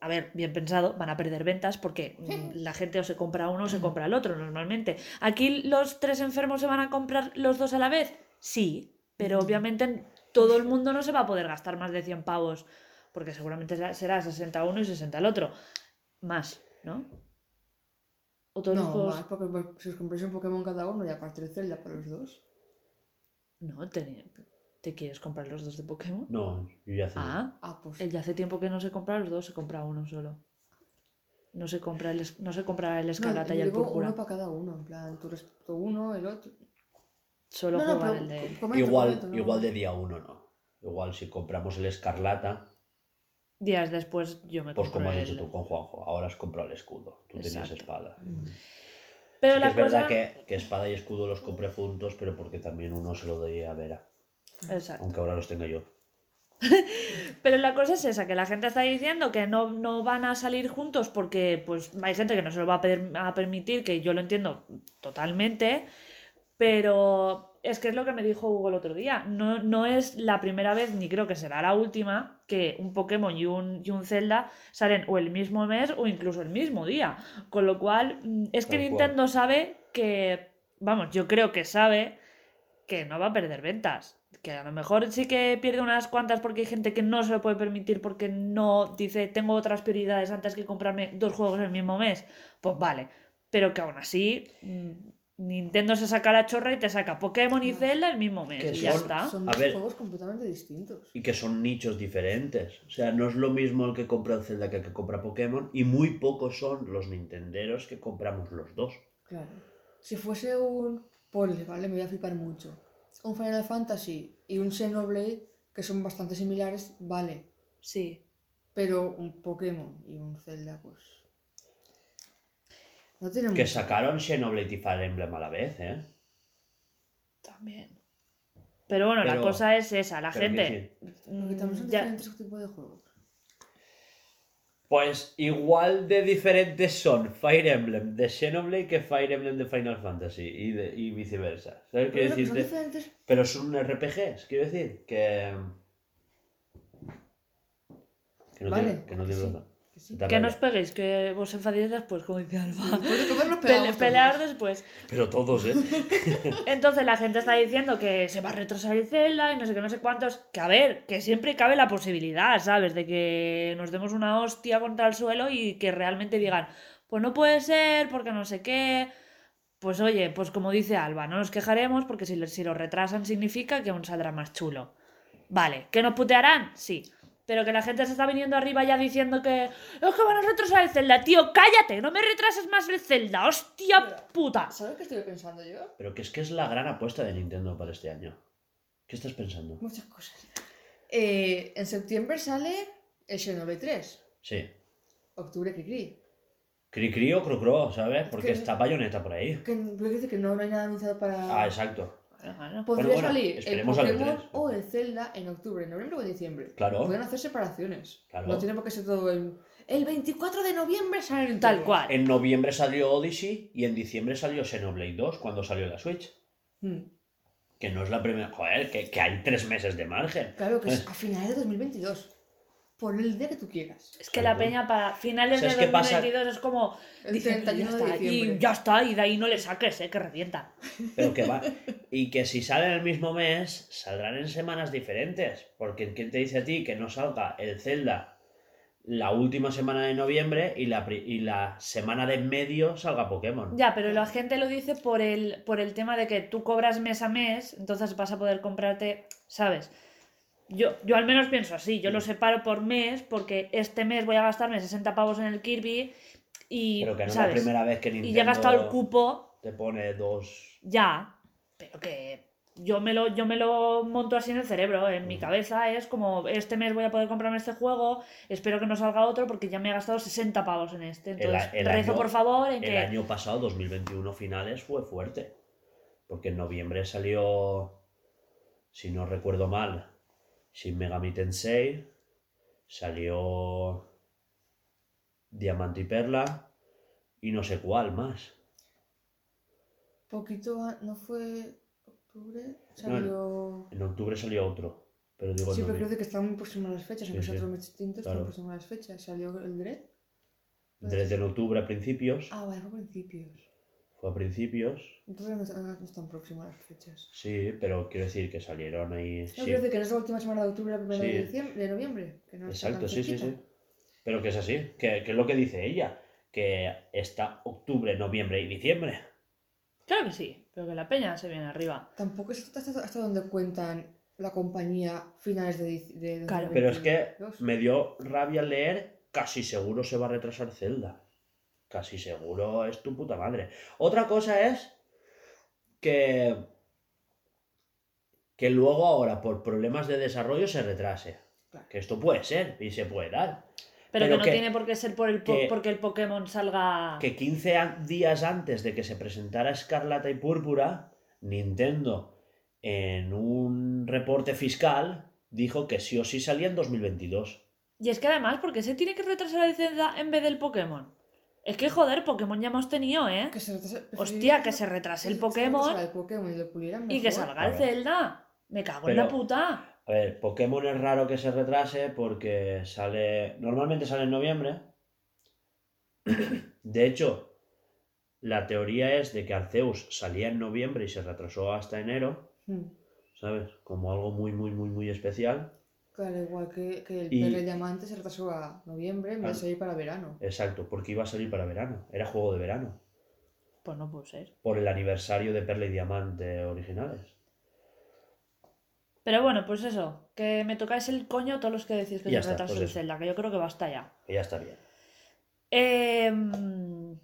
a ver, bien pensado, van a perder ventas porque mm, la gente o se compra uno o se compra el otro normalmente. ¿Aquí los tres enfermos se van a comprar los dos a la vez? Sí, pero Mm. obviamente todo el mundo no se va a poder gastar más de 100 pavos porque seguramente será- será 60 uno y 60 el otro. Más, ¿no? O todos los No, juegos... más, porque pues, si os compráis un Pokémon cada uno y aparte el Zelda para los dos. No, te, ¿te quieres comprar los dos de Pokémon? No, yo ya hace. Ah, Ah, pues. él ya hace tiempo que no se compra los dos, se compra uno solo. No se compra el, no se compra el no, escarlata y yo el digo púrpura. uno para cada uno, en plan, tú tú uno, el otro. Solo no, no, juega pero el de igual, no. igual de día uno no. Igual si compramos el escarlata, Días después yo me pues como has el... dicho tú con Juanjo, ahora has comprado el escudo. Tú tenías Exacto. espada. Mm. Pero Sí la es verdad cosa... que, que espada y escudo los compré juntos, pero porque también uno se lo doy a Vera. Exacto. Aunque ahora los tenga yo. [LAUGHS] Pero la cosa es esa, que la gente está diciendo que no, no van a salir juntos porque pues hay gente que no se lo va a, per- a permitir, que yo lo entiendo totalmente, pero es que es lo que me dijo Hugo el otro día. No, no es la primera vez, ni creo que será la última, que un Pokémon y un, y un Zelda salen o el mismo mes o incluso el mismo día. Con lo cual, mm, es que Tal cual. Nintendo sabe que, vamos, yo creo que sabe que no va a perder ventas. Que a lo mejor sí que pierde unas cuantas porque hay gente que no se lo puede permitir porque no dice tengo otras prioridades antes que comprarme dos juegos el mismo mes. Pues vale. Pero que aún así mm, Nintendo se saca la chorra y te saca Pokémon y No. Zelda el mismo mes. Que Y ya está. Son A dos ver. juegos completamente distintos. Y que son nichos diferentes. O sea, no es lo mismo el que compra el Zelda que el que compra Pokémon. Y muy pocos son los nintenderos que compramos los dos. Claro. Si fuese un. Ponle, ¿vale? Me voy a flipar mucho. Un Final Fantasy y un Xenoblade, que son bastante similares, vale. Sí. Pero un Pokémon y un Zelda, pues. No tiene Que mucho. sacaron Xenoblade y Fire Emblem a la vez, ¿eh? También. Pero bueno, la cosa es esa. La gente. que Porque también son ya- diferentes tipos de juegos. Pues igual de diferentes son Fire Emblem de Xenoblade que Fire Emblem de Final Fantasy y, de- y viceversa. ¿Sabes qué Pero son decirte? diferentes. Pero son RPGs, quiero decir, que... Que no Vale, tiene, que no tiene sí. Que sí. Da Que no os peguéis, que vos enfadéis después, como dice Alba. Después pelear después. Pero todos, ¿eh? [LAUGHS] Entonces la gente está diciendo que se va a retrasar el Zelda y no sé qué, no sé cuántos. Que a ver, que siempre cabe la posibilidad, ¿sabes? De que nos demos una hostia contra el suelo y que realmente digan, pues no puede ser, porque no sé qué. Pues oye, pues como dice Alba, no nos quejaremos porque si, si lo retrasan significa que aún saldrá más chulo. Vale, ¿que nos putearán? Sí. Pero que la gente se está viniendo arriba ya diciendo que es que van a retrasar el Zelda, tío, cállate, no me retrases más el Zelda, hostia puta. ¿Sabes qué estoy pensando yo? Pero que es que es la gran apuesta de Nintendo para este año. ¿Qué estás pensando? Muchas cosas. Eh, en septiembre sale el Xenoblade 3. Sí. Octubre, Cricri. Cri cri o cro cro, ¿sabes? Porque que- está bayoneta por ahí. Que, que no, no hay nada anunciado para. Ah, exacto. Bueno. Podría Bueno, bueno, salir el esperemos al Pokémon E3. o el Zelda en octubre, noviembre o en diciembre. Claro. Pueden hacer separaciones. Claro. No tiene por qué ser todo el. El 24 de noviembre salen Tal cual. En noviembre salió Odyssey y en diciembre salió Xenoblade 2 cuando salió la Switch. Hmm. Que no es la primera. Joder, que, que hay tres meses de margen. Claro que es a finales de 2022. Pon el día que tú quieras. Es que la peña para finales ¿Sabes de qué pasa? 2022 es como. El dicen, 31 "Ya de está", diciembre. Y ya está, y de ahí no le saques, eh, que revienta. [LAUGHS] Pero que va. Y que si salen el mismo mes, saldrán en semanas diferentes. Porque ¿quién te dice a ti que no salga el Zelda la última semana de noviembre y la, y la semana de en medio salga Pokémon? Ya, pero la gente lo dice por el, por el tema de que tú cobras mes a mes, entonces vas a poder comprarte, ¿sabes? Yo, yo al menos pienso así, yo lo separo por mes porque este mes voy a gastarme 60 pavos en el Kirby y, Pero que no es ¿sabes? la primera vez que y ya he gastado el cupo te pone dos. Ya, pero que yo me lo, yo me lo monto así en el cerebro, en mi Mm. cabeza es como, este mes voy a poder comprarme este juego, espero que no salga otro porque ya me he gastado 60 pavos en este. El Entonces, a- el rezo año- por favor en El que... año pasado, 2021 finales, fue fuerte. Porque en noviembre salió, si no recuerdo mal, Shin Megami Tensei, salió Diamante y Perla y no sé cuál más. Poquito. a- ¿No fue octubre? Salió. En octubre salió otro, pero digo Sí, pero creo que están muy próximas las fechas, Sí, aunque sea sí. otro mes distinto, Claro. están próximas las fechas. Salió el Dread. Desde en octubre a principios, Ah, vale, a principios. Fue a principios, Entonces no, están- próximas las fechas. sí, pero quiero decir que salieron ahí. No, sí. quiero decir que no es la última semana de octubre, la primera Sí. de, diciembre, de noviembre. Que no está Exacto, sí, sí, cerquita. sí. Pero que es así, que, que es lo que dice ella, que está octubre, noviembre y diciembre. Claro que sí, pero que la peña se viene arriba. Tampoco es hasta, hasta donde cuentan la compañía finales de, de Claro. Pero es que 2022. me dio rabia leer, casi seguro se va a retrasar Zelda. Casi seguro es tu puta madre. Otra cosa es que que luego ahora por problemas de desarrollo se retrase. Claro. Que esto puede ser y se puede dar. Pero, Pero que no que- tiene por qué ser por el po- que- porque el Pokémon salga... que 15 an- días antes de que se presentara Escarlata y Púrpura, Nintendo, en un reporte fiscal, dijo que sí o sí salía en 2022. Y es que además, ¿por qué se tiene que retrasar el Zelda en vez del Pokémon? Es que joder, Pokémon ya hemos tenido, ¿eh? Que se retrase- Hostia, que se retrase el Pokémon el Pokémon y lo pulieran y que salga el. Zelda. Me cago en la puta. A ver, Pokémon es raro que se retrase porque sale. Normalmente sale en noviembre. De hecho, la teoría es de que Arceus salía en noviembre y se retrasó hasta enero, Hmm. ¿sabes? Como algo muy, muy, muy, muy especial. Claro, igual que, que el y Diamante se retrasó a noviembre en vez Ah. de salir para verano. Exacto, porque iba a salir para verano. Era juego de verano. Pues no puede ser. Por el aniversario de Perla y Diamante originales. Pero bueno, pues eso, que me tocáis el coño todos los que decís que se pues el eso. Zelda, que yo creo que basta ya. Que ya está bien. Em,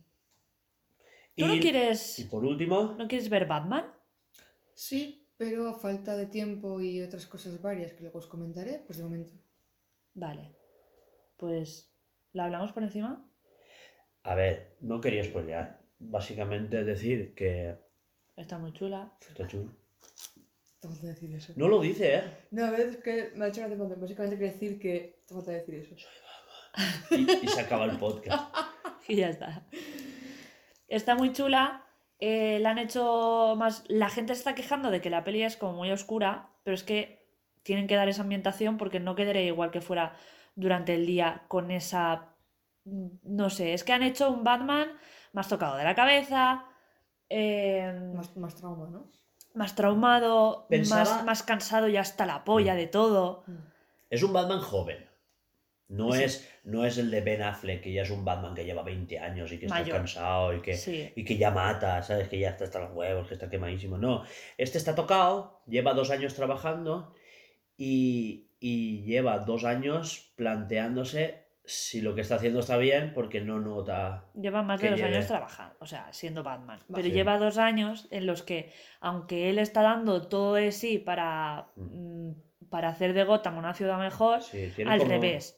¿Tú no Y- quieres, Y por último, no quieres ver Batman? Sí, pero a falta de tiempo y otras cosas varias que luego os comentaré, pues de momento. Vale. Pues, ¿la hablamos por encima? a ver, no quería spoilear. Básicamente decir que. Está muy chula. Está chulo. Te decir eso. No lo dice, ¿eh? No, a ver, es que me ha hecho gracia porque básicamente quiere decir que te falta decir eso. Y, y se acaba el podcast. [LAUGHS] y ya está. Está muy chula. Eh, la han hecho más. La gente se está quejando de que la peli es como muy oscura, pero es que tienen que dar esa ambientación porque no quedaría igual que fuera durante el día con esa. No sé, es que han hecho un Batman más tocado de la cabeza, eh, Más, más trauma, ¿no? más traumado, Pensaba- más, más cansado ya hasta la polla de todo. Mm. Es un Batman joven. No, Sí. es, no es el de Ben Affleck, que ya es un Batman que lleva 20 años y que está cansado y que, Sí. y que ya mata, ¿sabes? Que ya está hasta los huevos, que está quemadísimo. No, este está tocado, lleva dos años trabajando y, y lleva dos años planteándose si lo que está haciendo está bien porque no nota... Lleva más de dos lleve- años trabajando, o sea, siendo Batman. Pero Sí. lleva dos años en los que, aunque él está dando todo de sí para, mm, para hacer de Gotham una ciudad mejor, Sí, al como- revés.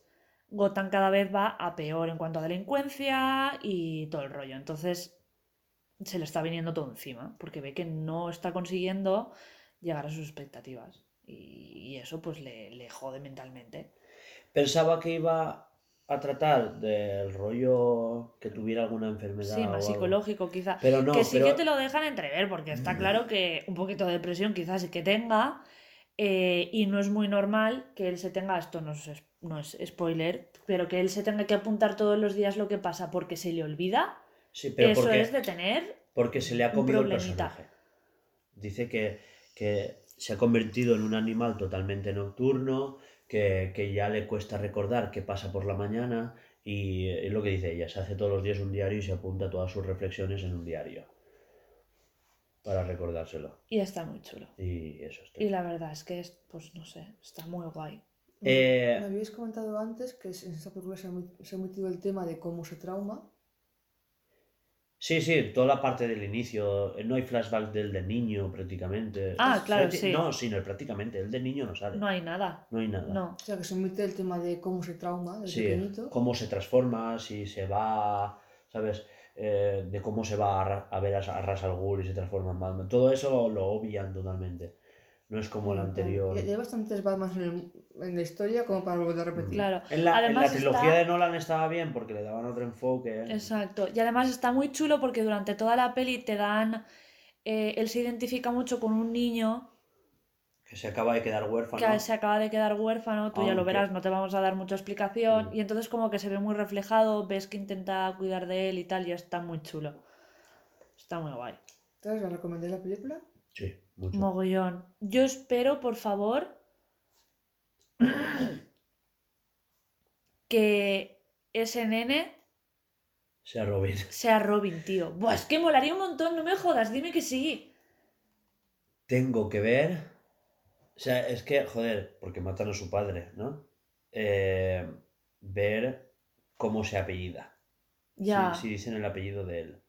Gotham cada vez va a peor en cuanto a delincuencia y todo el rollo. Entonces se le está viniendo todo encima, porque ve que no está consiguiendo llegar a sus expectativas. Y, y eso pues le, le jode mentalmente. Pensaba que iba a tratar del rollo que tuviera alguna enfermedad. Sí, o más algo. psicológico quizá. Pero no, que sí pero- que te lo dejan entrever, porque está claro que un poquito de depresión quizás sí que tenga, eh, y no es muy normal que él se tenga, esto no es, no es spoiler, pero que él se tenga que apuntar todos los días lo que pasa porque se le olvida, Sí, pero eso porque... es de tener... Porque se le ha comido el personaje. Dice que, que se ha convertido en un animal totalmente nocturno, que, que ya le cuesta recordar qué pasa por la mañana y es lo que dice ella, se hace todos los días un diario y se apunta todas sus reflexiones en un diario para recordárselo. Y está muy chulo. Y eso está. Y la verdad es que es, pues no sé, está muy guay. Eh, Me habíais comentado antes que en esta película se ha met- se ha metido el tema de cómo se trauma. Sí, sí, toda la parte del inicio, eh, no hay flashback del de niño prácticamente. Ah, Es- claro, sí. No, sí, no, prácticamente, el de niño no sale. No hay nada. No hay nada. No. O sea, que se mete el tema de cómo se trauma desde Sí, pequeñito. cómo se transforma, si se va, ¿sabes? Eh, de cómo se va a, ver a, a Ra's al Ghul y se transforma en Batman. Todo eso lo obvian totalmente. No es como el anterior. Ya hay bastantes Batman en, el- en la historia como para volver a repetir. Claro. En la, en la Además trilogía está- de Nolan estaba bien porque le daban otro enfoque. Exacto. Y además está muy chulo porque durante toda la peli te dan... eh, él se identifica mucho con un niño Que se acaba de quedar huérfano. que se acaba de quedar huérfano, tú ya lo verás, no te vamos a dar mucha explicación. Mm. Y entonces como que se ve muy reflejado, ves que intenta cuidar de él y tal, y está muy chulo. Está muy guay. Entonces, ¿la recomendé la película? Sí, mucho. Mogollón. Yo espero, por favor, que ese nene Sea Robin. sea Robin, tío. Buah, es que molaría un montón, no me jodas, dime que sí. Tengo que ver. O sea, es que, joder, porque matan a su padre, ¿no? Eh, ver cómo se apellida. Ya. Si, si dicen el apellido de él.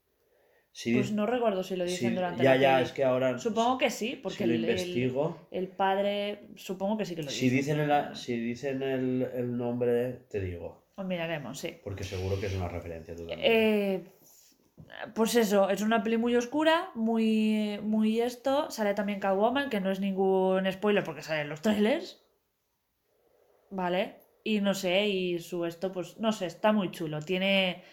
Pues no recuerdo si lo dicen durante ya, la ya, peli. es que ahora. Supongo que sí, porque si lo el, investigo. el padre, supongo que sí que lo Si dice. dicen, el, si dicen el, el nombre, te digo. Os miraremos, sí. Porque seguro que es una referencia totalmente. Eh, pues eso, es una peli muy oscura, muy, muy esto. Sale también Catwoman, que no es ningún spoiler porque sale en los trailers. ¿Vale? Y no sé, y su esto, pues no sé, está muy chulo. Tiene.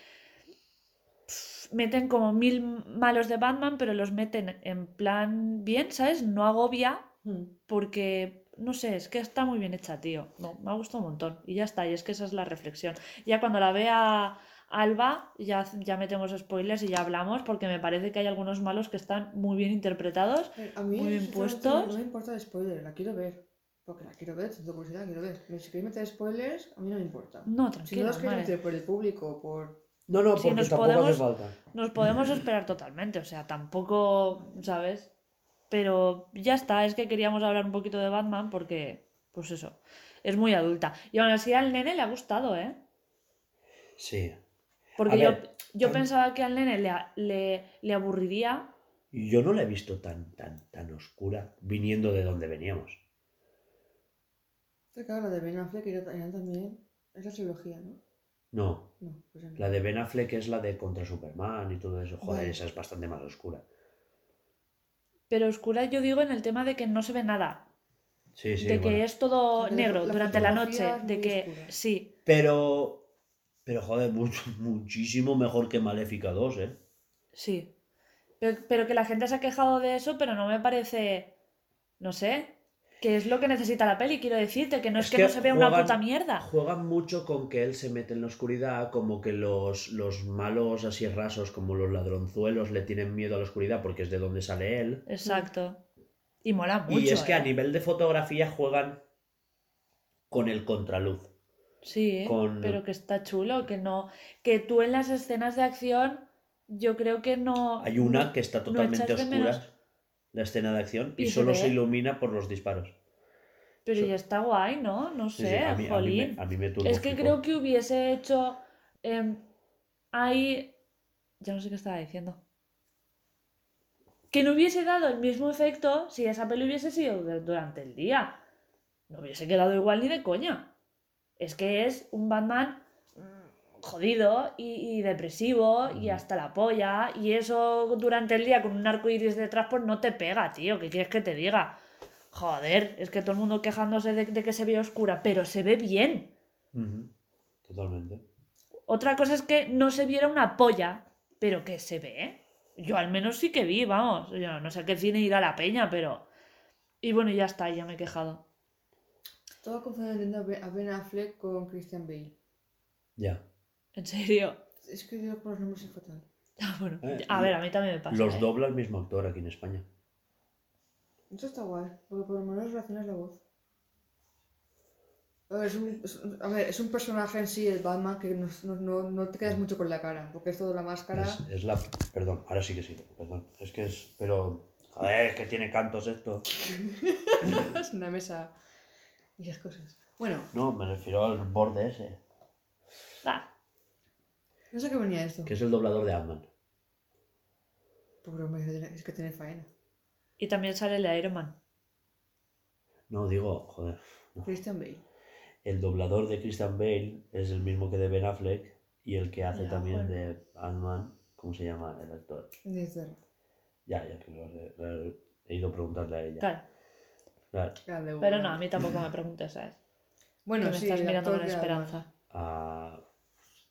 Pff, Meten como mil malos de Batman, pero los meten en plan bien, ¿sabes? No agobia, Hmm. porque no sé, es que está muy bien hecha, tío. No, me ha gustado un montón. Y ya está, y es que esa es la reflexión. Ya cuando la vea Alba, ya, ya metemos spoilers y ya hablamos, porque me parece que hay algunos malos que están muy bien interpretados. A mí Muy bien puestos. No me importa el spoiler, la quiero ver. Porque la quiero ver, tengo curiosidad, la quiero ver. Pero si queréis meter spoilers, a mí no me importa. No, Si no tranquilo, los queréis meter por el público por. No, no, si porque nos tampoco hace podemos- falta. Nos podemos esperar totalmente, o sea, tampoco, ¿sabes? Pero ya está, es que queríamos hablar un poquito de Batman porque, pues eso, es muy adulta. Y aún así al nene le ha gustado, ¿eh? Sí. Porque A yo, ver, yo pensaba que al nene le, le, le aburriría. Y yo no la he visto tan, tan, tan oscura viniendo de donde veníamos. La de Ben Affleck también. Es la trilogía, ¿no? No, No, pues no. la de Ben Affleck es la de contra Superman y todo eso. Joder, esa es bastante más oscura. Pero oscura yo digo en el tema de que no se ve nada. Sí, sí. de que es todo negro la durante la noche. De que oscura. sí. Pero Pero joder, mucho, muchísimo mejor que Maléfica 2, ¿eh? Sí. Pero, pero que la gente se ha quejado de eso, pero no me parece. No sé. Que es lo que necesita la peli, quiero decirte, que no es, Es que, que no se vea una puta mierda. Juegan mucho con que él se mete en la oscuridad, como que los, los malos así rasos, como los ladronzuelos, le tienen miedo a la oscuridad porque es de donde sale él. Exacto. Y mola mucho. y es que ¿eh? a nivel de fotografía juegan con el contraluz. Sí, con- pero que está chulo, que no. Que tú en las escenas de acción, yo creo que no. Hay una que está totalmente oscura, menos- la escena de acción, y, Y se solo se ilumina por los disparos. Pero so- ya está guay, ¿no? No sé, sí, a, mí, a, mí jolín. me, a mí me Es que creo que hubiese hecho. em, ahí. Ya no sé qué estaba diciendo. Que no hubiese dado el mismo efecto si esa peli hubiese sido durante el día. No hubiese quedado igual ni de coña. Es que es un Batman jodido y, y depresivo y hasta la polla. Y eso durante el día con un arco iris detrás, pues no te pega, tío. ¿Qué quieres que te diga? Joder, es que todo el mundo quejándose de, de que se ve oscura, pero se ve bien. Totalmente. Otra cosa es que no se viera una polla, pero que se ve. Yo al menos sí que vi, vamos. Yo no sé qué cine irá la peña, pero. Y bueno, ya está, ya me he quejado. Estaba confundiendo a Ben- a Ben Affleck con Christian Bale. Ya. En serio. Es que yo por los nombres es fatal. [LAUGHS] Ah, bueno, Eh, a ver, a mí también me pasa. Los ¿eh? dobla el mismo actor aquí en España. Eso está guay, porque por lo menos relacionas la voz. A ver, es un, es a ver, es un personaje en sí, el Batman, que no, no- no- no te quedas mucho con la cara, porque es todo la máscara. Es, es la. Perdón, ahora sí que sí, perdón. Es que es. Pero. Joder, es que tiene cantos esto. [LAUGHS] Es una mesa y esas cosas. Bueno, No, me refiero al borde ese. Ah, no sé qué venía esto. Que es el doblador de Ant-Man. Pobre hombre, es que tiene faena. y también sale el de Iron Man. No, digo, joder. Christian Bale. El doblador de Christian Bale es el mismo que de Ben Affleck y el que hace Ya, también bueno. de Ant-Man. ¿Cómo se llama el actor? Ya, ya que lo he, lo he- he ido a preguntarle a ella. Claro. Claro, Pero no, a mí tampoco me preguntes, ¿sabes? Bueno, que me sí, estás mirando con esperanza. a-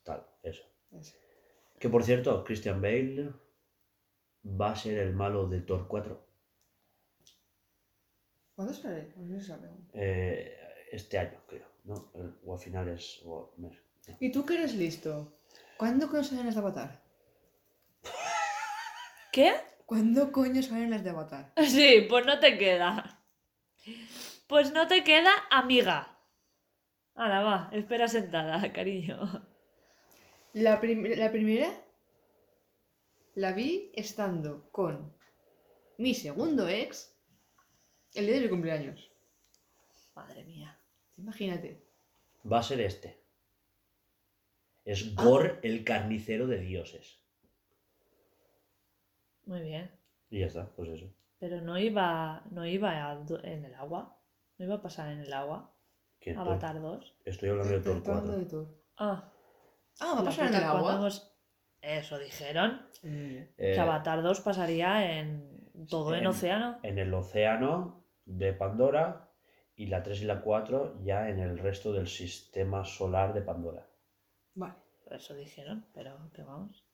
tal, eso. Que por cierto, Christian Bale va a ser el malo de Thor 4 ¿Cuándo sale? Pues no se sabe aún. eh, este año, creo, ¿no? El- O a finales o mes. no. ¿Y tú que eres listo? ¿Cuándo coño salen las de Avatar? [LAUGHS] ¿Qué? ¿Cuándo coño salen las de Avatar? [LAUGHS] Sí, pues no te queda. Pues no te queda, amiga. Ahora va, espera sentada, [LAUGHS] cariño. La, prim- la primera la vi estando con mi segundo ex el día de mi cumpleaños. Madre mía. Imagínate. Va a ser este. Es Gor, el carnicero de dioses. Muy bien. Y ya está, pues eso. Pero no iba, no iba a en el agua. No iba a pasar en el agua. ¿Quién? Thor? Avatar 2. Estoy hablando de Thor Estoy hablando 4. de Thor. Ah, Ah, ¿va a pasar en el agua? Eso dijeron. Mm. Eh, Que Avatar 2 pasaría en todo en en- océano. en el océano de Pandora y la 3 y la 4 ya en el resto del sistema solar de Pandora. Vale. Eso dijeron, pero que vamos.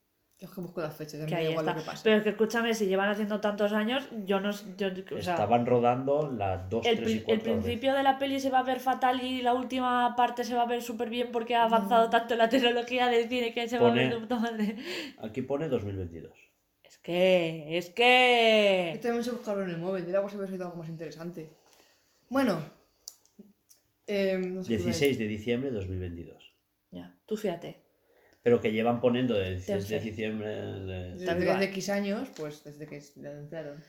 Yo es que busco las fechas, Que da ahí igual está. lo que pase. Pero es que escuchame, si llevan haciendo tantos años, yo no. Yo, o sea, Estaban rodando las 2, el, 3 y 4. el principio de la peli se va a ver fatal y la última parte se va a ver súper bien porque ha avanzado tanto la tecnología del cine que se va a ver de puta madre. Aquí pone 2022. Es que. Es Yo que. también sé buscarlo en el móvil, del agua se hubiera sido algo más interesante. Bueno. Eh, no sé qué iba a 16 de diciembre de 2022. Ya, tú fíjate. Pero que llevan poniendo de 16 de Ten fe. diciembre. de- Desde, desde. X años, pues desde que la anunciaron.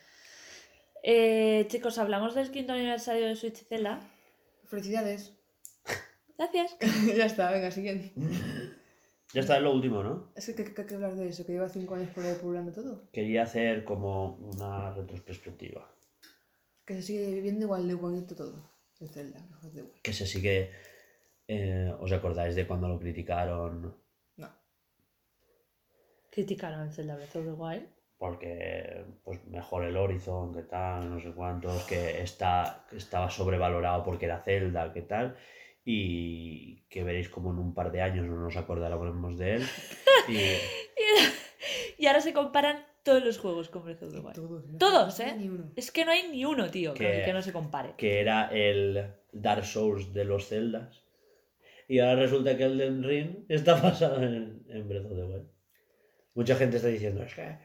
Eh, chicos, hablamos del quinto aniversario de Switch Zelda. Felicidades. Gracias. [LAUGHS] ya está, venga, siguiente. Ya está, es lo último, ¿no? Es que, hay que hablar de eso, que lleva 5 años por ahí pululando todo. Quería hacer como una retrospectiva. Que se sigue viviendo igual de bonito todo. De Zelda, mejor de igual. Que se sigue. eh, ¿Os acordáis de cuando lo criticaron? Criticaron el Zelda Breath of the Wild. Porque pues mejor el Horizon, que tal, no sé cuántos, que está, estaba sobrevalorado porque era Zelda, que tal. y que veréis como en un par de años no nos acordaremos de él. [LAUGHS] Y Y ahora se comparan todos los juegos con Breath of the Wild. Todos, ¿eh? Es que no hay ni uno, tío, Que- no se compare. que era el Dark Souls de los Zeldas. Y ahora resulta que el Elden Ring está [LAUGHS] basado en, en Breath of the Wild. Mucha gente está diciendo, es que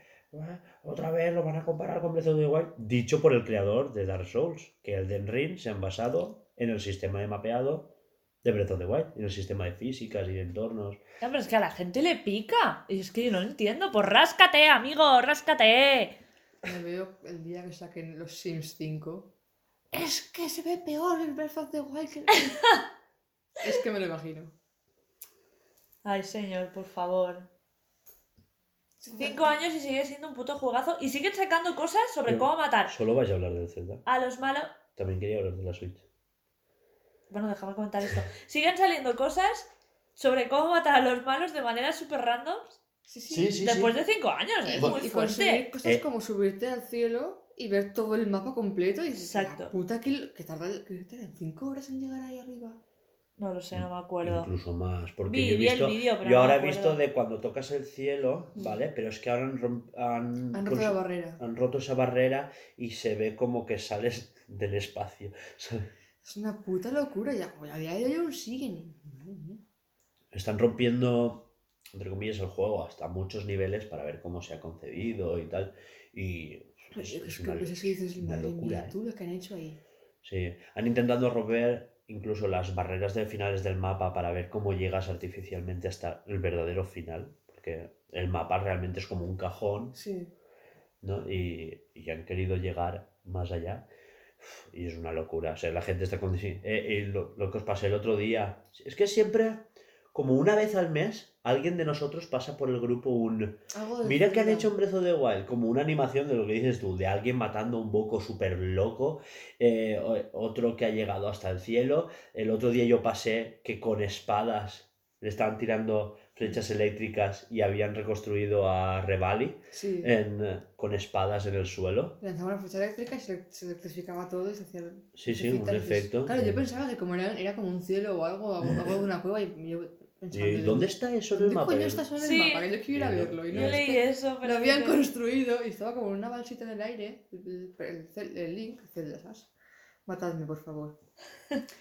otra vez lo van a comparar con Breath of the Wild. Dicho por el creador de Dark Souls, que el Elden Ring se han basado en el sistema de mapeado de Breath of the Wild, en el sistema de físicas y de entornos. Ya, pero es que a la gente le pica. Y es que yo no lo entiendo. Pues ráscate, amigo, ráscate. Me veo el día que saquen los Sims 5. Es que se ve peor el Breath of the Wild que... [LAUGHS] es que me lo imagino. Ay, señor, por favor. Cinco años y sigue siendo un puto juegazo. Y siguen sacando cosas sobre Yo- cómo matar Solo vais a hablar del Zelda. a los malos. También quería hablar de la Switch. Bueno, déjame comentar esto. Siguen saliendo cosas sobre cómo matar a los malos de manera súper random Sí, sí. Sí, sí, después sí. de cinco años. ¿eh? Es muy y conseguir fuerte. cosas Eh. como subirte al cielo y ver todo el mapa completo. Y dices, Exacto. "La puta que, que tarda que tardan 5 horas en llegar ahí arriba. No lo sé, no me acuerdo. Incluso más. Porque Vi- yo he vi el visto, vídeo, pero yo no ahora he visto de cuando tocas el cielo, ¿vale? Pero es que ahora han, han, Han roto la barrera. han roto esa barrera y se ve como que sales [LAUGHS] del espacio. [LAUGHS] Es una puta locura. Ya, a día de hoy aún siguen. Están rompiendo, entre comillas, el juego hasta muchos niveles para ver cómo se ha concebido y tal. Y es, Es, es que una, es que dices, una locura, ¿eh? tú lo que han hecho ahí. Sí, han intentado romper incluso las barreras de finales del mapa para ver cómo llegas artificialmente hasta el verdadero final. Porque el mapa realmente es como un cajón Sí. ¿no? Y, y han querido llegar más allá. Y es una locura. O sea, la gente está con... eh, eh, lo, lo que os pasé el otro día. Es que siempre, como una vez al mes, alguien de nosotros pasa por el grupo un... De Mira que han hecho Breath of the Wild, como una animación de lo que dices tú, de alguien matando a un boco súper loco, eh, otro que ha llegado hasta el cielo. El otro día yo pasé que con espadas le estaban tirando flechas eléctricas y habían reconstruido a Revali Sí. en, con espadas en el suelo. Lanzaba una flecha eléctrica y se, se electrificaba todo y se hacía. Sí, sí, un efecto. Claro, yo pensaba que como era, era como un cielo o algo, algo, algo de una cueva y yo ¿Y yo, dónde está eso en el ¿Dónde mapa? coño está eso en el Sí. mapa? Que yo quiero ir a Yo- verlo. Y no, Yo es leí que eso, pero. lo habían construido y estaba como en una balsita en el aire. El, el, el, el link, Zelda, ¿sabes? Matadme, por favor. [LAUGHS]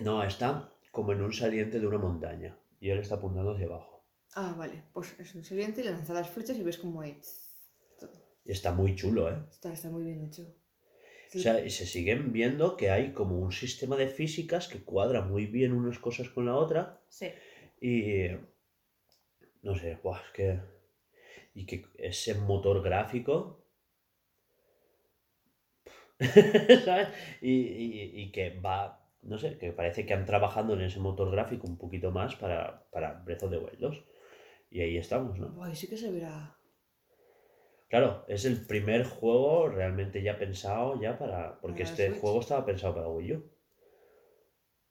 No, está como en un saliente de una montaña. Y él está apuntando hacia abajo. Ah, vale. Pues es un siguiente, le lanzas las flechas y ves como ahí. Y está muy chulo, ¿eh? Está, está muy bien hecho. O sea, y se siguen viendo que hay como un sistema de físicas que cuadra muy bien unas cosas con la otra. Sí. Y. No sé, buah, es que. Y que ese motor gráfico. [LAUGHS] ¿Sabes? Y, y- y que va. No sé, que parece que han trabajado en ese motor gráfico un poquito más para, para Breath of the Wild 2. Y ahí estamos, ¿no? Guay, sí que se verá. Claro, es el primer juego realmente ya pensado ya para. Porque Para este Switch. juego estaba pensado para Wii U.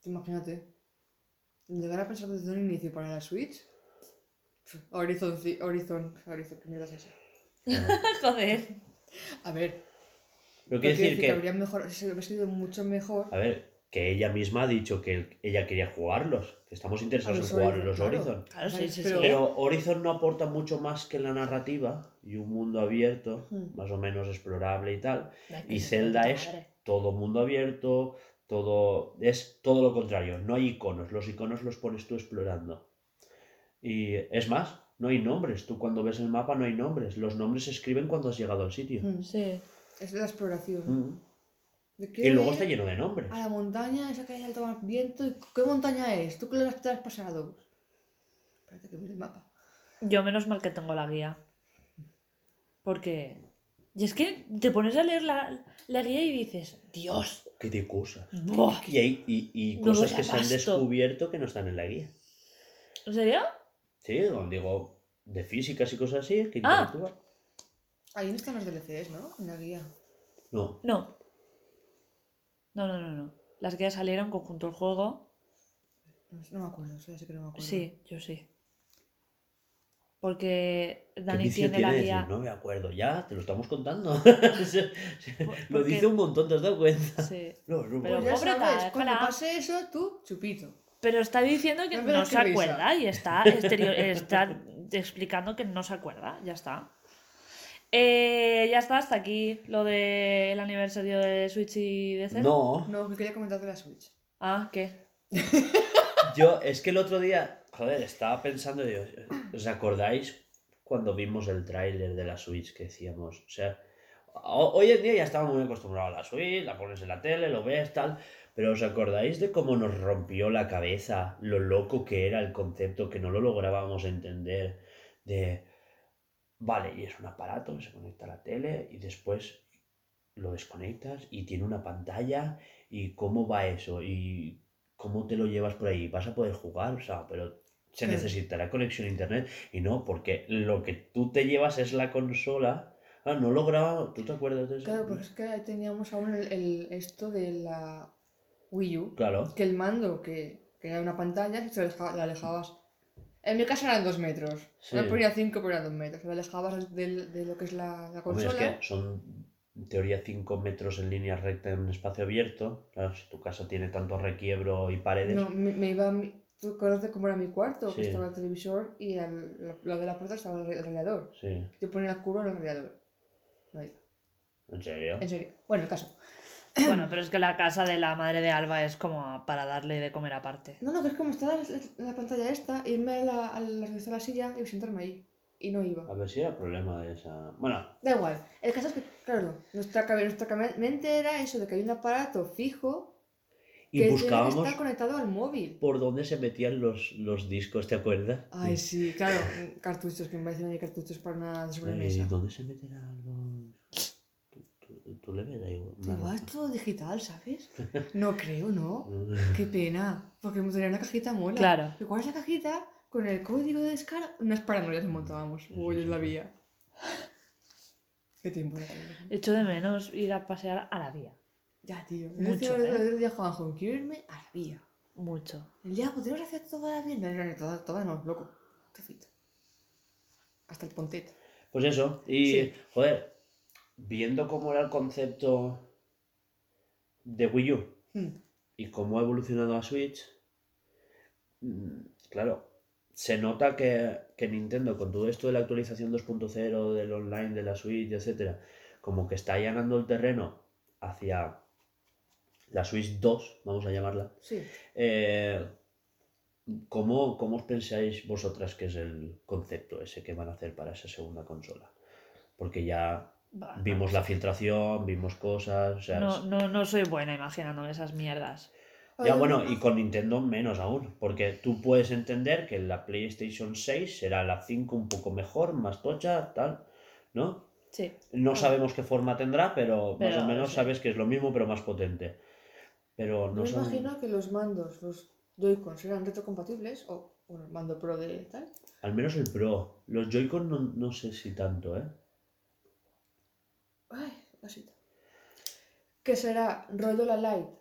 Imagínate. Llegar a pensar desde un inicio para la Switch. Horizon, Horizon, Horizon, ¿qué mierda es eso? [LAUGHS] Joder. A ver, Pero quiero quiere decir que que. habría mejor, se hubiera sido mucho mejor. A ver, que ella misma ha dicho que el- ella quería jugarlos. Que estamos interesados en jugar Horizon, los claro. Horizon. Claro, sí, sí, Pero- sí. Pero Horizon no aporta mucho más que la narrativa y un mundo abierto, Hmm. más o menos explorable y tal. Y Zelda es todo mundo abierto, todo es todo lo contrario. No hay iconos, los iconos los pones tú explorando. Y es más, no hay nombres. Tú cuando ves el mapa no hay nombres. Los nombres se escriben cuando has llegado al sitio. Mm, Sí. Es de la exploración. Mm. ¿De qué Y luego está lleno de nombres. A la montaña, esa que hay alto más viento. ¿y ¿Qué montaña es? ¿Tú qué te has pasado? Espérate que mire el mapa. Yo menos mal que tengo la guía. Porque... Y es que te pones a leer la, la guía y dices, Dios, ¿Qué de cosas? buah, Y hay y, y No cosas que se han descubierto que no están en la guía. ¿en serio? Sí, donde digo, de físicas y cosas así, que Ah. Ahí no están los DLCs, ¿no? En la guía. No, No. No, no, no, no. Las guías salieron conjunto al juego. No, no me acuerdo, sé que no me acuerdo. Sí, yo sí. Porque ¿Qué Dani tiene la tiene guía. no me acuerdo, ya, te lo estamos contando. [LAUGHS] lo porque- dice un montón, ¿te has dado cuenta? Sí. No, no, Pero Pues pobre sabes, tal, cuando ojalá. pase eso, tú, chupito. Pero está diciendo que No se risa. acuerda y está, [LAUGHS] exterior- está explicando que no se acuerda. Ya está. Eh, ya está, hasta aquí lo del aniversario de Switch y de Zelda. No, No, que quería comentar de la Switch. Ah, ¿qué? yo es que el otro día, joder, estaba pensando, digo, ¿os acordáis cuando vimos el tráiler de la Switch que decíamos? O sea, ho- hoy en día ya estamos muy acostumbrados a la Switch, la pones en la tele, lo ves, tal, pero ¿os acordáis de cómo nos rompió la cabeza lo loco que era el concepto, que no lo lográbamos entender, de, vale, y es un aparato que se conecta a la tele y después lo desconectas y tiene una pantalla y cómo va eso y cómo te lo llevas por ahí, vas a poder jugar, o sea, pero se necesitará conexión a internet y no, porque lo que tú te llevas es la consola. Ah, no lo grabamos, ¿tú te acuerdas de eso? Claro, porque es que teníamos aún el, el- esto de la Wii U. Claro, Que el mando, que, que era una pantalla, si te aleja- la alejabas. En mi caso eran dos metros. Sí. Me ponía cinco, pero eran dos metros. La alejabas del- de, lo que es la, la Hombre, es consola. que son en teoría 5 metros en línea recta en un espacio abierto. Claro, si tu casa tiene tanto requiebro y paredes. No, me, me iba. ¿Tú de cómo era mi cuarto? Sí. Que estaba el televisor y al la- lado de la puerta estaba el, el radiador. Sí, Yo ponía la curva en el radiador. No iba. en serio. En serio. Bueno, el caso. [COUGHS] Bueno, pero es que la casa de la madre de Alba es como para darle de comer aparte. No, no, que es como estaba en la pantalla esta, irme a la, a la, a la silla y sentarme ahí. Y no iba. A ver si era problema de esa. Bueno, Da igual. El caso es que, claro, nuestra, nuestra mente era eso de que hay un aparato fijo y buscábamos estar conectado al móvil. por dónde se metían los, los discos, ¿te acuerdas? Ay, sí, claro, cartuchos, que me parecen ahí cartuchos para una sobremesa. ¿Dónde se meterán los.? Tú, tú- tú le ves ahí. una Igual es ropa. todo digital, ¿sabes? No creo, ¿no? [LAUGHS] Qué pena, porque me tenía una cajita mola. Claro. ¿Y cuál es la cajita? Con el código de descarga. Unas paranoias montábamos. Uy, es la vía. Qué tiempo era. Echo de menos ir a pasear a la vía. Ya, tío. Mucho, Mucho, el, ¿eh? día irme a la vía. Mucho. El día, podríamos hacer toda la vía. No, no, no, toda, toda no, loco. Hasta el pontet. Pues eso, y Sí. joder, viendo cómo era el concepto de Wii U Hmm. y cómo ha evolucionado a Switch, mm, claro, se nota que, que Nintendo, con todo esto de la actualización 2.0, del online, de la Switch, etcétera, como que está allanando el terreno hacia la Switch 2, vamos a llamarla. Sí. Eh, ¿cómo, ¿Cómo os pensáis vosotras que es el concepto ese que van a hacer para esa segunda consola? Porque ya vimos la filtración, vimos cosas, o sea, No, no, no soy buena imaginándome esas mierdas. ya bueno, no. y con Nintendo menos aún, porque tú puedes entender que la PlayStation 6 será la 5 un poco mejor, más tocha, tal, ¿no? Sí. No sabemos qué forma tendrá, pero, más o menos sí. sabes que es lo mismo, pero más potente. Pero no me son... imagino que los mandos, los Joy-Con, serán retrocompatibles o, bueno, el mando Pro de tal. Al menos el Pro. Los Joy-Con no, no sé si tanto, ¿eh? Ay, vasito. Que será rollo la Lite,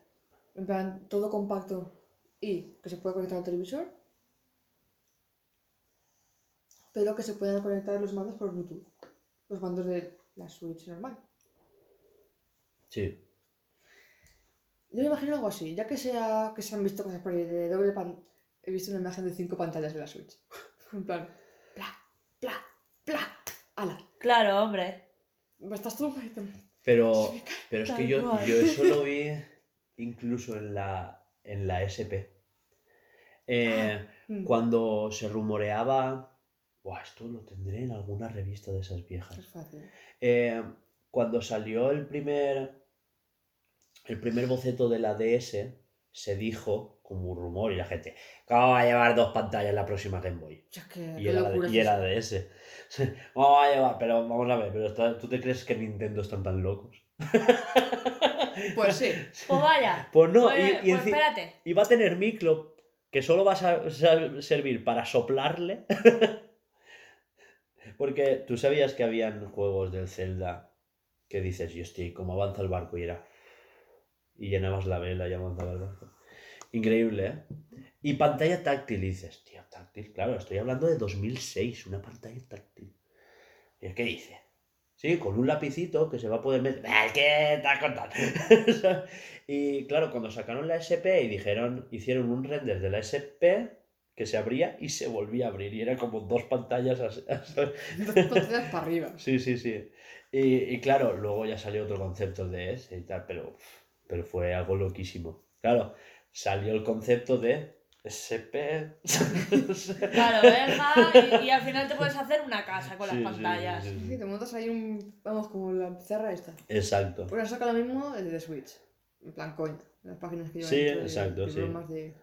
en plan todo compacto y que se puede conectar al televisor, pero que se puedan conectar los mandos por Bluetooth, los mandos de la Switch normal. Sí. Yo me imagino algo así, ya que sea que se han visto cosas por ahí de doble pan, he visto una imagen de cinco pantallas de la Switch. [LAUGHS] en plan, pla, pla, pla, ala. Claro, hombre. Estás tú, Pero, pero es que yo, yo eso lo [LAUGHS] vi incluso en la, en la SP. Eh, Mm, cuando se rumoreaba... Buah, esto lo tendré en alguna revista de esas Es viejas. fácil. Eh, cuando salió el primer, el primer boceto de la DS, se dijo, como un rumor, y la gente, ¿cómo va a llevar dos pantallas en la próxima Game Boy? Que, Y era, locura y era eso. DS. [LAUGHS] ¿Cómo va a llevar? Pero vamos a ver, pero está- ¿tú te crees que Nintendo están tan locos? [LAUGHS] Pues [LAUGHS] sí. Pues vaya. Pues no, Pues- y, y pues espérate. y va a tener micro que solo va a servir para soplarle. Porque tú sabías que habían juegos del Zelda que dices, y hostia, ¿y cómo avanza el barco? Y era. Y llenabas la vela y avanzaba el barco. Increíble, ¿eh? Y pantalla táctil, dices, tío, táctil, claro, estoy hablando de 2006, una pantalla táctil. ¿Y qué dice? Sí, con un lapicito que se va a poder meter. ¡Ah, ¿Qué estás contando? [LAUGHS] y claro, cuando sacaron la SP y dijeron, hicieron un render de la SP que se abría y se volvía a abrir. Y era como dos pantallas así. Dos pantallas para arriba. [LAUGHS] Sí, sí, sí. Y, y claro, luego ya salió otro concepto de ese y tal, pero, pero fue algo loquísimo. Claro, salió el concepto de SP. [LAUGHS] Claro, venga, y, y al final te puedes hacer una casa con Sí, las pantallas. sí, sí, Sí, sí. te montas ahí un. Vamos, como la pizarra esta. Exacto. Pues ahora saca lo mismo el de Switch. En plan coña. Las páginas que llevan Sí, de- exacto, de sí. de.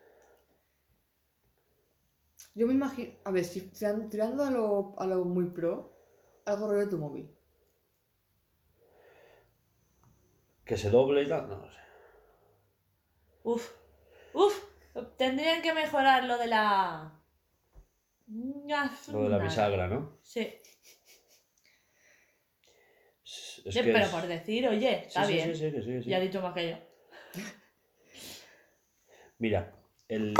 Yo me imagino. A ver, si tiran- tirando a lo, a lo muy pro, algo rollo de tu móvil. Que se doble y tal, no lo sé. Uf, uf, tendrían que mejorar lo de la... Lo de la bisagra, ¿no? Sí, Es es Sí, que pero es- por decir, oye, está sí, bien. sí, sí, sí. Ya ha dicho más que yo. Mira, el...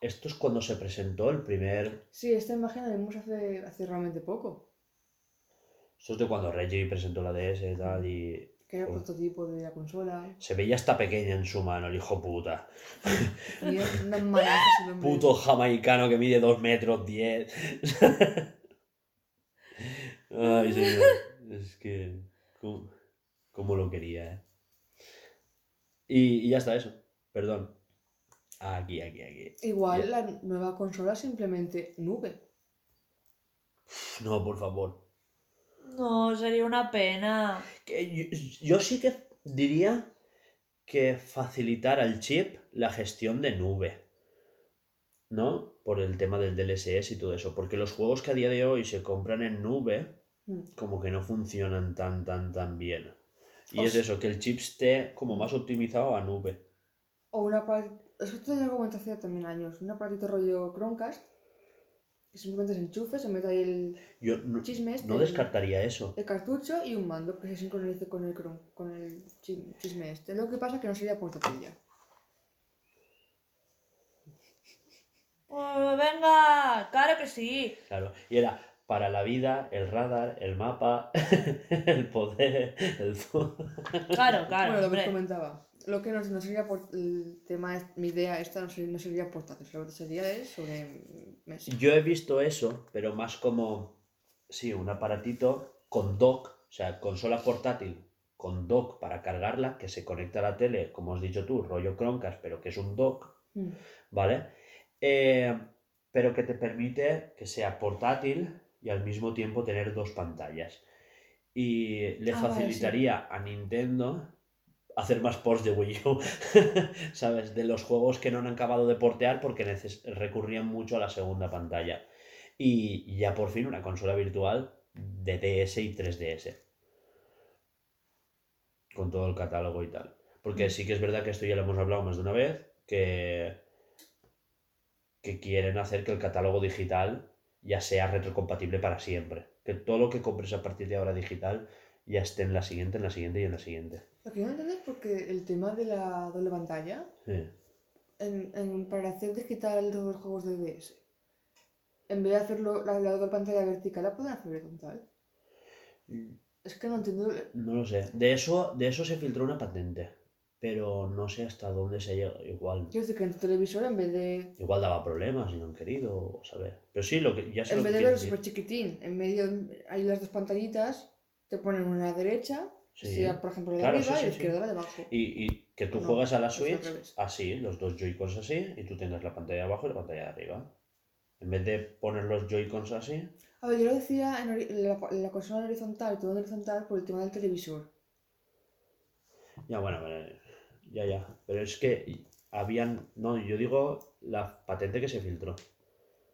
esto es cuando se presentó el primer... Sí, esta imagen la vimos hace, hace realmente poco. Esto es de cuando Reggie presentó la DS y tal y... Que era el Joder. prototipo de la consola. Se veía hasta pequeña en su mano, el hijo puta. [LAUGHS] Hombre. Puto jamaicano que mide 2 metros 10. [LAUGHS] Ay, señor. Es que... ¿Cómo, cómo lo quería, eh? Y, y ya está eso. Perdón. Aquí, aquí, aquí. Igual la nueva consola simplemente nube. No, por favor. No, sería una pena. Que yo, yo sí que diría que facilitar al chip la gestión de nube. ¿No? Por el tema del DLSS y todo eso. Porque los juegos que a día de hoy se compran en nube, Mm. como que no funcionan tan, tan, tan bien. Y es eso, que el chip esté como más optimizado a nube. O una. Eso te lo comenté hace también años. Un aparatito rollo Chromecast. Que simplemente se enchufe, se mete ahí el, Yo no, chisme este. no descartaría eso. el cartucho y un mando que se sincronice con el, Chrome, con el chi- chisme este. Lo que pasa es que no sería portátil ya. Oh, venga, claro que sí. Claro. Y era para la vida, el radar, el mapa, [LAUGHS] el poder, el... Claro, claro, bueno, lo que comentaba. Lo que no, no sería por, el tema, mi idea esta no sería, no sería portátil, lo que sería es sobre mesa. Yo he visto eso, pero más como, sí, un aparatito con dock, o sea, consola portátil con dock para cargarla, que se conecta a la tele, como has dicho tú, rollo Chromecast, pero que es un dock, Mm. ¿vale? Eh, pero que te permite que sea portátil y al mismo tiempo tener dos pantallas. Y le Ah, vale, sí. facilitaría a Nintendo hacer más ports de Wii U, [LAUGHS] ¿sabes? De los juegos que no han acabado de portear porque recurrían mucho a la segunda pantalla. Y ya por fin una consola virtual de DS y 3DS. Con todo el catálogo y tal. Porque sí que es verdad que esto ya lo hemos hablado más de una vez, que, que quieren hacer que el catálogo digital ya sea retrocompatible para siempre. Que todo lo que compres a partir de ahora digital ya esté en la siguiente, en la siguiente y en la siguiente. Lo que yo no entiendo es porque el tema de la doble pantalla, Sí. en, en- para hacer digital los juegos de DS, en vez de hacerlo la, la doble pantalla vertical, la pueden hacer horizontal. Es que no entiendo. No lo sé. De eso, de eso se filtró una patente. Pero no sé hasta dónde se llega. Igual, Quiero decir que en tu televisor, en vez de. igual daba problemas y no han querido saber. Pero sí, lo que ya sé En lo vez que de verlo súper chiquitín, en medio hay las dos pantallitas, te ponen una a la derecha, Sí. sea por ejemplo la de Claro, arriba sí, y la sí, sí. izquierda la de abajo. Y, y que tú No, juegas a la Switch así, los dos Joy-Cons así, y tú tengas la pantalla de abajo y la pantalla de arriba. En vez de poner los Joy-Cons así. A ver, yo lo decía en la, la consola horizontal, todo en horizontal por el tema del televisor. Ya, bueno, bueno, ya, ya. Pero es que habían. No, yo digo la patente que se filtró.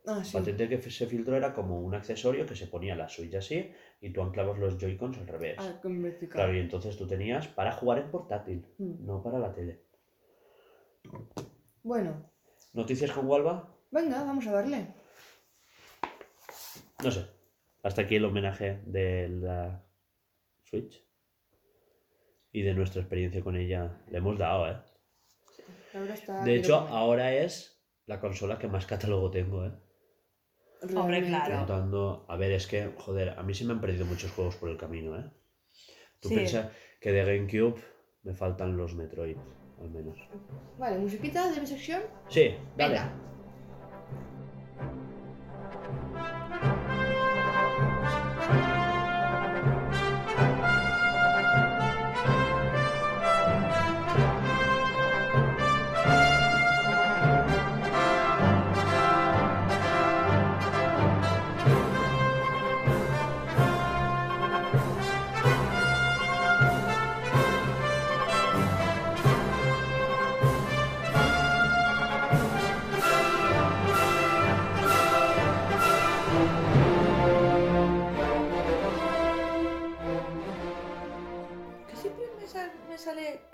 Ah, sí. La patente que se filtró era como un accesorio que se ponía la Switch así y tú anclabas los Joy-Cons al revés. Ah, con vertical. Claro, y entonces tú tenías para jugar en portátil, Mm. no para la tele. Bueno, ¿Noticias con Walva? venga, vamos a darle. No sé. Hasta aquí el homenaje de la Switch. Y de nuestra experiencia con ella. Le hemos dado, ¿eh? Verdad está. De hecho, ahora es la consola que más catálogo tengo, ¿eh? Hombre, claro. Contando... A ver, es que, joder, a mí se me han perdido muchos juegos por el camino, ¿eh? Tú Sí. piensas que de GameCube me faltan los Metroid, al menos. Vale, musiquita de mi sección. Sí, dale. Venga.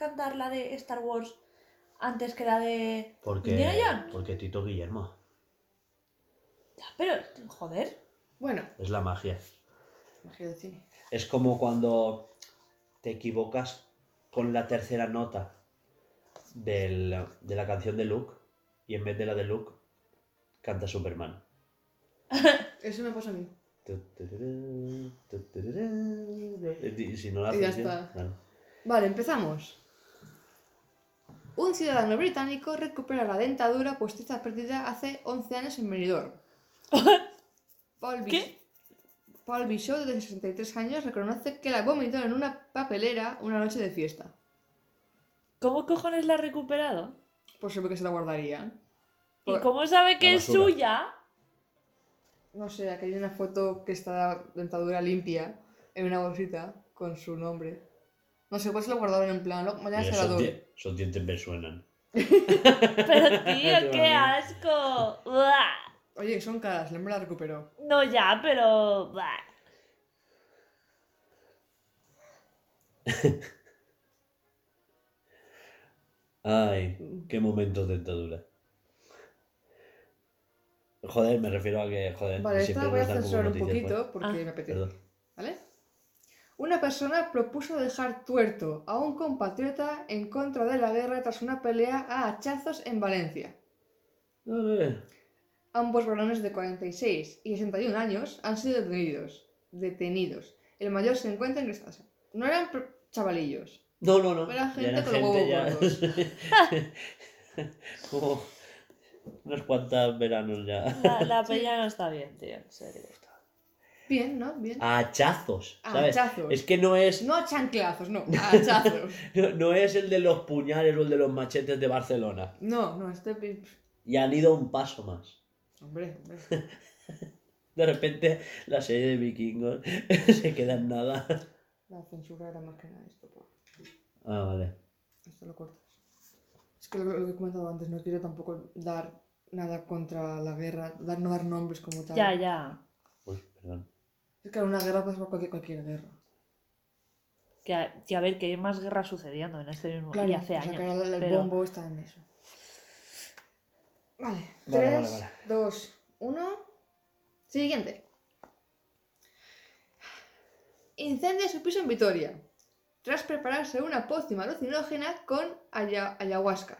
Cantar la de Star Wars antes que la de Porque, Indiana Jones. porque Tito Guillermo. Ya, pero, joder. Bueno, Es la magia. magia del cine. Es como cuando te equivocas con la tercera nota del- de la canción de Luke y en vez de la de Luke canta Superman. Eso me pasa a mí. Y si no la Y ya está. claro. Vale, empezamos. Un ciudadano británico recupera la dentadura postiza perdida hace 11 años en Benidorm. [LAUGHS] Paul Bis- ¿Qué? Paul Bishop, de 63 años, reconoce que la vomitó en una papelera una noche de fiesta. ¿Cómo cojones la ha recuperado? Por supuesto que se la guardaría. ¿Y Por- cómo sabe que es suya? No sé, aquí hay una foto que está la dentadura limpia en una bolsita con su nombre. No sé, pues se lo guardaron en plan, "Lo- mañana Mira, se la esos, doy. die- esos dientes me suenan. [LAUGHS] Pero [LAUGHS] tío, Qué asco. Buah. [LAUGHS] Oye, son caras, hombre la recuperó. No ya, pero... buah. Ay, qué momentos de dentadura. Joder, me refiero a que, joder, Vale, esta voy a censurar un poquito porque Ah, me apetece. Perdón. Una persona propuso dejar tuerto a un compatriota en contra de la guerra tras una pelea a hachazos en Valencia. Ver. Ambos varones de 46 y 61 años han sido detenidos. Detenidos. El mayor se encuentra en Cristasa. No eran chavalillos. No, no, no. Era gente con los huevos gordos. [LAUGHS] como unos cuantos veranos ya. La, la [LAUGHS] peña no está bien, tío, en serio. Bien, ¿no? Bien. A hachazos, ¿sabes? Hachazos. Es que no es, No a chanclazos, no. A [LAUGHS] hachazos. no, no es el de los puñales o el de los machetes de Barcelona. No, no, este... Y han ido un paso más. Hombre, hombre. [LAUGHS] De repente la serie de vikingos [LAUGHS] se queda en nada. La censura era más que nada esto. pa. Ah, vale. Esto lo cortas. Es que lo, lo que he comentado antes, no quiero tampoco dar nada contra la guerra, dar, no dar nombres como tal. Ya, ya. Uy, perdón. Es que una guerra pasa por cualquier, cualquier guerra. Que, a- que a ver, que hay más guerras sucediendo en este mismo... y hace sacar años. el, el pero- bombo está en eso. Vale, Vale, 3, vale, vale. 2, 1. Siguiente. Incendia su piso en Vitoria. Tras prepararse una pócima alucinógena con aya- ayahuasca.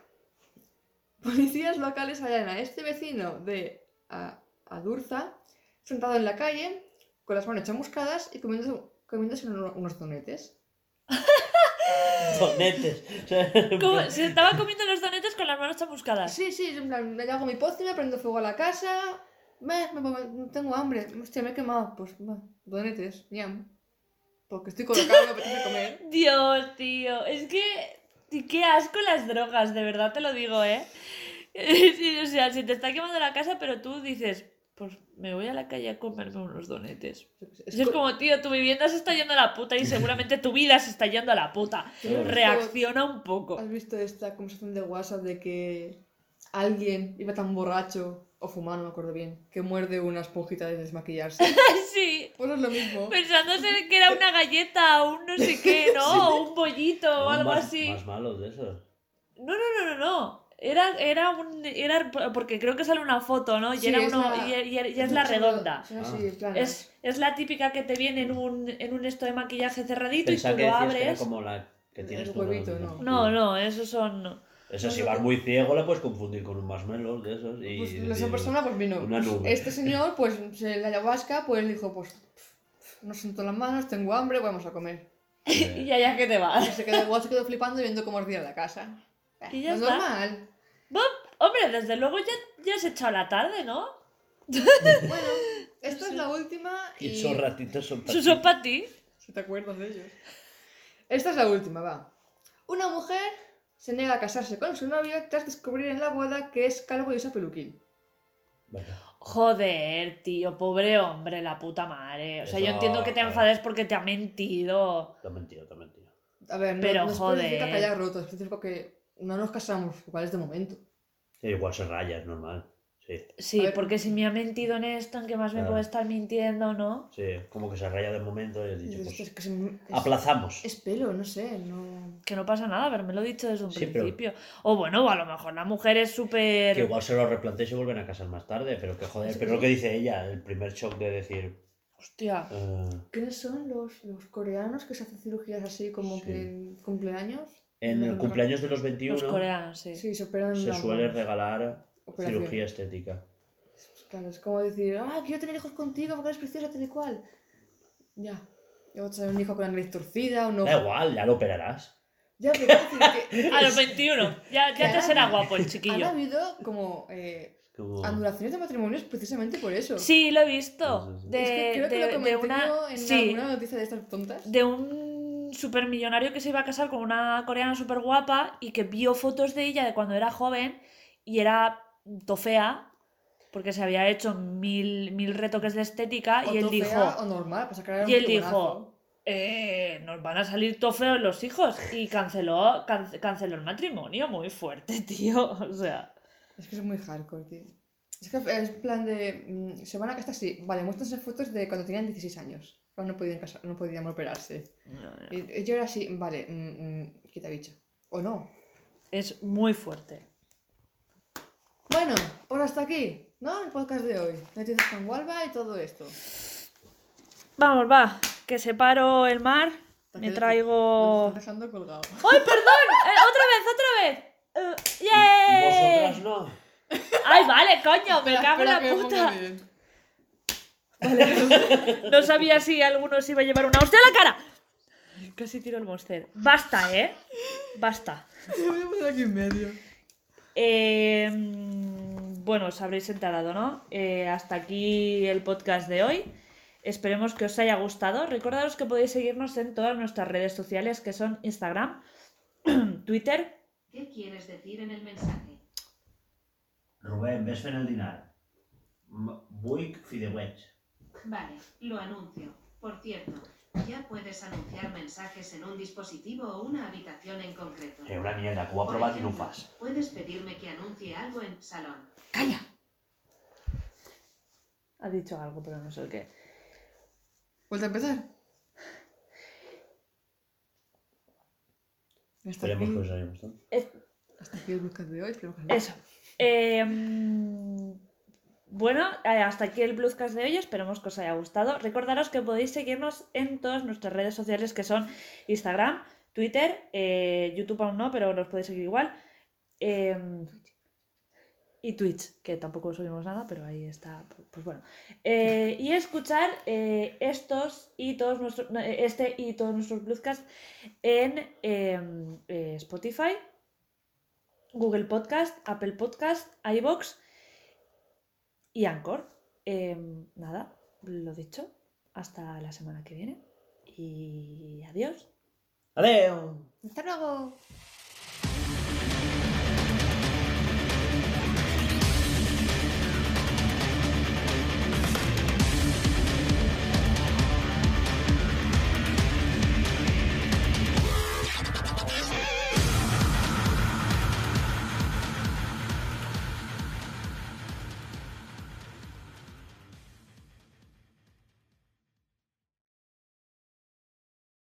Policías locales hallan a este vecino de a- Adurza sentado en la calle con las manos chamuscadas y comiéndose, comiéndose uno- unos donetes. Donetes. [LAUGHS] ¿Cómo? Se estaba comiendo los donetes con las manos chamuscadas. Sí, sí, en plan, me hago mi pócima, prendo fuego a la casa. Me, me- me- tengo hambre. Hostia, me he quemado. Pues, va, donetes, ñam. Porque estoy colocado, me apetece comer. [LAUGHS] Dios, tío. Es que. Qué asco las drogas, de verdad te lo digo, ¿eh? [LAUGHS] Sí, o sea, si te está quemando la casa, pero tú dices, pues me voy a la calle a comerme unos donetes. Es, Y es co- como, tío, tu vivienda se está yendo a la puta y seguramente tu vida se está yendo a la puta. [LAUGHS] Reacciona un poco. ¿Has visto esta conversación de WhatsApp de que alguien iba tan borracho o fumado, no me acuerdo bien, que muerde una esponjita de desmaquillarse? [LAUGHS] Sí. Pues es lo mismo. Pensándose que era una galleta o un no sé qué, ¿no? [LAUGHS] O un pollito o No, algo más, así. Más malos de esos. No, no, no, no, no. Era, era un. Era, porque creo que sale una foto, ¿no? Y, Sí, era es uno, la- y, y- y es la redonda. son así, Ah. en plan, Es, es la típica que te viene en un, en un esto de maquillaje cerradito Pensaba y tú que lo decías que era abres. como la que tienes El tú, huevito, ¿no? No, no, esos son. Eso si vas muy ciego le puedes confundir con un marshmallow de esos. Y Pues esa persona pues vino. una pues, nube. este señor, [LAUGHS] pues se- la ayahuasca, pues dijo, pues no siento las manos, tengo hambre, vamos a comer. [LAUGHS] Y allá que te Y vas. se quedó igual, se quedó flipando viendo cómo ardía la casa. Y ya no es está. Normal. Hombre, desde luego ya, ya has echado la tarde, ¿no? Bueno, esta es la última Y y... esos ratitos son para ti. son para ti. Si te acuerdas de ellos. Esta es la última, va. Una mujer se niega a casarse con su novio tras descubrir en la boda que es calvo y usa peluquín. Joder, tío, pobre hombre, la puta madre. O sea, yo entiendo que te enfades porque te ha mentido. Te han mentido, te han mentido. A ver, no, Pero, no joder. que haya roto, que no nos casamos, igual es de momento. Sí, igual se raya, es normal. Sí, Sí, ver. porque si me ha mentido en esto, ¿en qué más me puede estar mintiendo, no? sí, como que se raya de momento y has dicho, Es, pues, es que se- es- aplazamos. es pelo, no sé, no... Que no pasa nada, haberme lo dicho desde un Sí, pero- principio. O bueno, o a lo mejor la mujer es súper... Que igual se lo replantea y se vuelven a casar más tarde, pero que joder, pero lo que dice ella, el primer shock de decir, Hostia. eh, ¿Quiénes son los, los coreanos que se hacen cirugías así como Sí. que en cumpleaños? En el No, cumpleaños de los 21 Los coreanos, sí. Sí, se se suele regalar Operación. cirugía estética. Claro, es como decir, ah, quiero tener hijos contigo porque eres preciosa, tal y cual. Ya. Y luego tener un hijo con la nariz torcida, un ojo. Da igual, ya lo operarás. Ya, pero que [LAUGHS] A los 21. Ya, ya te será guapo el chiquillo. habido como eh, Como... anulaciones de matrimonios precisamente por eso. Sí, lo he visto. De, es que creo que de- lo de comenté una... yo en sí, alguna noticia de estas tontas. de un supermillonario que se iba a casar con una coreana súper guapa y que vio fotos de ella de cuando era joven y era tofea porque se había hecho mil, mil retoques de estética O y él dijo o normal, sacar y él dijo eh, nos van a salir todo feos los hijos y canceló can- canceló el matrimonio muy fuerte [LAUGHS] tío o sea Es que es muy hardcore, tío. Es que es plan de. mm, se van a casar así. Vale, muéstranse fotos de cuando tenían 16 años. Cuando no podían, casar, no podían operarse. Y yo era así, vale, mm, mm, quita bicho. O no. es muy fuerte Bueno, pues hasta aquí, ¿no? El podcast de hoy. Noticias con Walva y todo esto. vamos va que separo el mar me traigo dejando colgado. [LAUGHS] ¡Ay, perdón! Eh, ¡Otra vez, otra vez! ¿Y ¡Yay! vosotras no? ¡Ay, vale, coño! ¡Me cago en la me puta! No sabía si alguno se iba a llevar una hostia a la cara. Casi tiro el monster. Basta, ¿eh? Basta. Me voy a poner aquí en medio. Eh, mm, bueno, os habréis enterado, ¿no? Eh, hasta aquí el podcast de hoy. Esperemos que os haya gustado. Recordaros que podéis seguirnos en todas nuestras redes sociales que son Instagram, [CLEARS THROAT] Twitter, ¿Qué quieres decir en el mensaje? Rubén, ves fent el dinar. M- Buic fideuets. Vale, lo anuncio. Por cierto, ya puedes anunciar mensajes en un dispositivo o una habitación en concreto. Que una mierda, ha Por ho ejemplo, fas. Puedes pedirme que anuncie algo en salón. ¡Calla! Ha dicho algo, pero no sé el qué. ¿Vuelta a empezar? Hasta Esperemos aquí, que os haya gustado. hasta aquí el podcast de hoy. esperemos que os Eso. Eh, mm, bueno, eh, hasta aquí el Bluescast de hoy. Esperemos que os haya gustado. Recordaros que podéis seguirnos en todas nuestras redes sociales que son Instagram, Twitter, eh, YouTube aún no, pero los podéis seguir igual. eh, y Twitch, que tampoco subimos nada, pero ahí está. Pues bueno. Eh, y escuchar estos y todos nuestros. Este y todos nuestros Bluescasts en em, Spotify, Google Podcast, Apple Podcast, iBox y Anchor. Em, nada, lo dicho. Hasta la semana que viene. Y adiós. Adeu! Hasta luego.